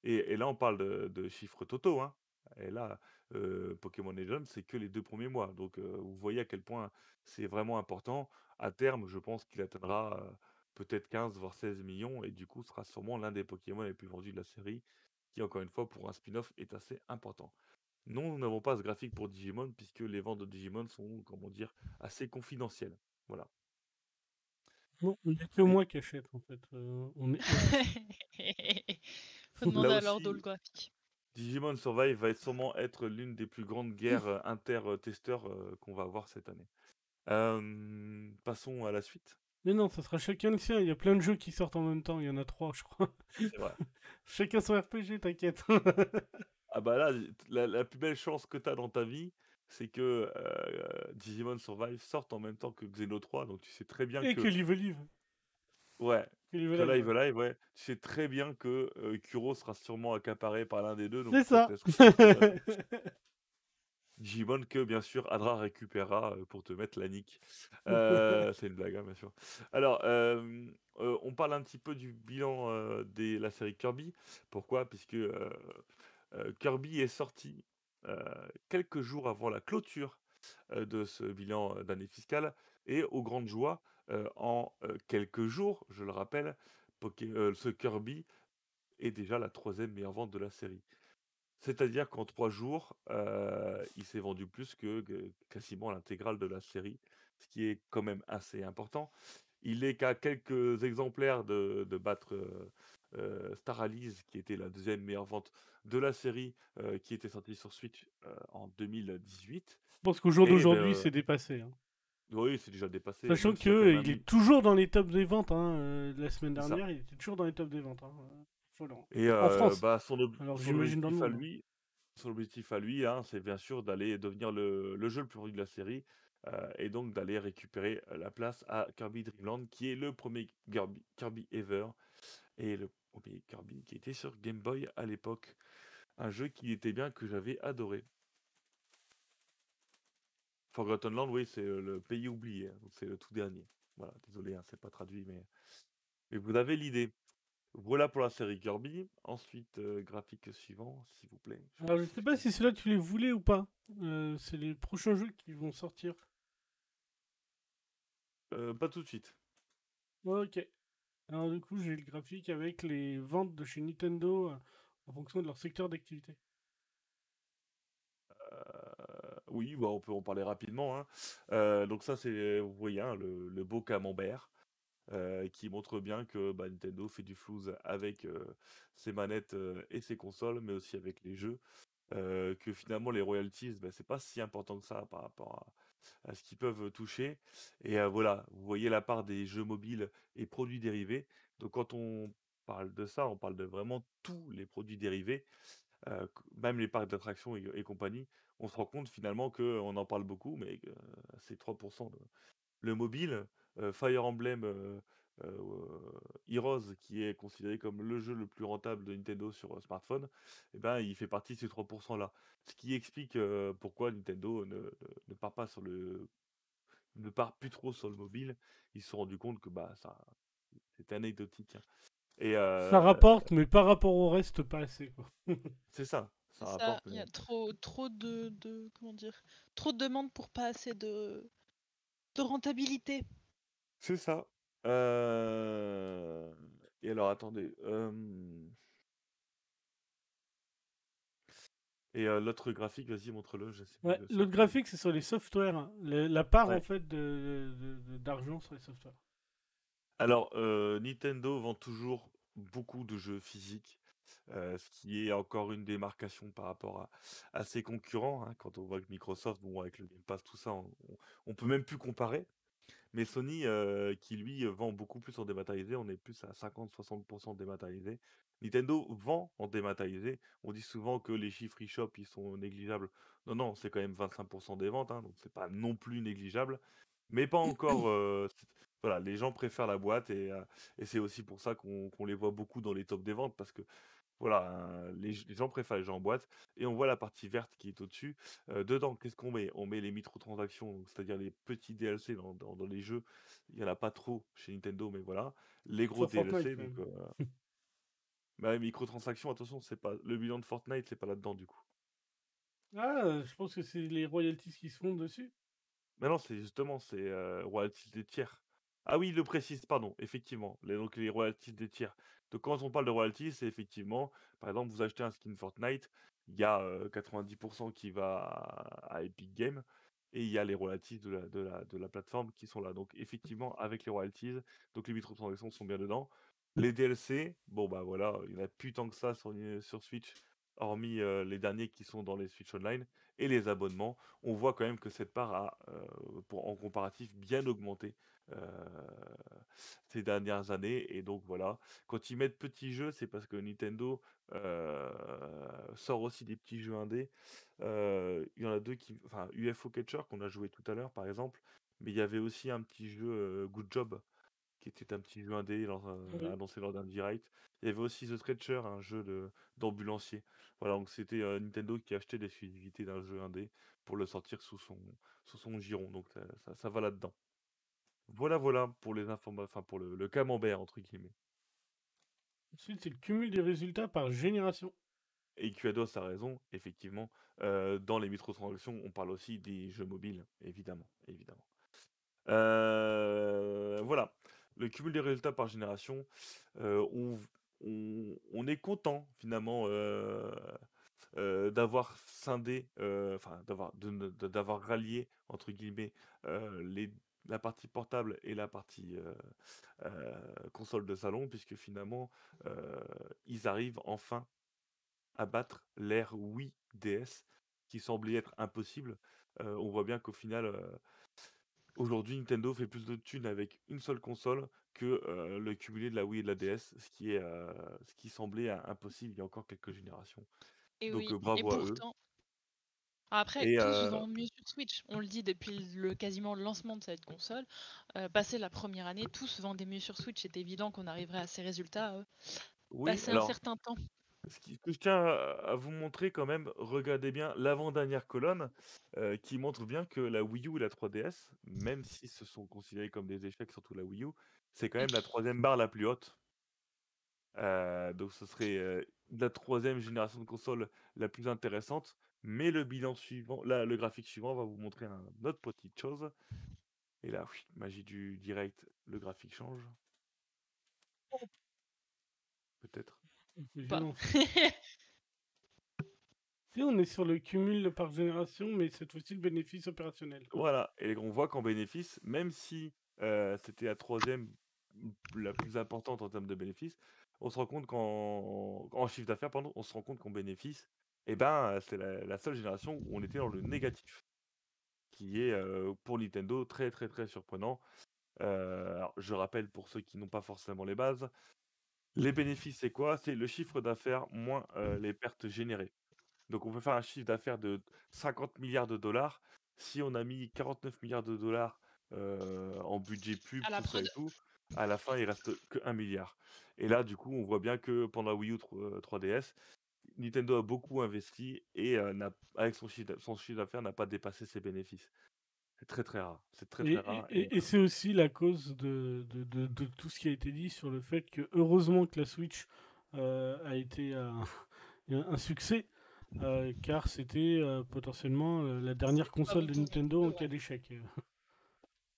Speaker 1: Et, là, on parle de, chiffres totaux, hein. Et là, euh, Pokémon Legends, c'est que les deux premiers mois. Donc, vous voyez à quel point c'est vraiment important. À terme, je pense qu'il atteindra peut-être 15, voire 16 millions, et du coup, sera sûrement l'un des Pokémon les plus vendus de la série, qui, encore une fois, pour un spin-off, est assez important. Non, nous n'avons pas ce graphique pour Digimon, puisque les ventes de Digimon sont, comment dire, assez confidentielles. Voilà.
Speaker 3: Non, il n'y a que moi qui achète en fait. Euh, on est...
Speaker 2: Faut demander
Speaker 1: là
Speaker 2: à Lord
Speaker 1: aussi,
Speaker 2: Holographique.
Speaker 1: Digimon Survive va être sûrement être l'une des plus grandes guerres euh, inter-testeurs euh, qu'on va avoir cette année. Euh, passons à la suite.
Speaker 3: Mais non, ça sera chacun le sien. Il y a plein de jeux qui sortent en même temps. Il y en a trois, je crois.
Speaker 1: C'est vrai.
Speaker 3: chacun son RPG, t'inquiète.
Speaker 1: Ah bah là, la, la plus belle chance que tu as dans ta vie, c'est que euh, Digimon Survive sorte en même temps que Xeno 3, donc tu sais très bien
Speaker 3: et
Speaker 1: que...
Speaker 3: que Live Live.
Speaker 1: Ouais,
Speaker 3: Que Live Live,
Speaker 1: Live
Speaker 3: ouais.
Speaker 1: Tu sais très bien que euh, Kuro sera sûrement accaparé par l'un des deux, donc
Speaker 3: C'est
Speaker 1: ça Digimon que bien sûr Adra récupérera pour te mettre la nique. Euh, c'est une blague, hein, bien sûr. Alors, euh, euh, on parle un petit peu du bilan de la série Kirby. Pourquoi? Puisque Kirby est sorti quelques jours avant la clôture euh, de ce bilan euh, d'année fiscale et aux grandes joies, euh, en euh, quelques jours, je le rappelle, euh, ce Kirby est déjà la troisième meilleure vente de la série. C'est-à-dire qu'en trois jours, euh, il s'est vendu plus que, quasiment l'intégrale de la série, ce qui est quand même assez important. Il est qu'à quelques exemplaires de, battre euh, euh, Star Allies, qui était la deuxième meilleure vente de la série, euh, qui était sortie sur Switch euh, en 2018.
Speaker 3: Je pense qu'au jour
Speaker 1: ben,
Speaker 3: d'aujourd'hui,
Speaker 1: euh,
Speaker 3: c'est dépassé. hein.
Speaker 1: oui, c'est déjà dépassé.
Speaker 3: Sachant
Speaker 1: même même
Speaker 3: qu'il
Speaker 1: un
Speaker 3: est toujours dans les tops des ventes. Hein. La semaine dernière, il était toujours dans les tops des ventes. Hein.
Speaker 1: Et
Speaker 3: En France.
Speaker 1: bah, son, ob-
Speaker 3: Alors
Speaker 1: son
Speaker 3: j'imagine dans le
Speaker 1: objectif à lui, son objectif à lui, c'est bien sûr d'aller devenir le, le jeu le plus vendu de la série euh, et donc d'aller récupérer la place à Kirby Dream Land, qui est le premier Kirby, Kirby ever et le premier Kirby qui était sur Game Boy à l'époque. Un jeu qui était bien que j'avais adoré. Forgotten Land, oui, c'est le pays oublié, hein, donc c'est le tout dernier. Voilà, désolé, hein, c'est pas traduit, mais, mais vous avez l'idée. Voilà pour la série Kirby. Ensuite, euh, graphique suivant, s'il vous plaît.
Speaker 3: Alors, je sais pas si ceux-là tu les voulais ou pas. Euh, c'est les prochains jeux qui vont sortir.
Speaker 1: Euh, pas tout de suite.
Speaker 3: Ok. Alors, du coup, j'ai le graphique avec les ventes de chez Nintendo euh, en fonction de leur secteur d'activité.
Speaker 1: Euh, oui, bah, on peut en parler rapidement. hein. Euh, donc ça, c'est, vous voyez, hein, le, beau camembert qui montre bien que bah, Nintendo fait du flouze avec ses manettes et ses consoles, mais aussi avec les jeux. Que finalement, les royalties, bah, c'est pas si important que ça par rapport à, à ce qu'ils peuvent toucher. Et voilà, vous voyez la part des jeux mobiles et produits dérivés. Donc quand on parle de ça, on parle de vraiment tous les produits dérivés même les parcs d'attractions et, compagnie, on se rend compte finalement qu'on en parle beaucoup, mais euh, c'est 3%. de- Le mobile, Fire Emblem euh, Heroes, qui est considéré comme le jeu le plus rentable de Nintendo sur euh, smartphone, eh ben, il fait partie de ces 3%-là. Ce qui explique euh, pourquoi Nintendo ne, ne- ne part pas sur le, ne part plus trop sur le mobile. Ils se sont rendus compte que bah, ça, c'est anecdotique. hein. Et
Speaker 3: Ça
Speaker 1: euh,
Speaker 3: rapporte, mais par rapport au reste, pas assez. Quoi.
Speaker 1: c'est ça,
Speaker 2: C'est
Speaker 1: ça
Speaker 2: ça,
Speaker 1: rapporte.
Speaker 2: il y
Speaker 1: mais-
Speaker 2: a trop, trop de, de- comment dire, trop de demandes pour pas assez de, de rentabilité.
Speaker 1: C'est ça. Euh, Et alors, attendez. euh, Et euh, l'autre graphique, vas-y, montre-le. Je sais plus
Speaker 3: Ouais,
Speaker 1: le
Speaker 3: L'autre graphique, c'est sur les softwares. hein. Le- la part,
Speaker 1: Ouais.
Speaker 3: en fait, de- de- de- d'argent sur les softwares.
Speaker 1: Alors, euh, Nintendo vend toujours beaucoup de jeux physiques, euh, ce qui est encore une démarcation par rapport à, à ses concurrents. hein. Quand on voit que Microsoft, bon, avec le Game Pass, tout ça, on, on, on peut même plus comparer. Mais Sony, euh, qui lui vend beaucoup plus en dématérialisé, on est plus à 50-60% dématérialisé. Nintendo vend en dématérialisé. On dit souvent que les chiffres eShop, ils sont négligeables. Non, non, c'est quand même 25% des ventes, hein, donc c'est pas non plus négligeable. Mais pas encore. euh, voilà, les gens préfèrent la boîte et, euh, et c'est aussi pour ça qu'on qu'on les voit beaucoup dans les tops des ventes parce que voilà, hein, les, les gens préfèrent les jeux en boîte et on voit la partie verte qui est au-dessus. Euh, dedans, qu'est-ce qu'on met? On met les microtransactions, donc c'est-à-dire les petits DLC dans, dans- dans les jeux. Il n'y en a pas trop chez Nintendo, mais voilà. Les gros
Speaker 3: Sur Fortnite,
Speaker 1: DLC, donc.
Speaker 3: même.
Speaker 1: euh, bah, les microtransactions, attention, c'est pas le bilan de Fortnite, c'est pas là-dedans du coup.
Speaker 3: Ah, euh, je pense que c'est les royalties qui se font dessus.
Speaker 1: Mais non, c'est justement, c'est euh, royalties des tiers. Ah oui, il le précise, pardon, effectivement. Les, donc les royalties des tiers. Donc quand on parle de royalties, c'est effectivement, par exemple, vous achetez un skin Fortnite, il y a euh, 90% qui va à, Epic Games, et il y a les royalties de la plateforme qui sont là. Donc effectivement, avec les royalties, donc les microtransactions sont bien dedans. Les DLC, bon bah voilà, il n'y en a plus tant que ça sur, sur Switch, hormis les derniers qui sont dans les Switch Online, et les abonnements on voit quand même que cette part a, en comparatif, bien augmenté ces dernières années. Et donc voilà, quand ils mettent petits jeux, c'est parce que Nintendo sort aussi des petits jeux indés. Il y en a deux qui, enfin, UFO Catcher qu'on a joué tout à l'heure, par exemple. Mais il y avait aussi un petit jeu Good Job qui était un petit jeu indé dans un-
Speaker 3: Oui.
Speaker 1: annoncé lors d'un direct. Il y avait aussi The Stretcher, un jeu d'ambulancier. Voilà, donc c'était euh, Nintendo qui achetait l'exclusivité d'un jeu indé pour le sortir sous son, sous son giron. Donc ça, ça- ça va là-dedans. Voilà, voilà pour les enfin pour le, le camembert entre guillemets.
Speaker 3: Ensuite, c'est le cumul des résultats par génération.
Speaker 1: Et Kuados a raison, effectivement. euh, dans les microtransactions, on parle aussi des jeux mobiles, évidemment, évidemment. Euh, voilà, le cumul des résultats par génération, on, est content finalement d'avoir scindé, enfin d'avoir d'avoir rallié entre guillemets la partie portable et la partie console de salon, puisque finalement ils arrivent enfin à battre l'ère Wii DS qui semblait être impossible. On voit bien qu'au final, aujourd'hui, Nintendo fait plus de thunes avec une seule console que le cumulé de la Wii et de la DS, ce qui, est, ce qui semblait impossible il y a encore quelques générations.
Speaker 2: Et
Speaker 1: Donc
Speaker 2: oui, et
Speaker 1: bravo à eux.
Speaker 2: pourtant. Après,
Speaker 1: Et
Speaker 2: tous
Speaker 1: euh,
Speaker 2: vendent mieux sur Switch. On le dit depuis le quasiment le lancement de cette console. Euh, passé la première année, tous vendaient mieux sur Switch. C'est évident qu'on arriverait à ces résultats
Speaker 1: oui,
Speaker 2: passé un
Speaker 1: alors
Speaker 2: certain temps.
Speaker 1: Ce qui que je tiens à à vous montrer quand même, regardez bien l'avant-dernière colonne, heu, qui montre bien que la Wii U et la 3DS, même si ce sont considérés comme des échecs, surtout la Wii U, c'est quand même la troisième barre la plus haute. Heu, donc ce serait, heu, la troisième génération de console la plus intéressante, mais le bilan suivant là, le graphique suivant va vous montrer un autre petite chose et là, oui, magie du direct, le graphique change. Peut-être.
Speaker 2: Pas.
Speaker 3: Si, on est sur le cumul par génération, mais cette fois-ci le bénéfice opérationnel.
Speaker 1: Voilà et on voit qu'en bénéfice, même si, heu, c'était la troisième la plus importante en termes de bénéfices, on se rend compte qu'en en chiffre d'affaires, pardon, on se rend compte qu'en bénéfice et ben, c'est la la seule génération où on était dans le négatif. Qui est, heu, pour Nintendo très, très, très surprenant. Alors je rappelle pour ceux qui n'ont pas forcément les bases, les bénéfices c'est quoi? C'est le chiffre d'affaires moins, heu, les pertes générées. Donc on peut faire un chiffre d'affaires de 50 000 000 $. Si on a mis 49 000 000 $, heu, en budget pub,
Speaker 2: À la
Speaker 1: tout ça et tout, à la fin il reste que 1 000 000 000 et là du coup on voit bien que pendant la Wii U tro heu, 3DS, Nintendo a beaucoup investi et heu, n'a avec son chiffre d'a son chiffre d'affaires n'a pas dépassé ses bénéfices. C'est très, très rare, c'est très,
Speaker 3: Et
Speaker 1: très
Speaker 3: et
Speaker 1: rare et
Speaker 3: et et
Speaker 1: heu
Speaker 3: c'est aussi la cause de de de de tout ce qui a été dit sur le fait que, heureusement que la Switch, heu, a été un un succès, heu, car c'était, heu, potentiellement, la dernière console de Nintendo en cas d'échec.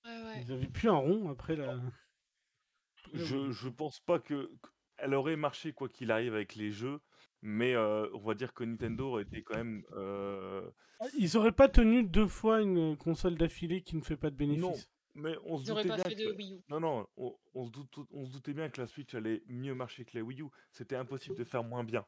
Speaker 2: Ouais, ouais.
Speaker 3: Ils avaient plus un rond après la
Speaker 1: Je je pense pas que qu'elle aurait marché quoi qu'il arrive avec les jeux, mais heu, on va dire que Nintendo aurait été quand même, heu
Speaker 3: Ah, ils auraient pas tenu 2 fois une console d'affilée qui ne fait pas de
Speaker 1: Non,
Speaker 3: bénéfices.
Speaker 1: mais on se
Speaker 2: Ils
Speaker 1: doutait
Speaker 2: pas
Speaker 1: bien
Speaker 2: de
Speaker 1: que
Speaker 2: Wii U.
Speaker 1: non, non, on on se doute on se doutait bien que la Switch allait mieux marcher que la Wii U. C'était impossible de faire moins bien.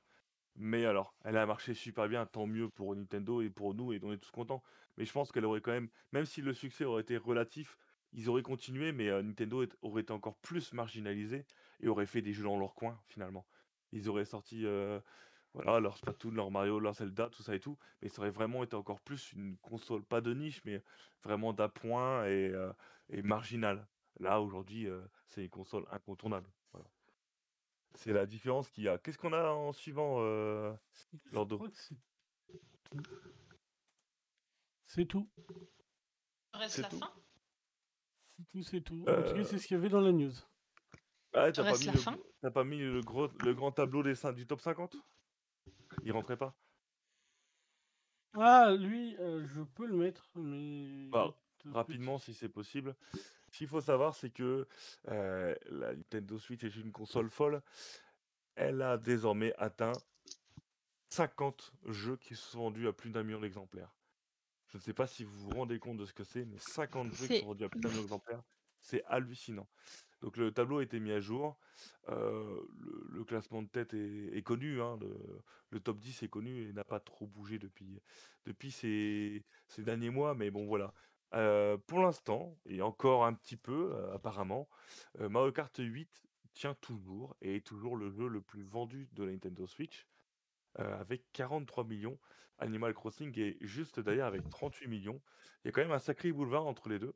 Speaker 1: Mais alors, elle a marché super bien, tant mieux pour Nintendo et pour nous et on est tous contents. Mais je pense qu'elle aurait quand même même si le succès aurait été relatif, ils auraient continué, mais Nintendo aurait été encore plus marginalisé et aurait fait des jeux dans leur coin, finalement. Ils auraient sorti, heu, voilà, leur Splatoon, leur Mario, leur Zelda, tout ça et tout, mais ça aurait vraiment été encore plus une console, pas de niche, mais vraiment d'appoint et heu et marginale. Là, aujourd'hui, heu, c'est une console incontournable, voilà. C'est la différence qu'il y a. Qu'est-ce qu'on a en suivant,
Speaker 3: Je
Speaker 1: Lordo?
Speaker 3: c'est tout. C'est tout.
Speaker 2: Reste la
Speaker 1: tout?
Speaker 2: fin?
Speaker 3: C'est tout, c'est tout. En tout cas, c'est ce qu'il y avait dans la news.
Speaker 1: Ah, tu as pas mis
Speaker 2: la
Speaker 1: le
Speaker 2: fin?
Speaker 1: tu as pas mis le gros le grand tableau des cin du top 50? Il rentrait pas?
Speaker 3: Ah, lui, heu, je peux le mettre, mais
Speaker 1: Bah, rapidement si c'est possible. Ce qu'il faut savoir, c'est que, heu, la Nintendo Switch est une console folle. Elle a désormais atteint 50 jeux qui se sont vendus à plus d'1 000 000 d'exemplaires. Je ne sais pas si vous vous rendez compte de ce que c'est, mais 50 jeux qui sont vendus à plus d'1 000 000 d'exemplaires, c'est hallucinant. Donc le tableau a été mis à jour. Le classement de tête est connu, hein, le top 10 est connu et n'a pas trop bougé depuis depuis ces ces derniers mois, mais bon, voilà. Pour l'instant et encore un petit peu, apparemment, Mario Kart 8 tient toujours et est toujours le jeu le plus vendu de la Nintendo Switch, avec 43 000 000. Animal Crossing est juste derrière avec 38 000 000. Il y a quand même un sacré boulevard entre les 2.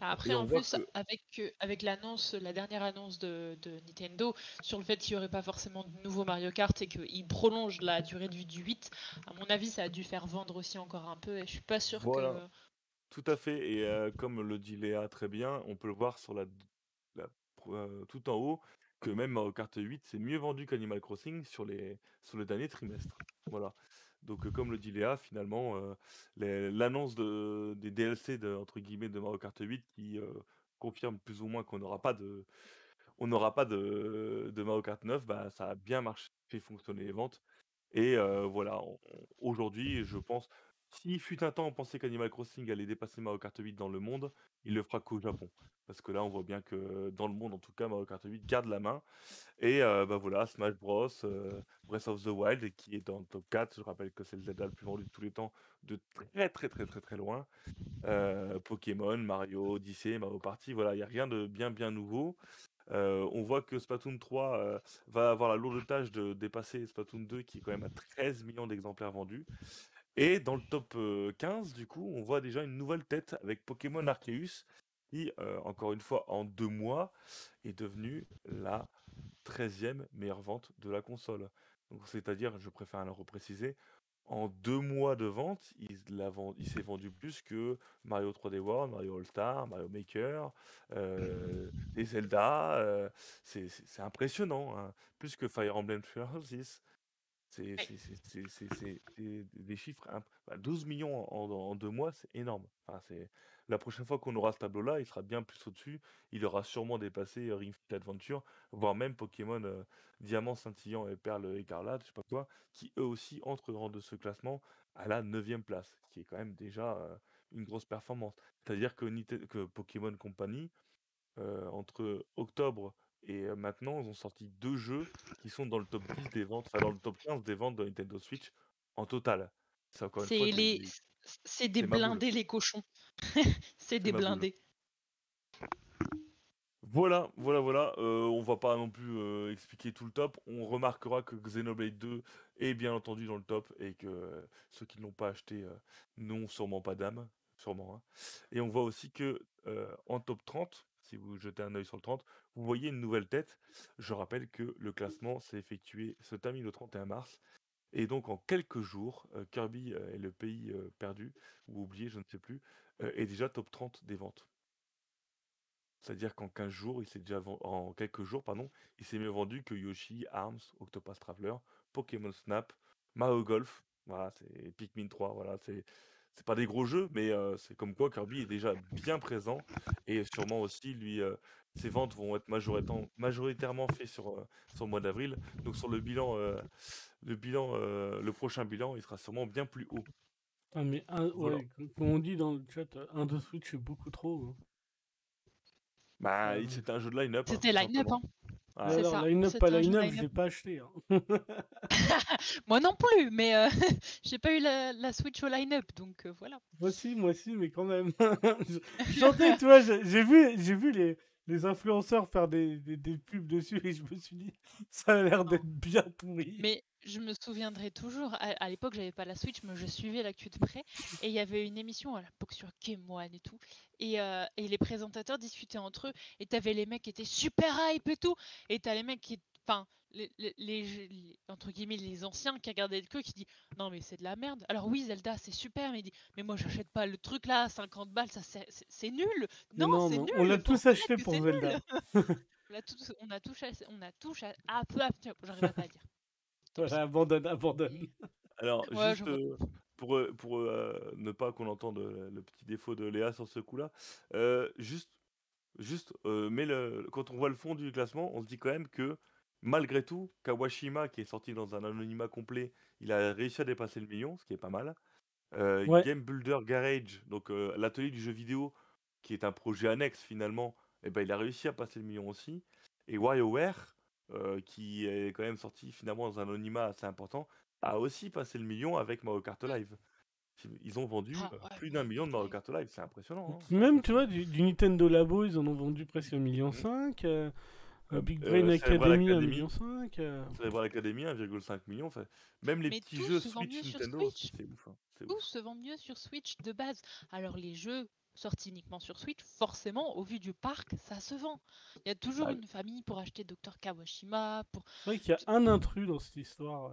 Speaker 2: Après, en plus,
Speaker 1: que
Speaker 2: avec, avec l'annonce la dernière annonce de de Nintendo sur le fait qu'il y aurait pas forcément de nouveau Mario Kart et qu'ils prolongent la durée de vie du 8, à mon avis, ça a dû faire vendre aussi encore un peu et je suis pas sûre
Speaker 1: Voilà,
Speaker 2: que
Speaker 1: tout à fait et heu, comme le dit Léa très bien, on peut le voir sur la la heu, tout en haut, que même Mario Kart 8 s'est mieux vendu qu'Animal Crossing sur les sur le dernier trimestre. Voilà. Donc heu, comme le dit Léa, finalement, les l'annonce de des DLC de entre guillemets «de Mario Kart 8» qui, heu, confirme plus ou moins qu'on n'aura pas de on n'aura pas de de Mario Kart 9, bah, ça a bien marché, fait fonctionner les ventes. Et voilà, aujourd'hui, je pense s'il fut un temps, on pensait qu'Animal Crossing allait dépasser Mario Kart 8 dans le monde, il le fera qu'au Japon. Parce que là, on voit bien que dans le monde, en tout cas, Mario Kart 8 garde la main et heu, bah, voilà, Smash Bros, heu, Breath of the Wild qui est dans le top 4. Je rappelle que c'est le Zelda le plus vendu de tous les temps, de très, très, très, très, très loin. Pokémon, Mario Odyssey, Mario Party, voilà, il y a rien de bien, bien nouveau. On voit que Splatoon 3, heu, va avoir la lourde tâche de dépasser Splatoon 2 qui est quand même à 13 000 000 d'exemplaires vendus et dans le top, heu, 15, du coup, on voit déjà une nouvelle tête avec Pokémon Arceus qui, encore une fois, en 2 mois, est devenu la 13e meilleure vente de la console. Donc c'est-à-dire, je préfère le repréciser, en deux mois de vente, il, il s'est vendu plus que Mario 3D World, Mario All-Star, Mario Maker, euh, les Zelda. euh, c'est c'est- impressionnant. hein. Plus que Fire Emblem Three Houses. C'est des chiffres. 12 bah, millions en, en, deux mois, c'est énorme. Enfin, c'est la prochaine fois qu'on aura ce tableau-là, il sera bien plus au-dessus. Il aura sûrement dépassé Ring Fit Adventure, voire même Pokémon euh, Diamant scintillant et Perle écarlate, je sais pas quoi, qui eux aussi entrent dans de ce classement à la 9 place, qui est quand même déjà euh, une grosse performance. C'est-à-dire que, que Pokémon Company, euh, entre octobre et maintenant, ils ont sorti deux jeux qui sont dans le top 10 des ventes, enfin dans le top 15 des ventes de Nintendo Switch en total.
Speaker 2: C'est encore une fois les... C'est des blindés les cochons. c'est des blindés.
Speaker 1: Voilà, voilà, voilà. Euh, on va pas non plus euh, expliquer tout le top. On remarquera que Xenoblade 2 est bien entendu dans le top et que ceux qui ne l'ont pas acheté euh, n'ont sûrement pas d'âme, sûrement. Hein. Et on voit aussi que en top 30, si vous jetez un œil sur le 30, vous voyez une nouvelle tête. Je rappelle que le classement s'est effectué, se termine le 31 mars. Et donc en quelques jours, euh, Kirby euh, est le pays euh, perdu, ou oublié, je ne sais plus, est déjà top 30 des ventes. C'est-à-dire qu'en 15 jours, il s'est déjà en quelques jours, pardon, il s'est mieux vendu que Yoshi, Arms, Octopus Traveler, Pokémon Snap, Mario Golf, voilà, c'est Pikmin 3, voilà, c'est c'est pas des gros jeux, mais c'est comme quoi Kirby est déjà bien présent et sûrement aussi lui ses ventes vont être majoritairement faites sur, sur le mois d'avril. Donc sur le bilan le bilan le prochain bilan, il sera sûrement bien plus haut.
Speaker 3: Ah mais comme on dit dans le chat, un de Switch c'est beaucoup trop. Hein.
Speaker 1: Bah, c'était un jeu de line-up.
Speaker 2: Hein, c'était line-up, hein.
Speaker 3: Alors, line-up, pas line-up, je l'ai pas acheté. Hein.
Speaker 2: moi non plus, mais euh, j'ai pas eu la, Switch au line-up, donc euh, voilà.
Speaker 3: Moi aussi, moi aussi, mais quand même. J'entends, tu vois, j'ai vu, j'ai vu les, les influenceurs faire des, des, pubs dessus et je me suis dit, ça a l'air d'être bien pourri.
Speaker 2: Mais je me souviendrai toujours, à, l'époque j'avais pas la Switch, mais je suivais l'actu de près, et il y avait une émission à l'époque sur Game One et tout, et, euh, et, les présentateurs discutaient entre eux, et t'avais les mecs qui étaient super hype et tout, et t'as les mecs qui, enfin, les, les, entre guillemets les anciens qui regardaient le queue qui dit non mais c'est de la merde. Alors oui Zelda c'est super mais il dit mais moi j'achète pas le truc là 50 balles ça c'est nul. Non, c'est nul
Speaker 3: on l'a tous acheté pour Zelda.
Speaker 2: on a tous on a tous on a tous ah peu j'arrive pas à dire.
Speaker 3: Voilà, abandonne, abandonne.
Speaker 1: Alors, juste euh, pour, euh, pour euh, ne pas qu'on entende le petit défaut de Léa sur ce coup-là, juste, juste mais le, quand on voit le fond du classement, on se dit quand même que Malgré tout, Kawashima, qui est sorti dans un anonymat complet, il a réussi à dépasser le million, ce qui est pas mal. Euh, Game Builder Garage, donc euh, l'atelier du jeu vidéo, qui est un projet annexe finalement, eh ben, il a réussi à passer le million aussi. Et WarioWare, euh, qui est quand même sorti finalement dans un anonymat assez important, a aussi passé le million avec Mario Kart Live. Ils ont vendu ah, plus d'un million de Mario Kart Live, c'est impressionnant. Hein.
Speaker 3: Même, tu vois, du, Nintendo Labo, ils en ont vendu presque 1,5 million. 5, Big Brain Academy, 1,5 million.
Speaker 1: Cerebral Academy, 1,5 million. Même les petits jeux Switch Nintendo, c'est ouf. Hein,
Speaker 2: tout se vend mieux sur Switch de base. Alors les jeux sorti uniquement sur Switch, forcément, au vu du parc, ça se vend. Il y a toujours bah une famille pour acheter Dr Kawashima. Pour...
Speaker 3: C'est vrai qu'il y a un intrus dans cette histoire.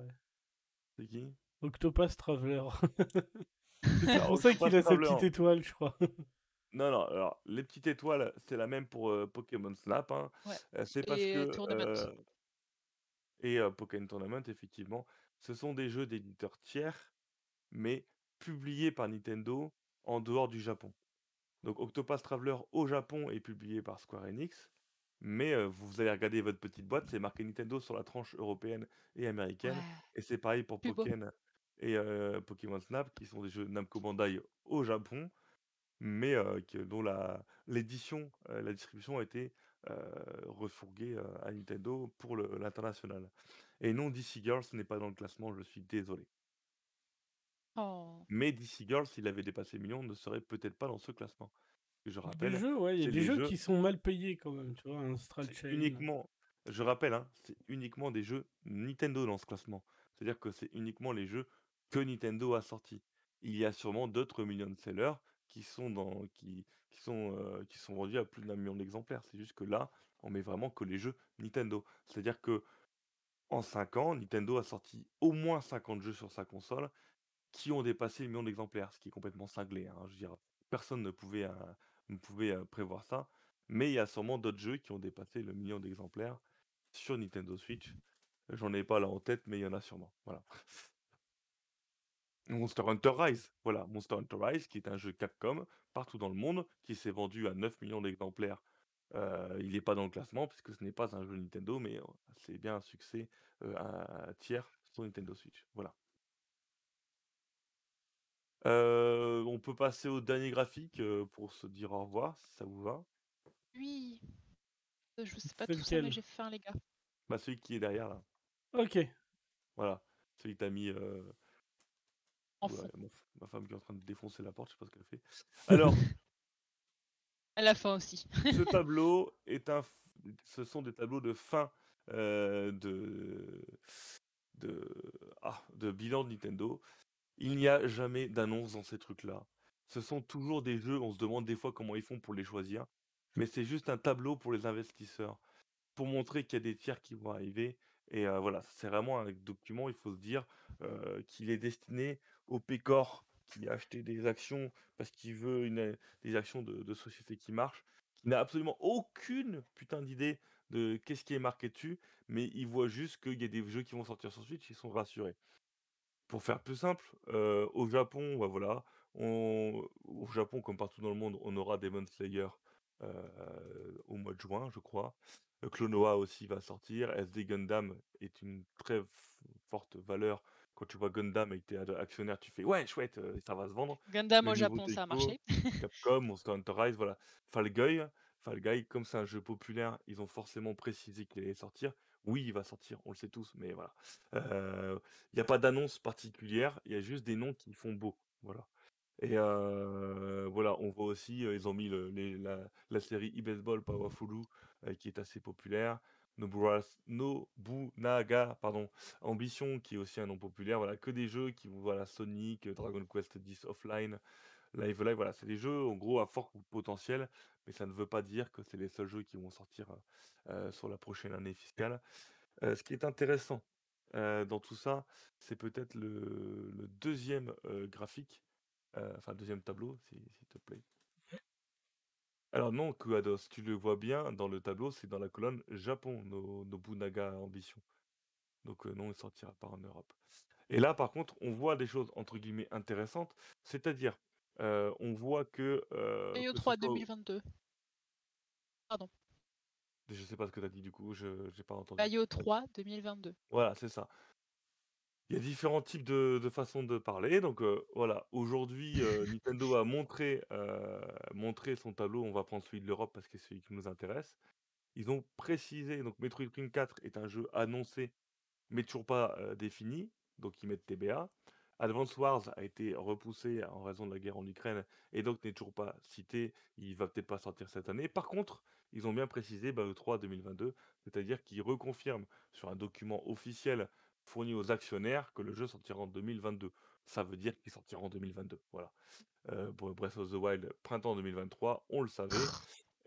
Speaker 1: C'est qui?
Speaker 3: Octopus Traveler. c'est pour ça qu'il a sa petite étoile, je crois.
Speaker 1: Non, non, alors les petites étoiles, c'est la même pour euh, Pokémon Snap. Hein. Euh, c'est parce que. Euh, et Pokémon Tournament, effectivement, ce sont des jeux d'éditeurs tiers, mais publiés par Nintendo en dehors du Japon. Donc Octopath Traveler au Japon est publié par Square Enix, mais vous allez regarder votre petite boîte, c'est marqué Nintendo sur la tranche européenne et américaine, et c'est pareil pour Pokémon et Pokémon Snap, qui sont des jeux Namco Bandai au Japon, mais dont la l'édition, la distribution a été refourguée à Nintendo pour l'international. Et non, DC Girls n'est pas dans le classement, je suis désolé.
Speaker 2: Oh.
Speaker 1: Mais DC Girls, s'il avait dépassé million, ne serait peut-être pas dans ce classement. je rappelle,
Speaker 3: jeux, ouais, il y a des jeux, qui sont mal payés quand même, tu vois, un
Speaker 1: uniquement, je rappelle, hein, c'est uniquement des jeux Nintendo dans ce classement. C'est-à-dire que c'est uniquement les jeux que Nintendo a sortis. Il y a sûrement d'autres millions de sellers qui sont dans, qui, qui sont, euh, qui sont vendus à plus d'un million d'exemplaires. C'est juste que là, on met vraiment que les jeux Nintendo. C'est-à-dire que en 5 ans, Nintendo a sorti au moins 50 jeux sur sa console qui ont dépassé le million d'exemplaires, ce qui est complètement cinglé. hein. Je veux dire, personne ne pouvait, euh, ne pouvait euh, prévoir ça. Mais il y a sûrement d'autres jeux qui ont dépassé le million d'exemplaires sur Nintendo Switch. J'en ai pas là en tête, mais il y en a sûrement. Voilà. Monster Hunter Rise, voilà, Monster Hunter Rise, qui est un jeu Capcom partout dans le monde, qui s'est vendu à 9 millions d'exemplaires. Euh, il n'est pas dans le classement puisque ce n'est pas un jeu Nintendo, mais euh, c'est bien un succès euh, un tiers sur Nintendo Switch. Voilà. Euh, on peut passer au dernier graphique pour se dire au revoir, si ça vous va.
Speaker 2: Oui. Je sais pas
Speaker 3: C'est
Speaker 2: tout ça, mais j'ai faim, les gars.
Speaker 1: Bah, celui qui est derrière là.
Speaker 3: Ok.
Speaker 1: Voilà. Celui que t'as mis. euh,
Speaker 2: En
Speaker 1: ouais,
Speaker 2: fond.
Speaker 1: mon f- ma femme qui est en train de défoncer la porte, je sais pas ce qu'elle fait. Alors,
Speaker 2: Elle a faim aussi.
Speaker 1: ce tableau est un. Ce sont des tableaux de fin euh, de. De, ah, de bilan de Nintendo. Il n'y a jamais d'annonce dans ces trucs-là. Ce sont toujours des jeux, on se demande des fois comment ils font pour les choisir, mais c'est juste un tableau pour les investisseurs, pour montrer qu'il y a des tiers qui vont arriver. Et euh, voilà, c'est vraiment un document, il faut se dire, euh, qu'il est destiné au pécor qui a acheté des actions parce qu'il veut une, des actions de, société qui marchent, qui n'a absolument aucune putain d'idée de qu'est-ce qui est marqué dessus, mais il voit juste qu'il y a des jeux qui vont sortir sur Switch, ils sont rassurés. Pour faire plus simple, heu, au Japon, bah, voilà, on au Japon, comme partout dans le monde, on aura Demon Slayer, heu, au mois de juin, je crois. Heu, Klonoa aussi va sortir. SD Gundam est une très forte valeur. Quand tu vois Gundam et que tu es actionnaire, tu fais: «Ouais, chouette, heu, ça va se vendre».
Speaker 2: Gundam au Japon, ça a marché.
Speaker 1: Capcom, Monster Hunter Rise, voilà. Fall Guy Fall Guy, comme c'est un jeu populaire, ils ont forcément précisé qu'il allait sortir. Oui, il va sortir, on le sait tous, mais voilà. Heu, il y a pas d'annonce particulière, il y a juste des noms qui font beau, voilà. Et heu, voilà, on voit aussi, ils ont mis le les la la série e-baseball Powerfulu, heu, qui est assez populaire. Nobunaga, pardon, Ambition, qui est aussi un nom populaire. Voilà, que des jeux qui vont voilà, Sonic, Dragon Quest X Offline, Live Live, voilà, c'est des jeux en gros à fort potentiel, mais ça ne veut pas dire que c'est les seuls jeux qui vont sortir, heu, sur la prochaine année fiscale. Heu, ce qui est intéressant, heu, dans tout ça, c'est peut-être le le 2e, heu, graphique, enfin 2e tableau, s'il s'il te plaît. Alors non, Kuados, tu le vois bien dans le tableau, c'est dans la colonne Japon, no Nobunaga Ambition. Donc, heu, non, il sortira pas en Europe. Et là, par contre, on voit des choses entre guillemets «intéressantes», c'est-à-dire, heu, on voit que, ce
Speaker 2: 3
Speaker 1: soit au
Speaker 2: 2022. Pardon.
Speaker 1: je sais pas ce que tu as dit du coup, je j'ai pas entendu.
Speaker 2: Mario 3 2022.
Speaker 1: Voilà, c'est ça. Il y a différents types de de façons de parler, donc heu, voilà. Aujourd'hui, heu, Nintendo a montré, heu, montré son tableau. On va prendre celui de l'Europe parce que c'est celui qui nous intéresse. Ils ont précisé donc Metroid Prime 4 est un jeu annoncé, mais toujours pas, défini, donc ils mettent TBA. Advance Wars a été repoussé en raison de la guerre en Ukraine et donc n'est toujours pas cité. Il va peut-être pas sortir cette année. Par contre, ils ont bien précisé, bah, E3 2022, c'est-à-dire qu'ils reconfirment sur un document officiel fourni aux actionnaires que le jeu sortira en 2022. Ça veut dire qu'il sortira en 2022, voilà. Pour Breath of the Wild, printemps 2023, on le savait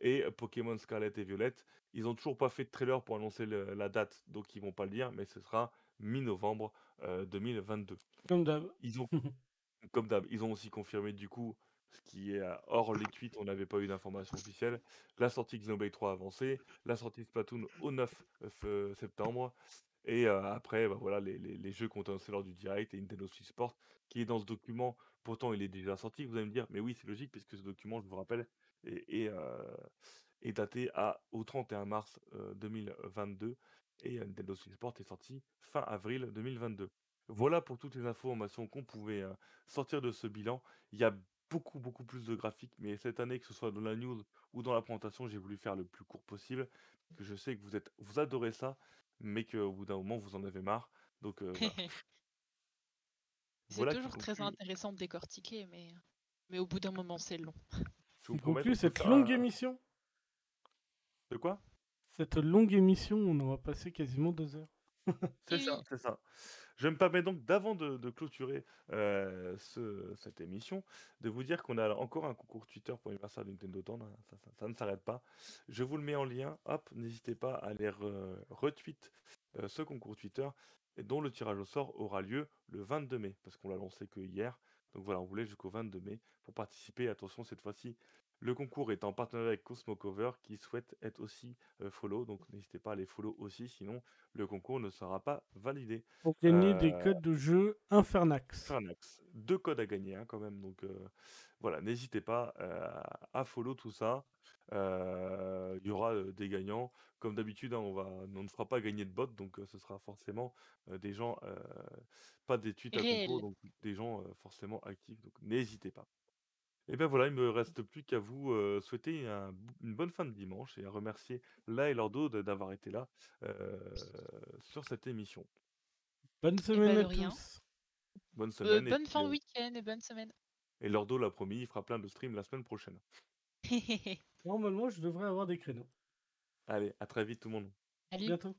Speaker 1: et Pokémon Scarlet et Violet, ils ont toujours pas fait de trailer pour annoncer le la date, donc ils vont pas le dire, mais ce sera mi-novembre, heu, 2022.
Speaker 3: Comme d'hab.
Speaker 1: Ils ont comme d'hab, ils ont aussi confirmé du coup, ce qui est, hors les tweets, on n'avait pas eu d'informations officielles, la sortie Xenoblade 3 avancée, la sortie Splatoon au 9 fe septembre et après, bah, voilà les les jeux qui ont annoncés lors du direct et Nintendo Switch Sport qui est dans ce document. Pourtant, il est déjà sorti, vous allez me dire: «Mais oui, c'est logique puisque ce document, je vous rappelle, est daté à au 31 mars, heu, 2022 et Nintendo Switch Sport est sorti fin avril 2022». Voilà pour toutes les informations qu'on pouvait, sortir de ce bilan. Il y a beaucoup, beaucoup plus de graphiques, mais cette année, que ce soit dans la news ou dans la présentation, j'ai voulu faire le plus court possible, que je sais que vous êtes vous adorez ça, mais qu'au bout d'un moment, vous en avez marre, donc voilà.
Speaker 2: C'est
Speaker 1: Voilà
Speaker 2: toujours très
Speaker 1: conclut
Speaker 2: intéressant de décortiquer, mais mais au bout d'un moment, c'est long.
Speaker 1: je vous
Speaker 3: conclut cette longue
Speaker 1: un
Speaker 3: émission?
Speaker 1: de quoi?
Speaker 3: Cette longue émission, on en va passer quasiment deux heures.
Speaker 1: C'est ça, c'est ça. Je me permets donc d'avant de clôturer, ce cette émission, de vous dire qu'on a encore un concours Twitter pour l'anniversaire de Nintendo Town, hein, ça ne s'arrête pas. Je vous le mets en lien, hop, n'hésitez pas à aller re retweet, heu, ce concours Twitter dont le tirage au sort aura lieu le 22 mai, parce qu'on l'a lancé que hier. Donc voilà, on vous laisse jusqu'au 22 mai pour participer. Attention cette fois-ci, le concours est en partenariat avec Cosmo Cover qui souhaite être aussi, follow, donc n'hésitez pas à les follow aussi, sinon le concours ne sera pas validé.
Speaker 3: Pour gagner des codes de jeu Infernax.
Speaker 1: Infernax, 2 codes à gagner, hein, quand même, donc voilà, n'hésitez pas, à follow tout ça. Il y aura, des gagnants. Comme d'habitude, hein, on va on ne fera pas gagner de bots, donc ce sera forcément, des gens, pas des tweets à concours, donc des gens, forcément actifs, donc n'hésitez pas. Et ben voilà, il me reste plus qu'à vous, souhaiter un b une bonne fin de dimanche et à remercier La et Lordo de d'avoir été là, sur cette émission.
Speaker 3: Bonne
Speaker 2: Et
Speaker 3: semaine à
Speaker 2: rien.
Speaker 3: tous.
Speaker 1: Bonne semaine et
Speaker 2: bonne
Speaker 1: puis,
Speaker 2: fin de week-end et bonne semaine.
Speaker 1: et Lordo l'a promis, il fera plein de streams la semaine prochaine.
Speaker 3: Normalement, je devrais avoir des créneaux.
Speaker 1: Allez, à très vite tout le monde.
Speaker 2: Salut.
Speaker 3: Bientôt.